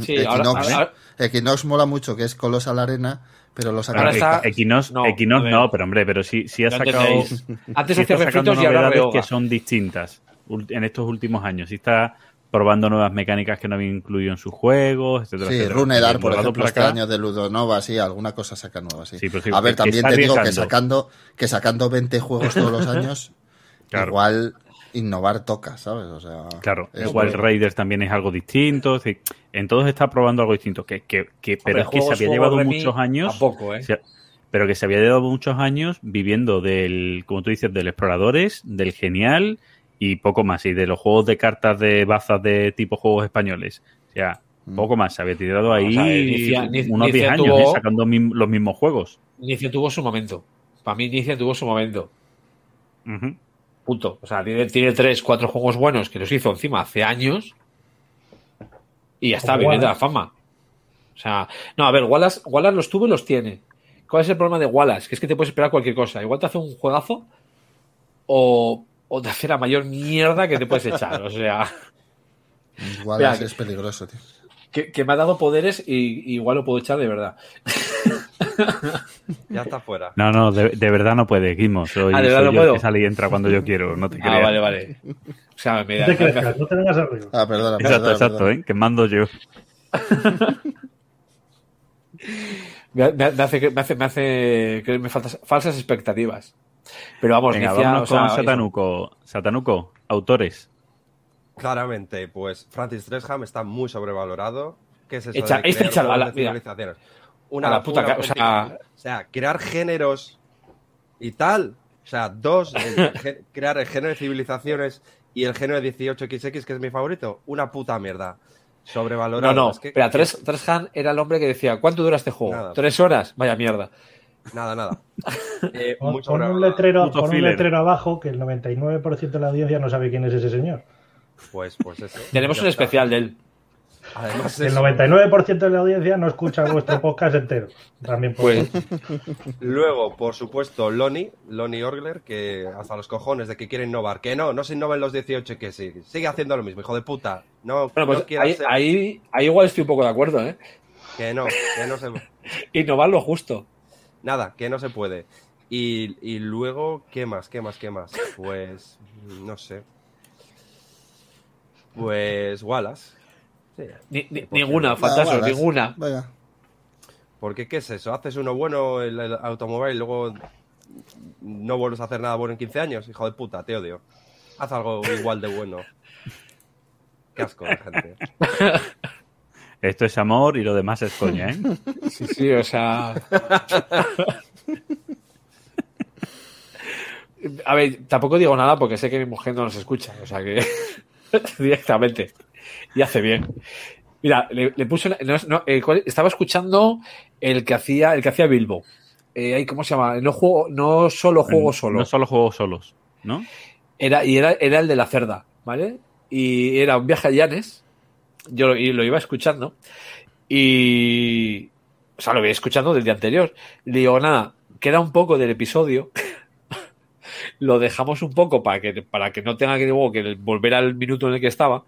Sí, Equinox, ahora- ahora- Equinox mola mucho, que es Colossal Arena, pero lo saca Ahora Bueno, está- Equinox, no, Equinox no, pero hombre, pero sí, sí ha sacado, sí Antes está hacía sacando refritos y ahora que son distintas en estos últimos años. Sí está probando nuevas mecánicas que no había incluido en sus juegos, etcétera. Sí, etcétera. Runedar, por ejemplo, para este acá, año de Ludonova, sí, alguna cosa saca nueva, sí. Sí, pero sí, a ver, también te digo que sacando, que sacando 20 juegos todos los años, Claro. igual innovar toca, ¿sabes? O sea, Claro, es igual bueno. Raiders también es algo distinto. es decir, en todos está probando algo distinto. Que, que, que- pero Hombre, es que se había llevado muchos años. Tampoco, ¿eh? se- pero que se había llevado muchos años viviendo del, como tú dices, del Exploradores, del Genial y poco más. Y de los juegos de cartas de bazas de tipo juegos españoles. O sea, Mm. poco más. Se había tirado ahí O sea, Inicia- Ni- unos Inicia 10 años tuvo- ¿eh? sacando los mismos juegos. Inicia tuvo su momento. Para mí Inicia tuvo su momento. Punto. O sea, tiene, tiene tres, cuatro juegos buenos que los hizo encima hace años. Y ya está, viene de la Wallace. fama. O sea, no, a ver, Wallace, Wallace los tuvo y los tiene. ¿Cuál es el problema de Wallace? Que es que te puedes esperar cualquier cosa. Igual te hace un juegazo o, o te hace la mayor mierda que te puedes echar. O sea, Mira, que- es peligroso, tío. Que, que me ha dado poderes y y igual lo puedo echar de verdad. Ya está fuera. No, no, de, de verdad no puede, Guimo. Soy, Ah, ¿de verdad soy no yo puedo? que sale y entra cuando yo quiero. No te Ah, creas. vale, vale. O sea, me No da. te crezcas, no te vengas arriba. Ah, perdona, Exacto, perdona, exacto, perdona. ¿eh? Que mando yo. Me, hace, que- me hace, me hace creerme faltas, falsas expectativas. Pero vamos, Venga, vámonos o sea, con eso. Satanuco. Satanuco, autores. Claramente, pues Francis Tresham está muy sobrevalorado. ¿Qué es eso? Echa- de este crear échalo a la- civilizaciones? A la puta o sea- o sea, crear géneros y tal. O sea, dos, el crear el género de civilizaciones y el género de 18XX, que es mi favorito, una puta mierda. No, Sobrevalorado. no. Es que- Espera, Tres, Tres Han era el hombre que decía, ¿cuánto dura este juego? Nada. ¿Tres horas? Vaya mierda. Nada, nada. Eh, Pon, mucho pon un letrero, pon un letrero abajo que el 99% de la audiencia no sabe quién es ese señor. Pues, pues eso. Tenemos un está. especial de él. Además, El eso. 99% de la audiencia no escucha vuestro podcast entero. También por Pues, Luego, por supuesto, Loni, Loni Orgler, que hasta los cojones de que quiere innovar. Que no, no se innova en los 18, que sí. Sigue haciendo lo mismo, hijo de puta. No, bueno, pues no ahí, hacer- ahí, ahí igual estoy un poco de acuerdo, ¿eh? Que no, que no se... Innovar lo justo. Nada, que no se puede. Y, y luego, ¿qué más? ¿Qué más? ¿Qué más? Pues, no sé. Pues Wallace. Sí. Ni- ni- ¿Por qué ninguna, fantasma, ninguna. Venga. Porque, ¿qué es eso? Haces uno bueno, el, el automóvil, y luego no vuelves a hacer nada bueno en 15 años. Hijo de puta, te odio. Haz algo igual de bueno. Qué asco de gente. Esto es amor y lo demás es coña, ¿eh? Sí, sí, o sea. A ver, tampoco digo nada porque sé que mi mujer no nos escucha, o sea que directamente. Y hace bien. Mira, le, le puse. una- no, no, eh, estaba escuchando el que hacía, el que hacía Bilbo. Eh, ¿Cómo se llama? No juego, no solo juego solo. No solo juegos solos, ¿no? Era, y era, era el de la cerda, ¿vale? Y era un viaje a Llanes. Yo lo, y lo iba escuchando. Y. O sea, lo iba escuchando del día anterior. Le digo, nada, queda un poco del episodio. lo dejamos un poco para que, para que no tenga que, luego que volver al minuto en el que estaba.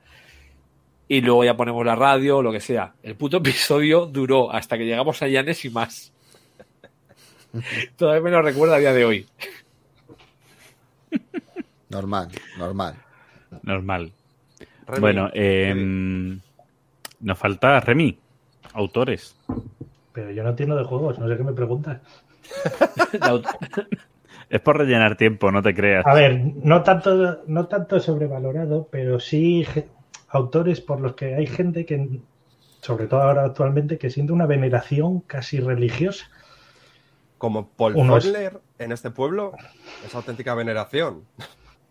Y luego ya ponemos la radio, lo que sea. El puto episodio duró hasta que llegamos a Llanes y más. Todavía me lo recuerdo a día de hoy. Normal, normal. Normal. Remy, bueno, eh, Remy. nos falta Remy, autores. Pero yo no entiendo de juegos, no sé qué me preguntas. Es por rellenar tiempo, no te creas. A ver, no tanto, no tanto sobrevalorado, pero sí autores por los que hay gente que, sobre todo ahora actualmente, que siente una veneración casi religiosa. Como Paul en este pueblo, es auténtica veneración.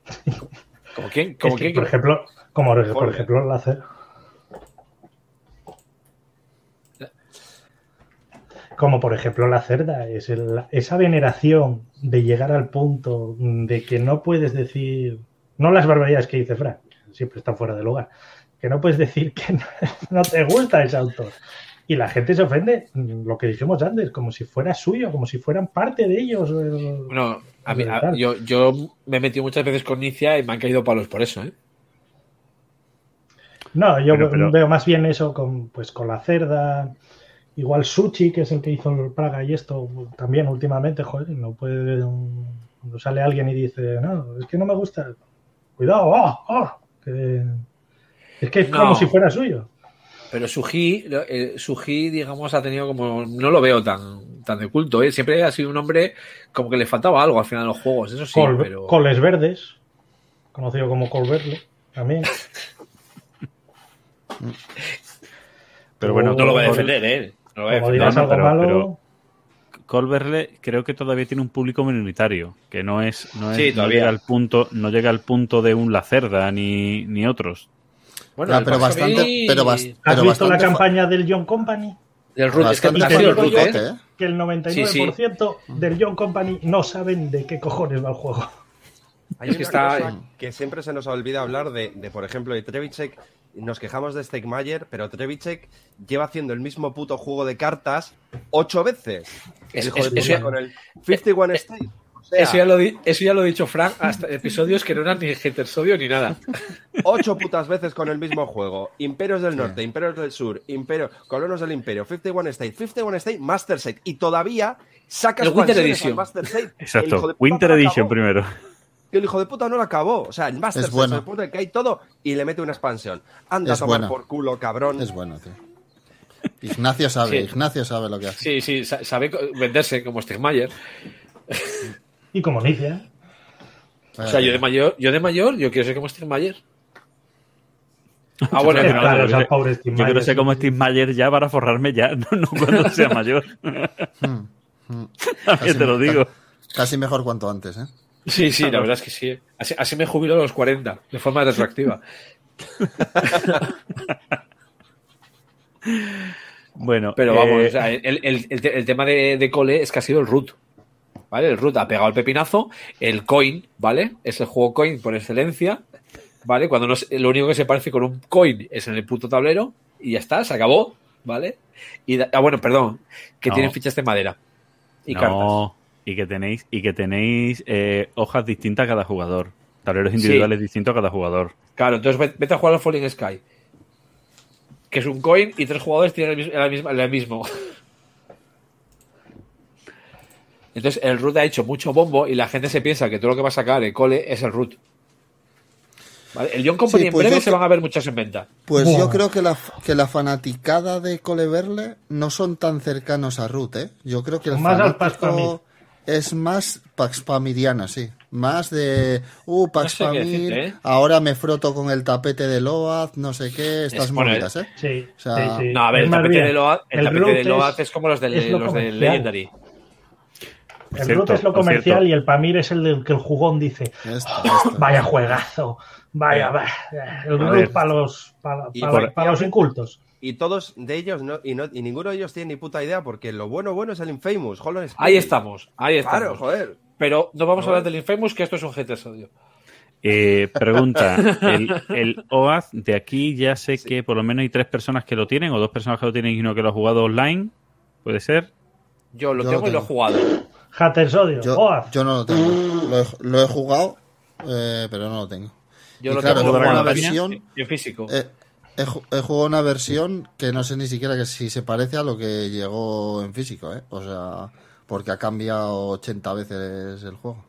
¿Como quién? Es ¿Como que, quién? por ejemplo, como por ejemplo la como por ejemplo la cerda, es el- esa veneración de llegar al punto de que no puedes decir, no las barbaridades que dice Frank, siempre están fuera de lugar, que no puedes decir que no, no te gusta ese autor. Y la gente se ofende, lo que dijimos antes, como si fuera suyo, como si fueran parte de ellos. el- Bueno, a mí- a- yo, yo me he metido muchas veces con Nicia y me han caído palos por eso, ¿eh? No, yo Pero- pero- veo más bien eso con, pues, con la cerda. Igual Suchi, que es el que hizo el Praga y esto también últimamente, joder, no puede. Cuando sale alguien y dice, no, es que no me gusta. Cuidado, oh, oh, que- es que es No. como si fuera suyo. Pero Suji, eh, Suji, digamos, ha tenido como. No lo veo tan, tan de culto, ¿eh? Siempre ha sido un hombre como que le faltaba algo al final de los juegos, eso sí, Col- pero. Coles Verdes, conocido como Colverle, también. Pero bueno, no lo voy a defender, ¿eh? No Como digas no, algo pero- malo, pero- Colverle creo que todavía tiene un público minoritario, que no es, no es- Sí, no todavía. llega al punto, no llega al punto de un Lacerda ni, ni otros. Bueno, Ya, pero bastante, pero, bas- ¿Has pero visto la bastante campaña del John Company? Es que el falicote, ¿eh? ¿eh? Que el 99% del John Company no saben de qué cojones va el juego. Hay Es que una está- cosa que siempre se nos olvida hablar de, de, por ejemplo, de Trevicek. Nos quejamos de Stegmayer, pero Trevicek lleva haciendo el mismo puto juego de cartas ocho veces. Es- El hijo es- de puta eso ya- con el 51 State. O sea, Eso ya, lo di- eso ya lo ha dicho Frank hasta episodios que no eran ni Hetersodio ni nada. ocho putas veces con el mismo juego. Imperios del Norte, Imperios del Sur, Imperio, Colonos del Imperio, 51 State, 51 State, Master Set. Y todavía sacas El Winter Edition. Master hijo Exacto. Winter Edition acabó. primero. Y el hijo de puta no lo acabó. O sea, el Master bueno. se pone que hay todo y le mete una expansión. Anda Es a tomar bueno. por culo, cabrón. Es bueno, tío. Ignacio sabe, Sí. Ignacio sabe lo que hace. Sí, sí, sa- sabe venderse como Stegmayer. Y como Nicia. O sea, yo de mayor, yo de mayor, yo quiero ser como Stegmayer. Ah, bueno, Yo claro, que- esas pobres Steve Yo quiero ser como Steve Mayer ya para forrarme ya, no, no cuando sea mayor. Hmm, hmm. También te lo digo. Casi mejor cuanto antes, ¿eh? Sí, sí, la verdad es que sí. Así, así me jubilo a los 40, de forma retroactiva. Bueno, Pero vamos, eh, o sea, el, el- el te- el tema de, de Cole es que ha sido el root. ¿Vale? El root ha pegado el pepinazo. El coin, ¿vale? Es el juego coin por excelencia. ¿Vale? Cuando no lo único que se parece con un coin es en el puto tablero. Y ya está, se acabó. ¿Vale? Y ah, bueno, perdón. Que No. tienen fichas de madera. Y cartas. Y que tenéis, y que tenéis eh, hojas distintas a cada jugador. Tableros individuales distintos a cada jugador. Claro, entonces ve- vete a jugar al Falling Sky. Que es un coin y tres jugadores tienen el, mis- el mismo- el mismo. Entonces el root ha hecho mucho bombo y la gente se piensa que todo lo que va a sacar el cole es el root. ¿Vale? El Young Company Sí, en pues breve se van a ver muchas en venta. Pues Buah. yo creo que la, que la fanaticada de Coleverle no son tan cercanos a Ruth, ¿eh? Yo creo que el Más fanático es más Pax Pamiriana, sí. Más de, uh, Pax No sé qué Pamir, decirte, ¿eh? ahora me froto con el tapete de Loaz, no sé qué, estas Es- movidas, ¿eh? Sí, O sea, sí, sí. No, a ver, el tapete bien, de Loaz, el tapete root de Loaz es- es, como los de es lo los de. Legendary. El Cierto, root es lo comercial cierto. y el Pamir es el del que el jugón dice, Esto, esto. vaya juegazo, vaya, vaya. El root para los, para los incultos. Y todos de ellos, no, y, no, y ninguno de ellos tiene ni puta idea, porque lo bueno, bueno es el Infamous, Hollow. Ahí estamos, ahí estamos. Claro, joder. Pero no vamos a hablar del Infamous, que esto es un GT Audio. Eh, pregunta, el, el OAZ de aquí ya sé que por lo menos hay tres personas que lo tienen, o dos personas que lo tienen y uno que lo ha jugado online, ¿puede ser? Yo lo Yo lo tengo y lo he jugado. Haters odio. Yo, Oaz. yo no lo tengo. Lo he, lo he jugado, eh, pero no lo tengo. Yo Y lo claro, tengo la una versión, en físico. eh, he, ju- he jugado una versión que no sé ni siquiera que si se parece a lo que llegó en físico, ¿eh? O sea, porque ha cambiado 80 veces el juego.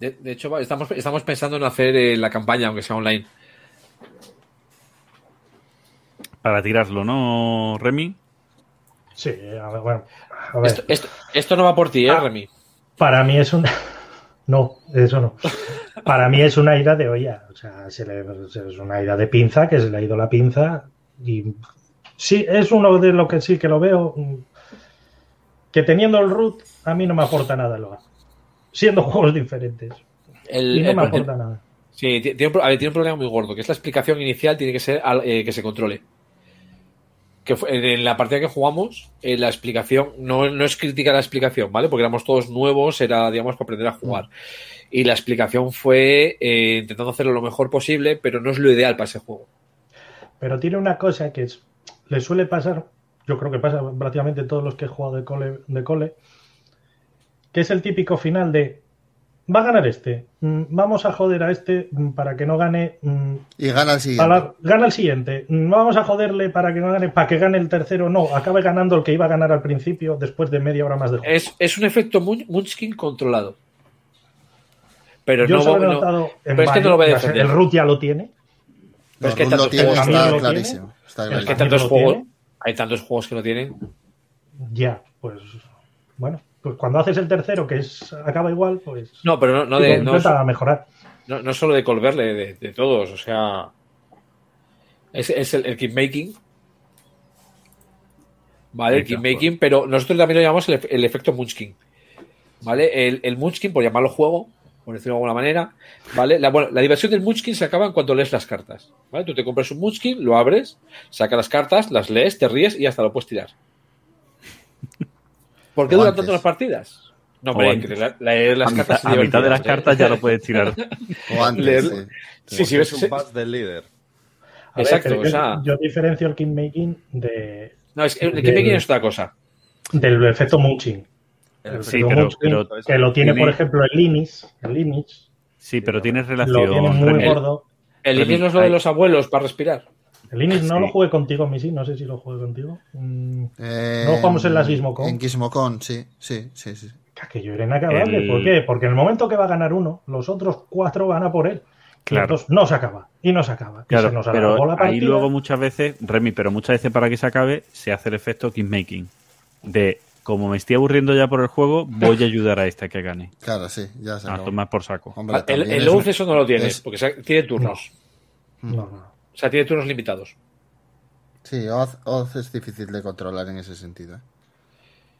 De, de hecho, estamos, estamos pensando en hacer eh, la campaña, aunque sea online. Para tirarlo, ¿no, Remy? Sí, a ver, bueno. A ver, Esto, esto, esto no va por ti, ¿eh, Ah. Remy? para mí es una. No, eso no. Para mí es una ira de olla. O sea, se le- es una ira de pinza que se le ha ido la pinza. Y sí, es uno de lo que sí que lo veo. Que teniendo el root, a mí no me aporta nada lo Siendo juegos diferentes. El- Y no el- me aporta nada. sí, a ver, tiene un problema muy gordo, que es la explicación inicial tiene que ser al- eh, que se controle. Que en la partida que jugamos, eh, la explicación no, no es crítica la explicación, ¿vale? Porque éramos todos nuevos, era, digamos, para aprender a jugar. Y la explicación fue eh, intentando hacerlo lo mejor posible, pero no es lo ideal para ese juego. Pero tiene una cosa que es, le suele pasar, yo creo que pasa prácticamente en todos los que he jugado de cole, de cole, que es el típico final de va a ganar este, mm, vamos a joder a este mm, para que no gane, mm, Y gana el siguiente. la- gana el siguiente, vamos a joderle para que no gane, para que gane el tercero, no, acabe ganando el que iba a ganar al principio después de media hora más de juego. Es, es un efecto Mun- Munchkin controlado. Pero Yo no, solo he no- pero es que no lo voy a defender. el root ya lo tiene, pero es No, que Ruth tantos lo tiene, juegos- está lo clarísimo. Hay tantos juegos que lo tienen. ya, pues bueno, pues cuando haces el tercero que es acaba igual, pues No, pero no, no de, pues no, intenta mejorar. no, no solo de Colverle, de, de todos, o sea. Es, es el, el keep making. ¿Vale? El keep making, pero nosotros también lo llamamos el, el efecto Munchkin. ¿Vale? El, el Munchkin, por llamarlo juego, por decirlo de alguna manera, ¿vale? La, bueno, la diversión del Munchkin se acaba en cuanto lees las cartas. ¿Vale? Tú te compras un Munchkin, lo abres, sacas las cartas, las lees, te ríes y hasta lo puedes tirar. ¿Por qué O duran antes. tanto las partidas? No, hombre, la- leer las a cartas mitad, a mitad de las ¿eh? cartas ya lo puedes tirar. O antes, Leer- sí. Sí, ves, es un pass del líder. A Exacto, o yo, sea- yo diferencio el kingmaking de, No, es que el keep making es otra cosa. del efecto munching. El Sí, pero- munching, pero que lo tiene, por ejemplo, el Linux. El Linux Sí, pero tienes lo relación. tiene muy Remy. gordo. El inicio no es lo de los abuelos para respirar. El Linux no Sí. lo jugué contigo, Missy. No sé si lo jugué contigo. Mm, Eh, No jugamos en las Gizmocon. En Gizmocon, sí, sí, sí, sí. aquello era inacabable. El- ¿Por qué? Porque en el momento que va a ganar uno, los otros cuatro van a por él. Y Claro. entonces no se acaba. Y no se acaba. Y Claro, se nos pero la ahí luego muchas veces, Remy, pero muchas veces para que se acabe, se hace el efecto making De como me estoy aburriendo ya por el juego, voy a ayudar a esta que gane. Claro, sí, ya se A tomar por saco. Hombre, El, el es eso no lo tiene, es- porque tiene turnos. No, no. O sea, tiene turnos limitados. Sí, Oz, Oz es difícil de controlar en ese sentido. ¿eh?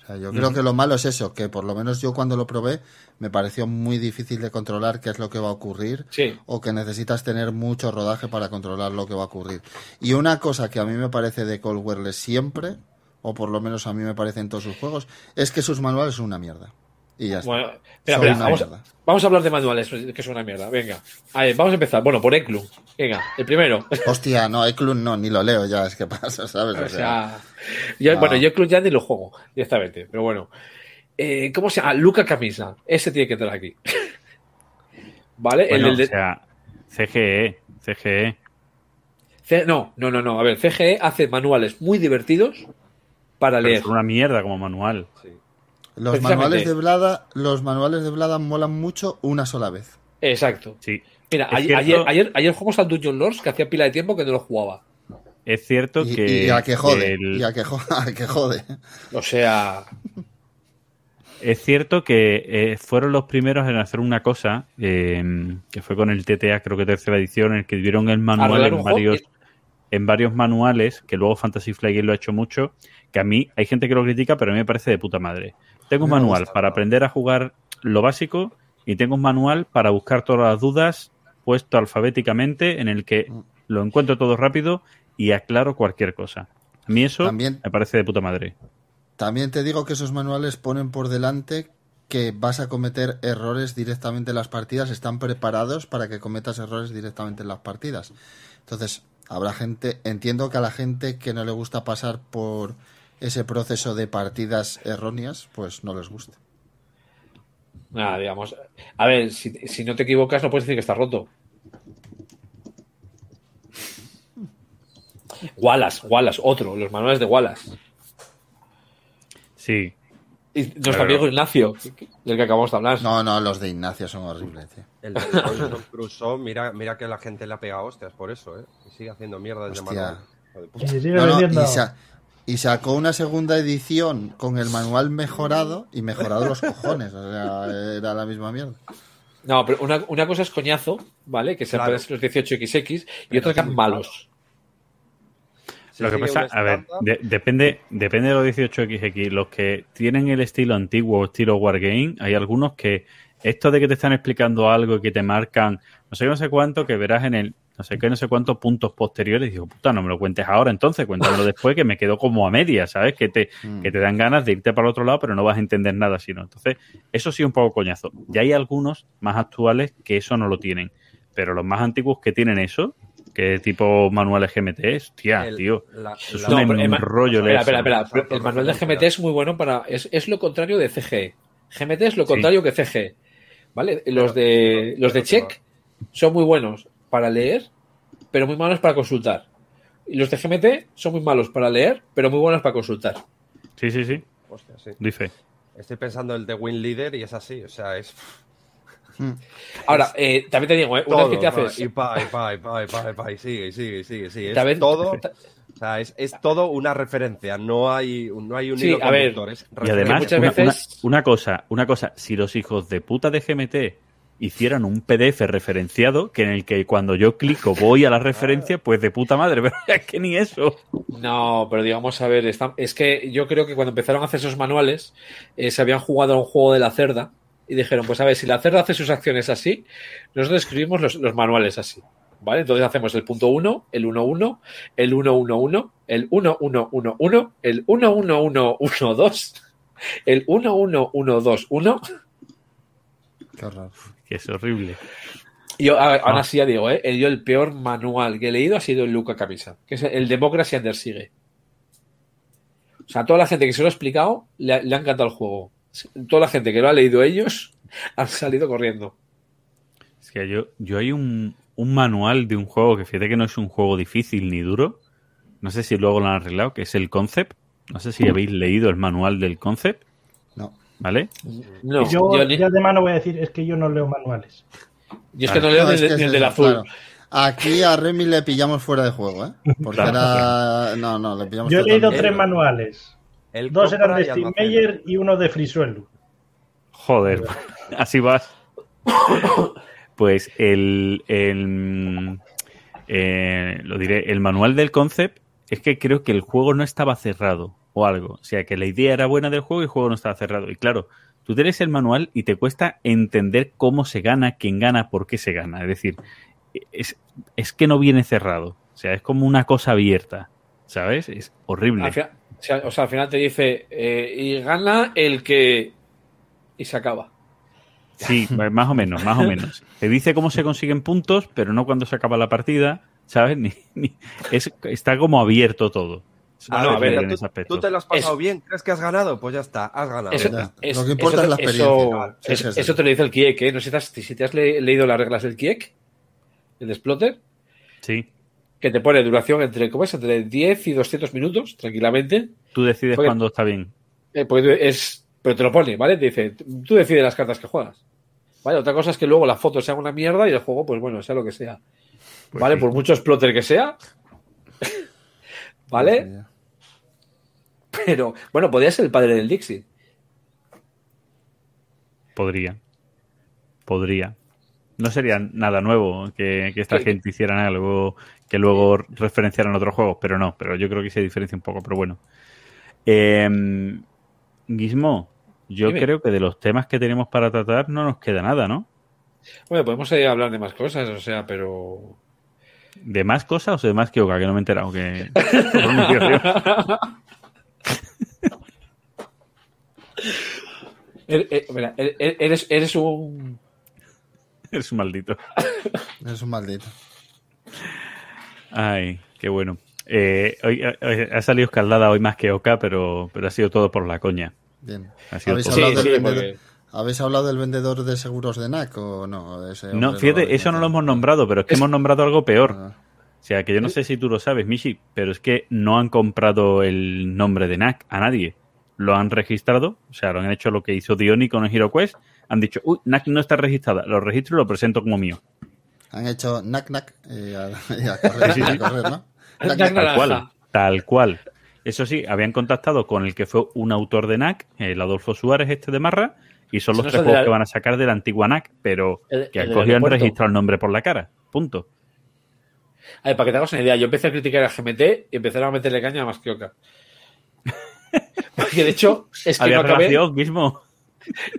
O sea, yo creo que lo malo es eso, que por lo menos yo cuando lo probé me pareció muy difícil de controlar qué es lo que va a ocurrir Sí. o que necesitas tener mucho rodaje para controlar lo que va a ocurrir. Y una cosa que a mí me parece de Cold siempre, o por lo menos a mí me parece en todos sus juegos, es que sus manuales son una mierda. Y ya está. Bueno, espera, espera, una vamos, mierda. vamos a hablar de manuales, que son una mierda. Venga. A ver, vamos a empezar. Bueno, por Eklund. Venga, el primero. Hostia, no, Eklund no, ni lo leo ya, es que pasa, ¿sabes? O O sea, sea, yo- no. bueno, yo Eklund ya ni lo juego directamente, pero bueno. Eh, ¿Cómo se llama? Luca Camisa. Ese tiene que entrar aquí. ¿Vale? Bueno, el del o sea, CGE, CGE. C- no, no, no, no. A ver, CGE hace manuales muy divertidos para Pero leer. son una mierda como manual. Sí. Los manuales de Blada, los manuales de Blada molan mucho una sola vez. Exacto. Sí. Mira, Es ayer, cierto- ayer, ayer, ayer jugamos al Dungeon Lords que hacía pila de tiempo que no lo jugaba. Es cierto Y, que. y a que jode, el- y a que, jo- a que jode. O sea, Es cierto que eh, fueron los primeros en hacer una cosa, eh, que fue con el TTA, creo que tercera edición, en el que dieron el manual en varios, en varios manuales, que luego Fantasy Flight lo ha hecho mucho, que a mí hay gente que lo critica, pero a mí me parece de puta madre. Tengo un manual gusta. para aprender a jugar lo básico y tengo un manual para buscar todas las dudas puesto alfabéticamente en el que Mm. lo encuentro todo rápido y aclaro cualquier cosa. A mí eso También- me parece de puta madre. También te digo que esos manuales ponen por delante que vas a cometer errores directamente en las partidas, están preparados para que cometas errores directamente en las partidas. Entonces, habrá gente, entiendo que a la gente que no le gusta pasar por ese proceso de partidas erróneas, pues no les gusta. nada, digamos. A ver, si, si no te equivocas, no puedes decir que está roto. Wallace, Wallace, otro, los manuales de Wallace. Sí, Y nuestro amigo Ignacio, del que acabamos de hablar. No, no, los de Ignacio son horribles, tío. El de Crusoe, mira, mira que la gente le ha pegado hostias por eso, ¿eh? Y sigue haciendo mierda desde Hostia. Y sigue No, no, vendiendo. y, sa- y sacó una segunda edición con el manual mejorado y mejorado los cojones. O sea, era la misma mierda. No, pero una, una cosa es coñazo, ¿vale? Que se Claro. aparecen los 18XX y otros que son malos. Lo que pasa, a ver, de- depende, depende de los 18XX. Los que tienen el estilo antiguo o estilo Wargame, hay algunos que esto de que te están explicando algo y que te marcan no sé qué, no sé cuánto, que verás en el no sé qué, no sé cuántos puntos posteriores, digo, puta, no me lo cuentes ahora entonces, cuéntamelo después, que me quedo como a media, ¿sabes? Que te, Mm. que te dan ganas de irte para el otro lado, pero no vas a entender nada si no. Entonces, eso sí es un poco coñazo. Y hay algunos más actuales que eso no lo tienen. Pero los más antiguos que tienen eso, que tipo manuales GMT, hostia, el- tío. la- Eso es la- No, un pero el ma- rollo Espera, espera, espera. El manual de GMT es muy bueno para. Es, es lo contrario de CGE. GMT es lo contrario que CGE. ¿Vale? Los de, los de Check son muy buenos para leer, pero muy malos para consultar. Y los de GMT son muy malos para leer, pero muy buenos para consultar. Sí, sí, sí. Hostia, sí. Dice. Estoy pensando el de Win Leader y es así, o sea, es Ahora, eh, también te digo, ¿eh? una todo. vez que te haces. Y pa, y pa, y pa, y pa, y pa, y sigue, y sigue, y sigue, y sigue. Es También- todo, o sea, es, es todo una referencia, no hay, no hay un Sí, hilo a ver. conductor, es Y además, muchas una, veces- una- una cosa, una cosa, si los hijos de puta de GMT hicieran un PDF referenciado, que en el que cuando yo clico voy a la referencia, pues de puta madre, pero es que ni eso. No, pero digamos, a ver, está- es que yo creo que cuando empezaron a hacer esos manuales, eh, se habían jugado a un juego de la cerda y dijeron, pues a ver, si la cerda hace sus acciones así, nosotros escribimos los, los manuales así. ¿Vale? Entonces hacemos el punto 1, el 1-1, el 1-1-1, el 1-1-1-1, el 1-1-1-1-2, el 1-1-1-2-1. Qué horror. Que es horrible. Y yo, a- aún así ya digo, ¿eh? El- yo el peor manual que he leído ha sido el Luca Camisa, que es el Democracy Under Sigue. O sea, toda la gente que se lo ha explicado le, ha- le ha encantado el juego. Toda la gente que lo ha leído ellos han salido corriendo. Es que yo, yo hay un, un manual de un juego que fíjate que no es un juego difícil ni duro. No sé si luego lo han arreglado, que es el Concept. No sé si habéis leído el manual del Concept. ¿Vale? No, yo, yo, de mano voy a decir, es que yo no leo manuales. yo es que no leo No, ni, es que el azul. claro. Aquí a Remy le pillamos fuera de juego, ¿eh? Porque Claro, era. No, no, le pillamos Yo he leído tres manuales. Dos eran de Steve. Meyer y uno de Frisuelo. Joder, así vas. Pues el, el, eh, lo diré, el manual del concept es que creo que el juego no estaba cerrado o algo. O sea, que la idea era buena del juego y el juego no estaba cerrado. Y claro, tú tienes el manual y te cuesta entender cómo se gana, quién gana, por qué se gana. Es decir, es, es que no viene cerrado. O sea, es como una cosa abierta. ¿Sabes? Es horrible. Al final- o sea, al final te dice, eh, y gana el que... Y se acaba. Sí, más o menos, más o menos. Te dice cómo se consiguen puntos, pero no cuando se acaba la partida, ¿sabes? Ni, ni- es, está como abierto todo. Bueno, a ver, en tú, ese aspecto. tú te lo has pasado Es- bien, ¿crees que has ganado? Pues ya está, has ganado. Eso, es- Lo que importa eso es la experiencia. Eso, Sí, eso- sí, sí. eso te lo dice el Kiek, ¿eh? No sé si te has, si te has le- leído las reglas del Kiek, el de Splotter, Sí, que te pone duración entre, ¿cómo es? Entre 10 y 200 minutos, tranquilamente. tú decides Porque- cuándo está bien. Eh, porque es, pero te lo pone, ¿vale? Te dice, tú decides las cartas que juegas. ¿Vale? Otra cosa es que luego la foto sea una mierda y el juego, pues bueno, sea lo que sea. Pues ¿Vale? sí. Por mucho exploter que sea. ¿Vale? Pero, bueno, podría ser el padre del Dixie. Podría. Podría. No sería nada nuevo que, que esta Sí. gente hicieran algo que luego referenciaran otros juegos, pero no, pero yo creo que se diferencia un poco, pero bueno. Eh, Gizmo, yo Dime. creo que de los temas que tenemos para tratar no nos queda nada, ¿no? Bueno, podemos eh, hablar de más cosas, o sea, pero. ¿De más cosas o de más que Oka? Que no me he enterado. Que... eres, eres un. Eres un maldito. Es un maldito. Ay, qué bueno. Eh, hoy, hoy ha salido escaldada hoy más que Oka, pero, pero ha sido todo por la coña. Bien. Ha sido ¿Habéis. Sí, hablado, sí, del porque- vendedor, ¿Habéis hablado del vendedor de seguros de NAC o no? Ese No, fíjate, eso no lo hemos nombrado, pero es que hemos nombrado algo peor. Ah, O sea, que yo no sé si tú lo sabes, Mishi, pero es que no han comprado el nombre de NAC a nadie. Lo han registrado, o sea, lo han hecho lo que hizo Diony con el HeroQuest. Han dicho, uy, NAC no está registrada, lo registro y lo presento como mío. Han hecho NAC NAC y a, y a correr, Sí, sí, sí. a correr, ¿no? Nac, Nac, nac, nac. Tal cual, tal cual. Eso sí, habían contactado con el que fue un autor de NAC, el Adolfo Suárez este de Marra, y son los no tres juegos la- que van a sacar de la antigua NAC, pero El- que el han del cogido y han aeropuerto. registrado el nombre por la cara. Punto. A ver, para que te hagas una idea, yo empecé a criticar a GMT y empezaron a meterle caña a más que Oca. Porque de hecho, es que Había no acabé, mismo.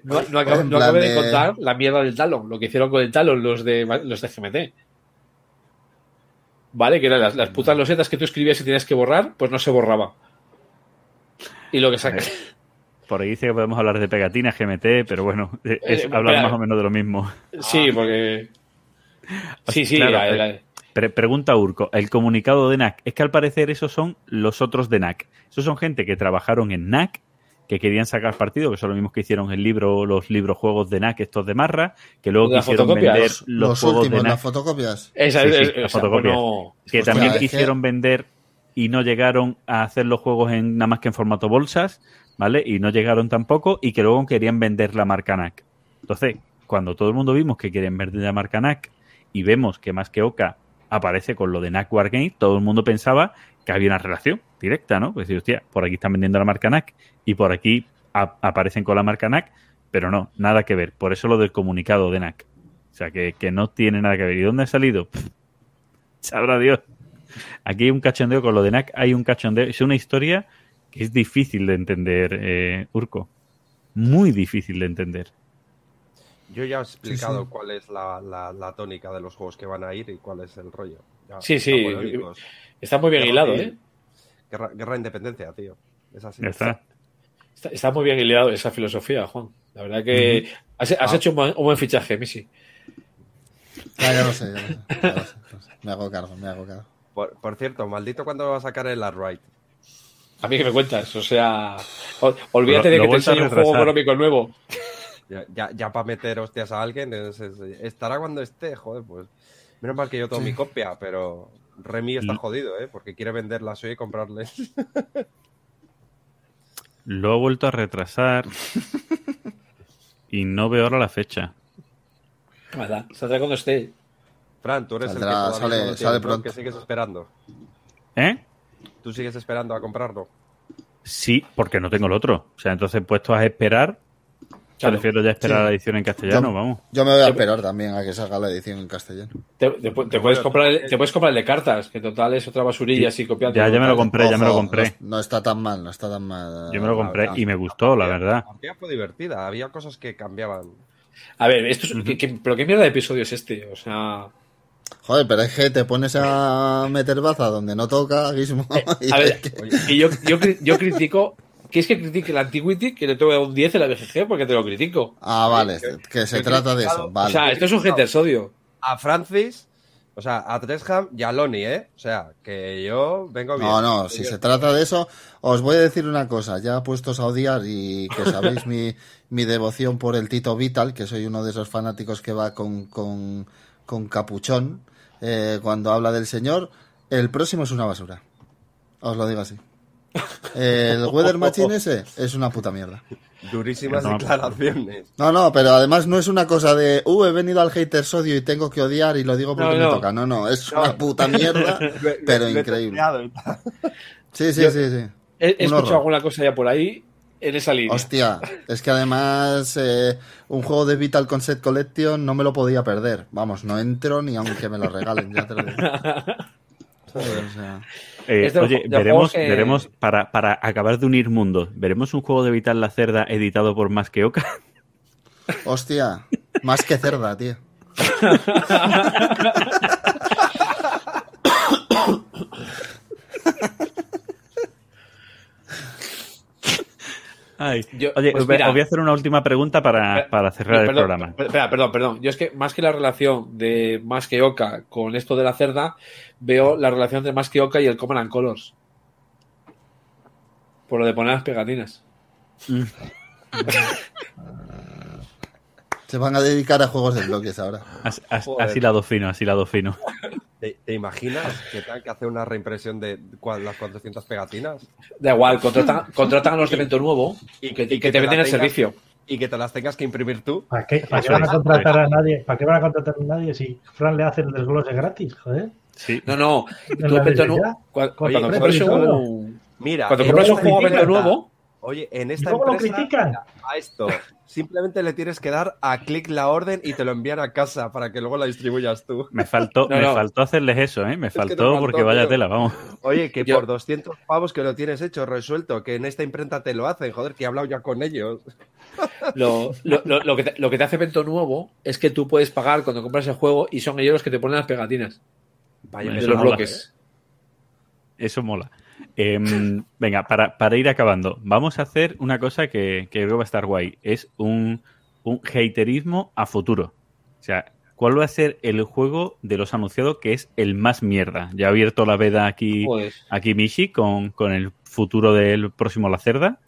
no, no acabé, no de de- contar la mierda del talón, lo que hicieron con el talón los de, los de GMT. ¿Vale? Que eran las, las putas losetas que tú escribías y tenías que borrar, pues no se borraba. Y lo que saca. Por ahí dice que podemos hablar de pegatinas, GMT, pero bueno, es Eh, hablar espera. más o menos de lo mismo. Sí, porque. Sí, sí, Claro, la- eh, la- Pre- pregunta Urco, el comunicado de NAC, es que al parecer esos son los otros de NAC. Esos son gente que trabajaron en NAC, que querían sacar partido, que son los mismos que hicieron el libro, los libros juegos de NAC, estos de Marra, que luego ¿De las quisieron vender Los, los, juegos últimos, de NAC, las fotocopias. esa Sí, es, sí, es- la o sea, fotocopia. bueno, que también que- quisieron vender y no llegaron a hacer los juegos en nada más que en formato bolsas, ¿vale? Y no llegaron tampoco y que luego querían vender la marca NAC. Entonces, cuando todo el mundo vimos que quieren vender la marca NAC y vemos que más que Oka aparece con lo de NAC Wargame, todo el mundo pensaba que había una relación directa, ¿no? Pues decir, hostia, por aquí están vendiendo la marca NAC y por aquí aparecen con la marca NAC, pero no, nada que ver. Por eso lo del comunicado de NAC. O sea, que, que no tiene nada que ver. ¿Y dónde ha salido? Sabrá Dios. Aquí hay un cachondeo con lo de NAC, hay un cachondeo. Es una historia que es difícil de entender, eh, Urco. Muy difícil de entender. Yo ya he explicado sí. cuál es la, la- la tónica de los juegos que van a ir y cuál es el rollo. Ya, Sí, sí. está muy bien Guerra hilado. ¿eh? Guerra, guerra de independencia, tío. Es así. Está. Está, está muy bien hilado esa filosofía, Juan. La verdad que has, has Ah. hecho un buen, un buen fichaje, Missy. Ah, ya lo sé, ya lo sé, ya lo. Me hago cargo, me hago cargo. Por, por cierto, maldito cuando va a sacar el Artright. A mí que me cuentas, o sea, ol- olvídate Lo- de que te enseñe un juego económico nuevo. Ya, ya, ya para meter hostias a alguien, es- es- estará cuando esté, joder, pues. Menos mal que yo tengo Sí. mi copia, pero Remy está L- jodido, ¿eh? Porque quiere venderla hoy y comprarle. Lo he vuelto a retrasar y no veo ahora la fecha. Nada, saldrá cuando esté. Fran, tú eres Saldrá, el que sale- pronto. que sigues esperando. ¿Eh? Tú sigues esperando a comprarlo. Sí, porque no tengo el otro. O sea, entonces puesto a esperar, Prefiero ya esperar Sí. la edición en castellano, Yo- vamos. Yo me voy a esperar también a que salga la edición en castellano. Te, te pu- te puedes comprar el, te puedes comprar el de cartas, que en total es otra basurilla así copiando. Ya, ya me lo compré, ya me lo compré. No, no está tan mal, no está tan mal. Yo me lo compré verdad. y me gustó, la verdad. La fue divertida, había cosas que cambiaban. A ver, esto es, ¿qué- qué- pero qué mierda de episodio es este, o sea. Joder, pero es que te pones a meter baza donde no toca, Gizmo. y A ver, que- y yo, yo, yo critico. Que es que critique la Antiquity? Que le tengo un 10 en la BGG porque te lo critico. Ah, vale, que se trata de eso, vale. O sea, esto es un gente sodio. A Francis, o sea, a Tresham y a Loni, ¿eh? O sea, que yo vengo bien. No, no, si se trata de eso, os voy a decir una cosa, ya puestos a odiar y que sabéis mi, mi devoción por el Tito Vital, que soy uno de esos fanáticos que va con, con, con capuchón eh, cuando habla del señor, el próximo es una basura. Os lo digo así. El Weather Machine ese es una puta mierda. Durísimas No. declaraciones. No, no, pero además no es una cosa de, uh, he venido al hater sodio y tengo que odiar y lo digo porque No, me toca. No, no, es una puta mierda, pero increíble. Sí, sí, Yo- sí, sí. He, escuchado alguna cosa ya por ahí en esa línea. Hostia, es que además eh, un juego de Vital Concept Collection no me lo podía perder. Vamos, no entro ni aunque me lo regalen, ya te lo digo. ¿Sabes? O sea, Eh, de- oye, de veremos, que- veremos para, para acabar de unir mundos, ¿veremos un juego de Vital la Cerda editado por Más que Oca? hostia, más que cerda, tío. Ay. Yo- Oye, pues os voy- mira. os voy a hacer una última pregunta para, para cerrar el Perdón, programa. per- Espera, perdón, perdón. Yo es que más que la relación de Más que Oca con esto de la cerda, veo la relación de Más que Oca y el Command and Colors. Por lo de poner las pegatinas. Se van a dedicar a juegos de bloques ahora. As- as- Joder. Así lado fino, así lado fino. ¿Te, te imaginas que tengan que hacer una reimpresión de las 400 pegatinas? Da igual, contratan, contratan a los de evento nuevo Y y que, y y que te venden el tengas- servicio. Y que te las tengas que imprimir tú. ¿Para qué, para qué Eso van a contratar a nadie? ¿Para qué van a contratar a nadie si Fran le hace el desglose gratis? Joder. Sí. No, no. En Tú evento nuevo. Cuando, cuando compras un, Mira, cuando en compras un esta juego evento nuevo, Oye, en esta lo empresa, critican. a esto, simplemente le tienes que dar a clic la orden y te lo envían a casa para que luego la distribuyas tú. Me faltó, No, me no. faltó hacerles eso, ¿eh? Me faltó faltó, porque vaya tela, vamos. Oye, que Yo- por 200 pavos que lo tienes hecho, resuelto, que en esta imprenta te lo hacen, joder, que he hablado ya con ellos. lo, lo, lo- lo que te, lo que te hace evento nuevo es que tú puedes pagar cuando compras el juego y son ellos los que te ponen las pegatinas Vaya, Bueno, de eso los mola. bloques. Eso mola. Em, venga, para, para ir acabando, vamos a hacer una cosa que, que creo que va a estar guay. Es un, un haterismo a futuro. O sea, ¿cuál va a ser el juego de los anunciados que es el más mierda? Ya ha abierto la veda aquí, Joder. aquí Mishi con, con el futuro del próximo La Cerda.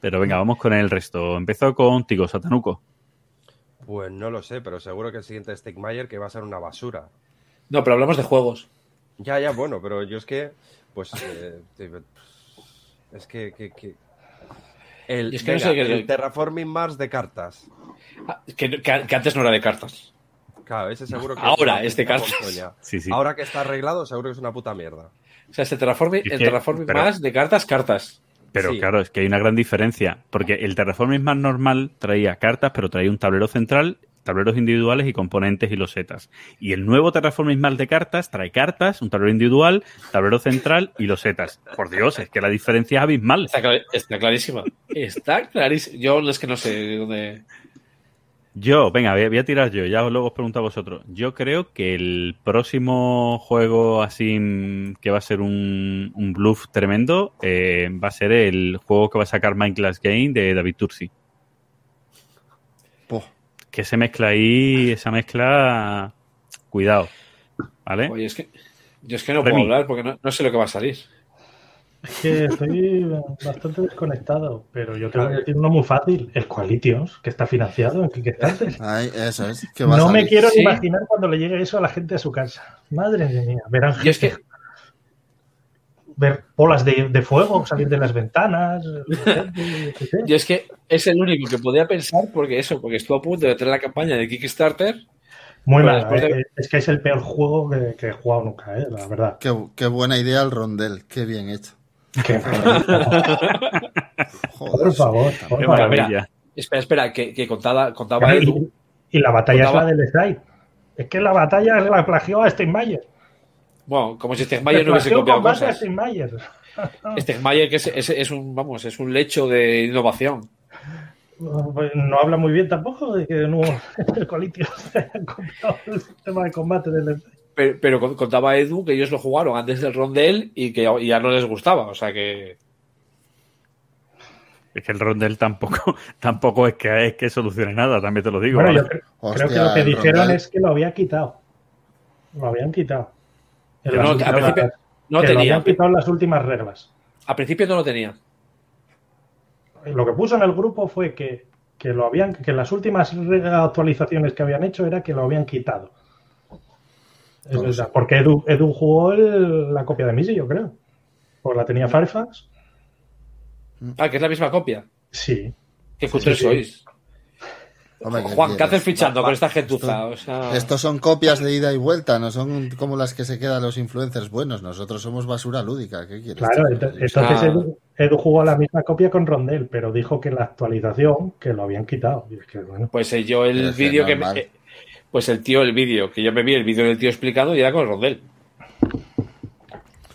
Pero venga, vamos con el resto. Empezó contigo, Satanuco. Pues no lo sé, pero seguro que el siguiente es Stigmayer que va a ser una basura. No, pero hablamos de juegos. Ya, ya, bueno, pero yo es que, pues, eh, es que, que- que- El, es que no sé qué- el Terraforming Mars de cartas. Ah, Que, que- que antes no era de cartas. Claro, ese seguro que Ahora una es de cartas. montaña. Sí, sí. Ahora que está arreglado, seguro que es una puta mierda. O sea, este Terraforming, Es el Terraforming pero- más de cartas, cartas. Pero Sí. claro, es que hay una gran diferencia, porque el Terraforming más normal traía cartas, pero traía un tablero central, tableros individuales y componentes y losetas. Y el nuevo Terraforming más de cartas trae cartas, un tablero individual, tablero central y losetas. Por Dios, es que la diferencia es abismal. Está, clar- está clarísima. Está clarísima. Yo es que no sé dónde. Yo, venga, voy a, tirar yo, ya luego os pregunto a vosotros. Yo creo que el próximo juego así mm, que va a ser un, un bluff tremendo eh, va a ser el juego que va a sacar Mindclass Game de David Tursi. Que se mezcla ahí, esa mezcla, cuidado, ¿vale? Oye, es que. Yo es que no Remy. puedo hablar porque no, no sé lo que va a salir. Es que estoy bastante desconectado, pero yo te voy a decir uno muy fácil, el Coalitions, que está financiado en Kickstarter. Ay, eso es. que va a No me quiero Sí. imaginar cuando le llegue eso a la gente a su casa. Madre mía, verán es que. Ver bolas de, de fuego salir de las ventanas. yo qué. Yo es que es el único que podía pensar porque eso, porque estuvo a punto de tener la campaña de Kickstarter. Muy Bueno, mal, después de- eh, es que es el peor juego que, que he jugado nunca, eh, la verdad. Qué, qué buena idea el rondel, qué bien hecho. Que- Joder, por favor, por Qué maravilla. Espera, espera, que, que contaba, contaba y, Edu. y la batalla Contaba- es la del slide. Es que la batalla la plagió a Steinmeier. Bueno, como si Steinmeier no hubiese copiado cosas. Steinmeier. Steinmeier que es, es, es un, vamos, es un lecho de innovación. Pues no habla muy bien tampoco de que no el colitio se haya copiado el sistema de combate del. Pero, pero con- contaba Edu que ellos lo jugaron antes del rondel y que ya, no les gustaba. O sea que. Es que el rondel tampoco, tampoco es que, es que solucione nada, también te lo digo. Bueno, ¿vale? yo creo, Hostia, creo que lo que dijeron Rondel. es que lo había quitado. Lo habían quitado. Que no, últimas- al principio no que lo tenía. habían quitado las últimas reglas. Al principio no lo tenía. Lo que puso en el grupo fue que, que lo habían, que las últimas actualizaciones que habían hecho era que lo habían quitado. Es verdad, porque Edu, Edu jugó el- la copia de Missy, yo creo. Pues la tenía Firefox. Ah, que es la misma copia. Sí. Qué sí. sois. Hombre, ¿qué Juan, ¿qué haces fichando con esta gentuza? O sea, Estos son copias de ida y vuelta, no son como las que se quedan los influencers buenos. Nosotros somos basura lúdica. ¿Qué quieres? Claro, ent- entonces Ah. Edu, Edu jugó la misma copia con Rondel, pero dijo que la actualización que lo habían quitado. Y es que, bueno, pues eh, yo el vídeo que me, eh, Pues el tío, el vídeo, que yo me vi el vídeo del tío explicando y era con el rondel.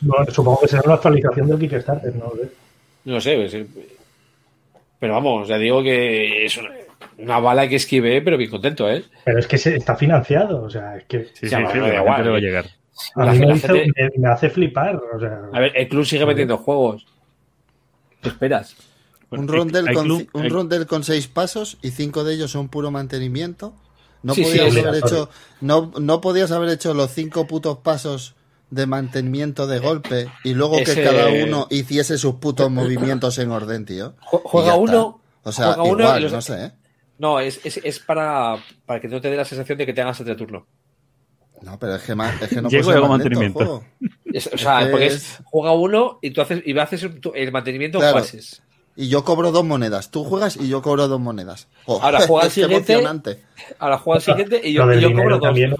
no, supongo que será una actualización del Kickstarter, ¿no? No sé, pues, eh, pero vamos, ya digo que es una, una bala que esquivé, pero bien contento, ¿eh? Pero es que se, está financiado, o sea, es que Sí, sí, sí, da igual, va a eh. llegar. a La mí me, gente- hizo- me- me hace flipar, o sea, A ver, el club sigue metiendo juegos. ¿Qué esperas? Un rondel, hay con, club- un hay- rondel con seis pasos y cinco de ellos son puro mantenimiento. No Sí, podías haber hecho, no, no podías haber hecho los cinco putos pasos de mantenimiento de golpe y luego Ese- que cada uno hiciese sus putos movimientos en orden, tío. Juega uno. está. O sea, uno igual, los- no sé, ¿eh? No, es, es, es para, para que no te dé la sensación de que te hagas entre turno. No, pero es que, es que no Llego puede y ser hago más lento el mantenimiento. juego. Es- o sea, porque es- juega uno y tú haces, y haces el, mantenimiento Claro. Y yo cobro dos monedas. Tú juegas y yo cobro dos monedas. Oh, Ahora juega el siguiente. emocionante. Ahora juega el siguiente y yo, y yo cobro dos, también.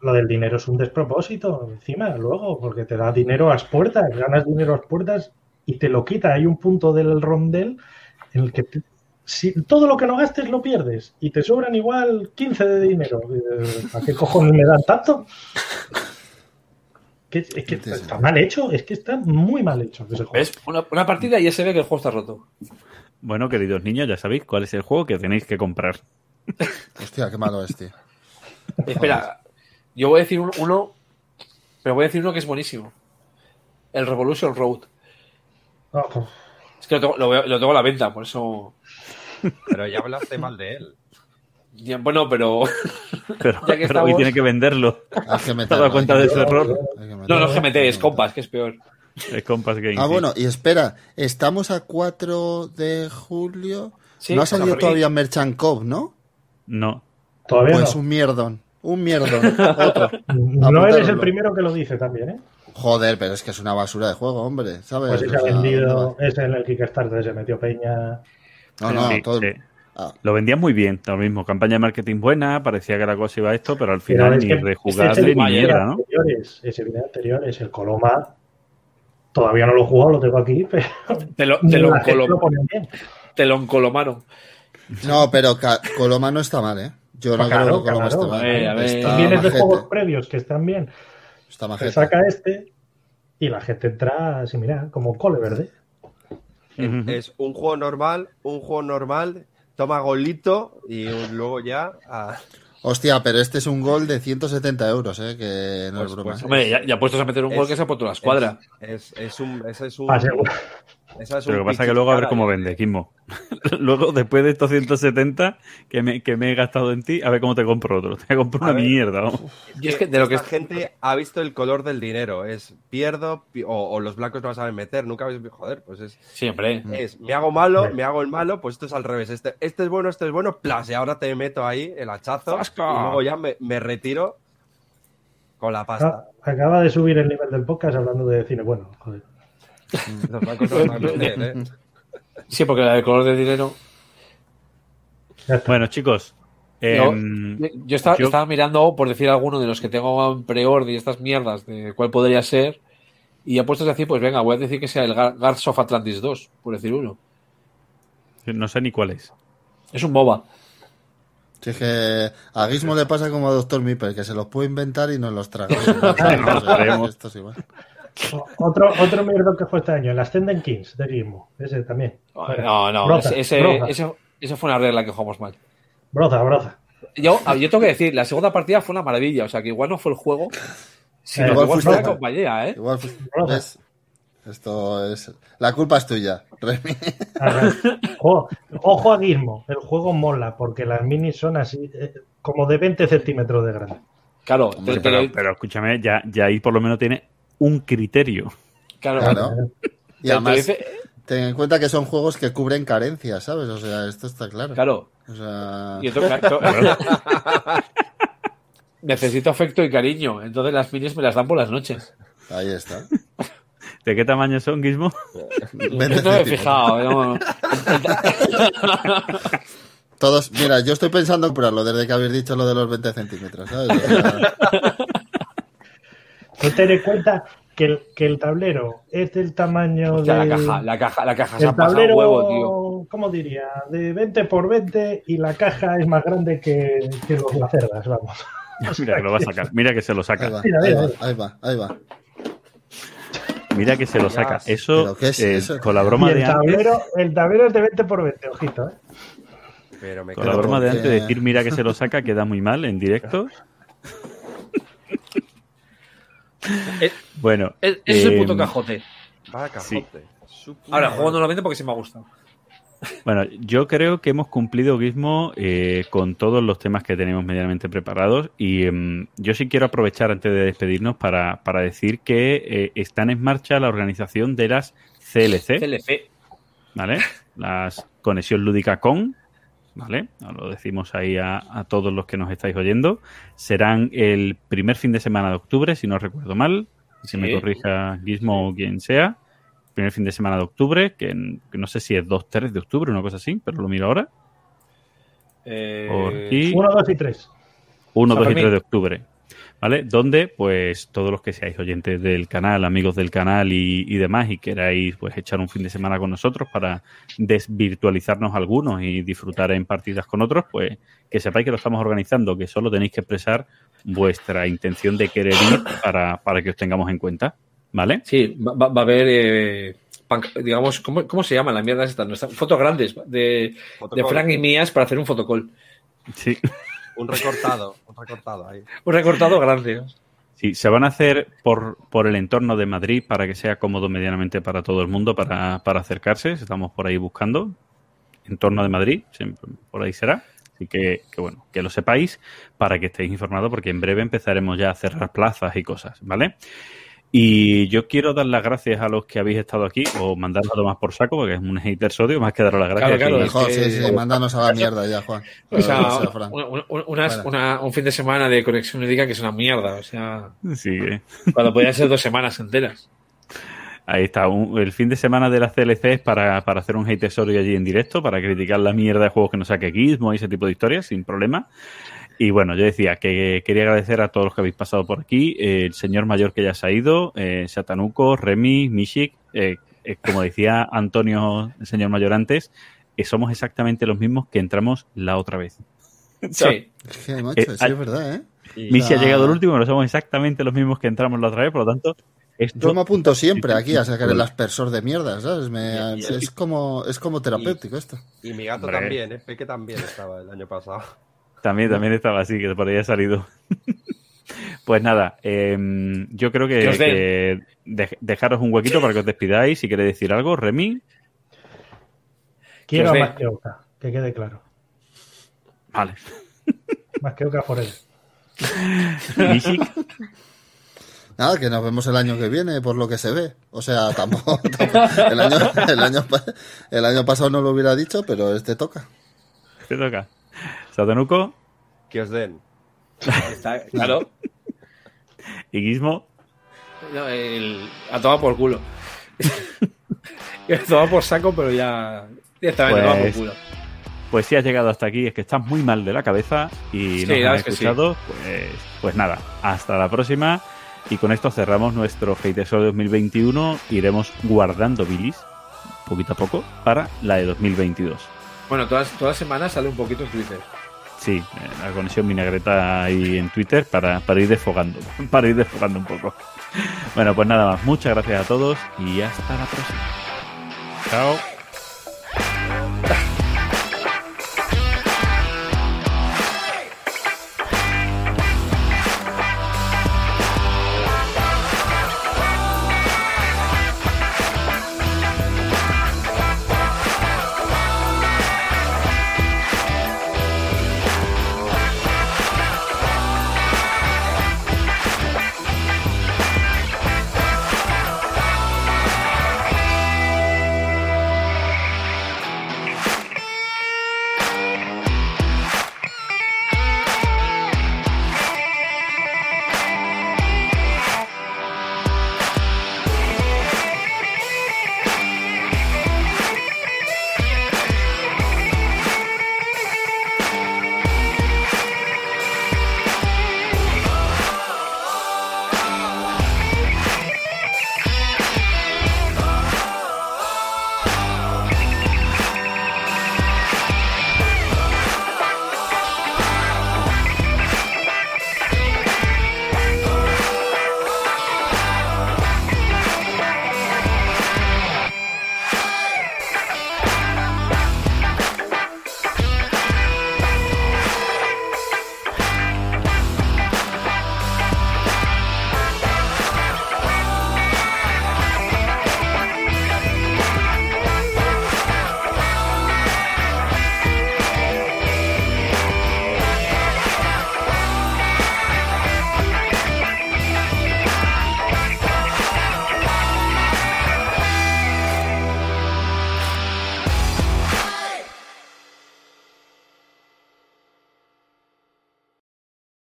lo del dinero es un despropósito encima, luego, porque te da dinero a las puertas, ganas dinero a las puertas y te lo quita. Hay un punto del rondel en el que te- si todo lo que no gastes lo pierdes y te sobran igual 15 de dinero. Dices, ¿A qué cojones me dan tanto? Que- es que está mal hecho, es que está muy mal hecho ese juego. ¿Ves? Una, una partida y ya se ve que el juego está roto. Bueno, queridos niños, ya sabéis cuál es el juego que tenéis que comprar. Hostia, qué malo es, tío. Espera, yo voy a decir un- uno, pero voy a decir uno que es buenísimo. El Revolution Road. Ojo. Es que lo tengo, lo veo- lo tengo a la venta, por eso. Pero ya hablaste mal de él. Ya, Bueno, pero. Pero, Ya que pero hoy tiene que venderlo. Hay que ¿Te has meterlo, dado cuenta de ese error? No, no es GMT, que es meterlo. compas, que es peor. Es Compass Game. Ah, sí. bueno, y espera, estamos a 4 de julio. Sí, no ha salido todavía Merchant Cove, ¿no? No. Todavía Pues no. un mierdón. Un mierdón. Otro. No eres el primero que lo dice también, ¿eh? Joder, pero es que es una basura de juego, hombre. ¿Sabes? Pues si se O ha vendido, es en el Kickstarter, se metió Peña. No, no, Sí, todo. sí. Ah, Lo vendían muy bien, lo mismo. Campaña de marketing buena, parecía que la cosa iba a esto, pero al Pero final es ni que de este es ni mierda, ¿no? anteriores, Ese vídeo anterior es el Coloma. Todavía no lo he jugado, lo tengo aquí, pero Te lo, te lo, te lo encolomaron. No, pero Coloma no está mal, ¿eh? Yo no Claro, creo que Coloma claro. esté mal. A ver, a ver. Está Vienes de juegos previos que están bien. Está saca este y la gente entra así, mira, como cole verde. Es un juego normal, un juego normal, toma golito y luego ya. a- Hostia, pero este es un gol de 170 euros, ¿eh? Que no Pues- es broma. pues- Hombre, ya, ya puestos a meter un Es- gol que se ha puesto la escuadra. Es, es un. Ese es un. Ah, seguro. esa es Pero lo que pasa es que luego a ver cómo yo. vende, Kismo. luego, después de estos 170 que me, que me he gastado en ti, a ver cómo te compro otro. Te compro A una ver. mierda. vamos. Y es que de lo que Esta gente ha visto el color del dinero. Es pierdo pi- o, o los blancos no saben meter. Nunca habéis visto. Joder, pues es. Siempre. Es, me hago malo, me hago el malo, pues esto es al revés. Este, este es bueno, este es bueno, plas, y ahora te meto ahí el hachazo y luego ya me, me retiro con la Ah, pasta. acaba de subir el nivel del podcast hablando de cine. Bueno, joder. Los blancos no saben meter, ¿eh? Sí, porque la de color de dinero. Bueno, chicos. Yo, em, yo estaba, yo- estaba mirando, por decir alguno de los que tengo en pre-order y estas mierdas, de cuál podría ser. Y ya puestos a decir, pues venga, voy a decir que sea el Gar- Guards of Atlantis 2, por decir uno. no sé ni cuál es. Es un MOBA. Si es que a Gizmo le pasa como a Doctor Mipper, que se los puede inventar y nos los traga. Esto es igual. Otro, otro mierdo que fue este año, el Ascendant Kings de Gizmo. Ese también. No, no, ese, ese, fue una regla que jugamos mal. Broza, broza. Yo, yo tengo que decir, la segunda partida fue una maravilla. O sea, que igual no fue el juego, sino igual que fue la compañía, ¿eh? Igual fue, esto es. La culpa es tuya, Remy. Ojo, a Gizmo, el juego mola, porque las minis son así, eh, como de 20 centímetros de grande. Claro, pero, escúchame, ya, ya ahí por lo menos tiene un criterio. Claro. Y además, ten en cuenta que son juegos que cubren carencias, ¿sabes? O sea, esto está claro. Claro. O sea... Y Necesito afecto y cariño, entonces las minis me las dan por las noches. Ahí está. ¿De qué tamaño son, Gizmo? no me he fijado. Todos, mira, yo estoy pensando en curarlo desde que habéis dicho lo de los 20 centímetros, ¿sabes? Ten en cuenta que el, que el tablero es del tamaño de. La caja, la caja, la caja se ha pasado huevo, tío. ¿Cómo diría? De 20 por 20 y la caja es más grande que, que los lacerdas, vamos. Mira que lo va a sacar, mira que se lo saca. ahí va, ahí va. Ahí va. Mira que se lo saca. Eso, eh, con la broma el de tablero, antes. El tablero es de 20 por 20, ojito, ¿eh? Pero me con la broma de antes de decir mira que se lo saca queda muy mal en directo. Eh, bueno. Es, es el puto em, cajote. Va cajote. Ahora, juego no lo vende porque sí me ha gustado. Bueno, yo creo que hemos cumplido, Gizmo, eh, con todos los temas que tenemos medianamente preparados y em, yo sí quiero aprovechar antes de despedirnos para, para decir que eh, están en marcha la organización de las CLC. CLC. ¿Vale? Las Conexión Lúdica Con. ¿Vale? Lo decimos ahí a, a, todos los que nos estáis oyendo. Serán el primer fin de semana de octubre, si no recuerdo mal. Si me corrija Gizmo o quien sea primer fin de semana de octubre, que, no sé si es 2, 3 de octubre, una cosa así, pero lo miro ahora. 1, 2 y 3. 1, 2 y 3 de octubre. ¿Vale? Donde, pues, todos los que seáis oyentes del canal, amigos del canal y, y, demás, y queráis, pues, echar un fin de semana con nosotros para desvirtualizarnos algunos y disfrutar en partidas con otros, pues, que sepáis que lo estamos organizando, que solo tenéis que expresar vuestra intención de querer ir para, para que os tengamos en cuenta. ¿Vale? Sí, va, a haber, eh, digamos, ¿cómo, ¿cómo, se llama la mierda esta? Fotos grandes de, de, Frank y mías para hacer un fotocall. Sí. Un recortado, un recortado ahí. Un recortado grande. Sí, se van a hacer por, por el entorno de Madrid para que sea cómodo medianamente para todo el mundo para, para acercarse. Estamos por ahí buscando. Entorno de Madrid, siempre por ahí será. Así que, que, bueno, que lo sepáis para que estéis informados porque en breve empezaremos ya a cerrar plazas y cosas, ¿vale? Y yo quiero dar las gracias a los que habéis estado aquí, o mandaros a tomar por saco, porque es un hater sodio, más que daros las gracias. Claro, claro, mejor, sí, sí, mándanos a la mierda ya, Juan. O sea, un fin de semana de conexión médica que es una mierda, o sea. Sí, eh. Cuando podían ser dos semanas enteras. Ahí está, el fin de semana de las CLC es para, para hacer un hate sodio allí en directo, para criticar la mierda de juegos que nos saque Gizmo y ese tipo de historias, sin problema. Y bueno, yo decía que quería agradecer a todos los que habéis pasado por aquí, el señor mayor que ya se ha ido, eh, Satanuco, Remy, Mishik, eh, eh, como decía Antonio, el señor mayor antes, somos exactamente los mismos que entramos la otra vez. Sí. es verdad, ¿eh? Mishi ha llegado el último, pero somos exactamente los mismos que entramos la otra vez, por lo tanto, esto... Yo me apunto siempre aquí a sacar el aspersor de mierda, ¿sabes? es, como, es como terapéutico esto. Y mi gato también, ¿eh? que también estaba el año pasado. También, también estaba así, que por ahí ha salido. pues nada, em, yo creo que, dejaros un huequito para que os despidáis. Si queréis decir algo, Remy. Quiero más que Oca, que quede claro. Vale. Más que Oca por él. Nada, que nos vemos el año que viene, por lo que se ve. O sea, tampoco. el, año, el, año, el año pasado no lo hubiera dicho, pero este toca. Este toca. Satanuco. Que os den. Está, claro. ¿Y Gizmo? No, el, a tomar por culo. a tomar por saco, pero ya. Está pues, por culo. Pues si has llegado hasta aquí, es que estás muy mal de la cabeza y sí, nos has escuchado. Pues, pues nada, hasta la próxima. Y con esto cerramos nuestro Hate Show 2021. Iremos guardando bilis poquito a poco para la de 2022. Bueno, todas, todas semanas sale un poquito en Twitter. Sí, la conexión vinagreta ahí en Twitter para, para ir desfogando, para ir desfogando un poco. Bueno, pues nada más. Muchas gracias a todos y hasta la próxima. Chao.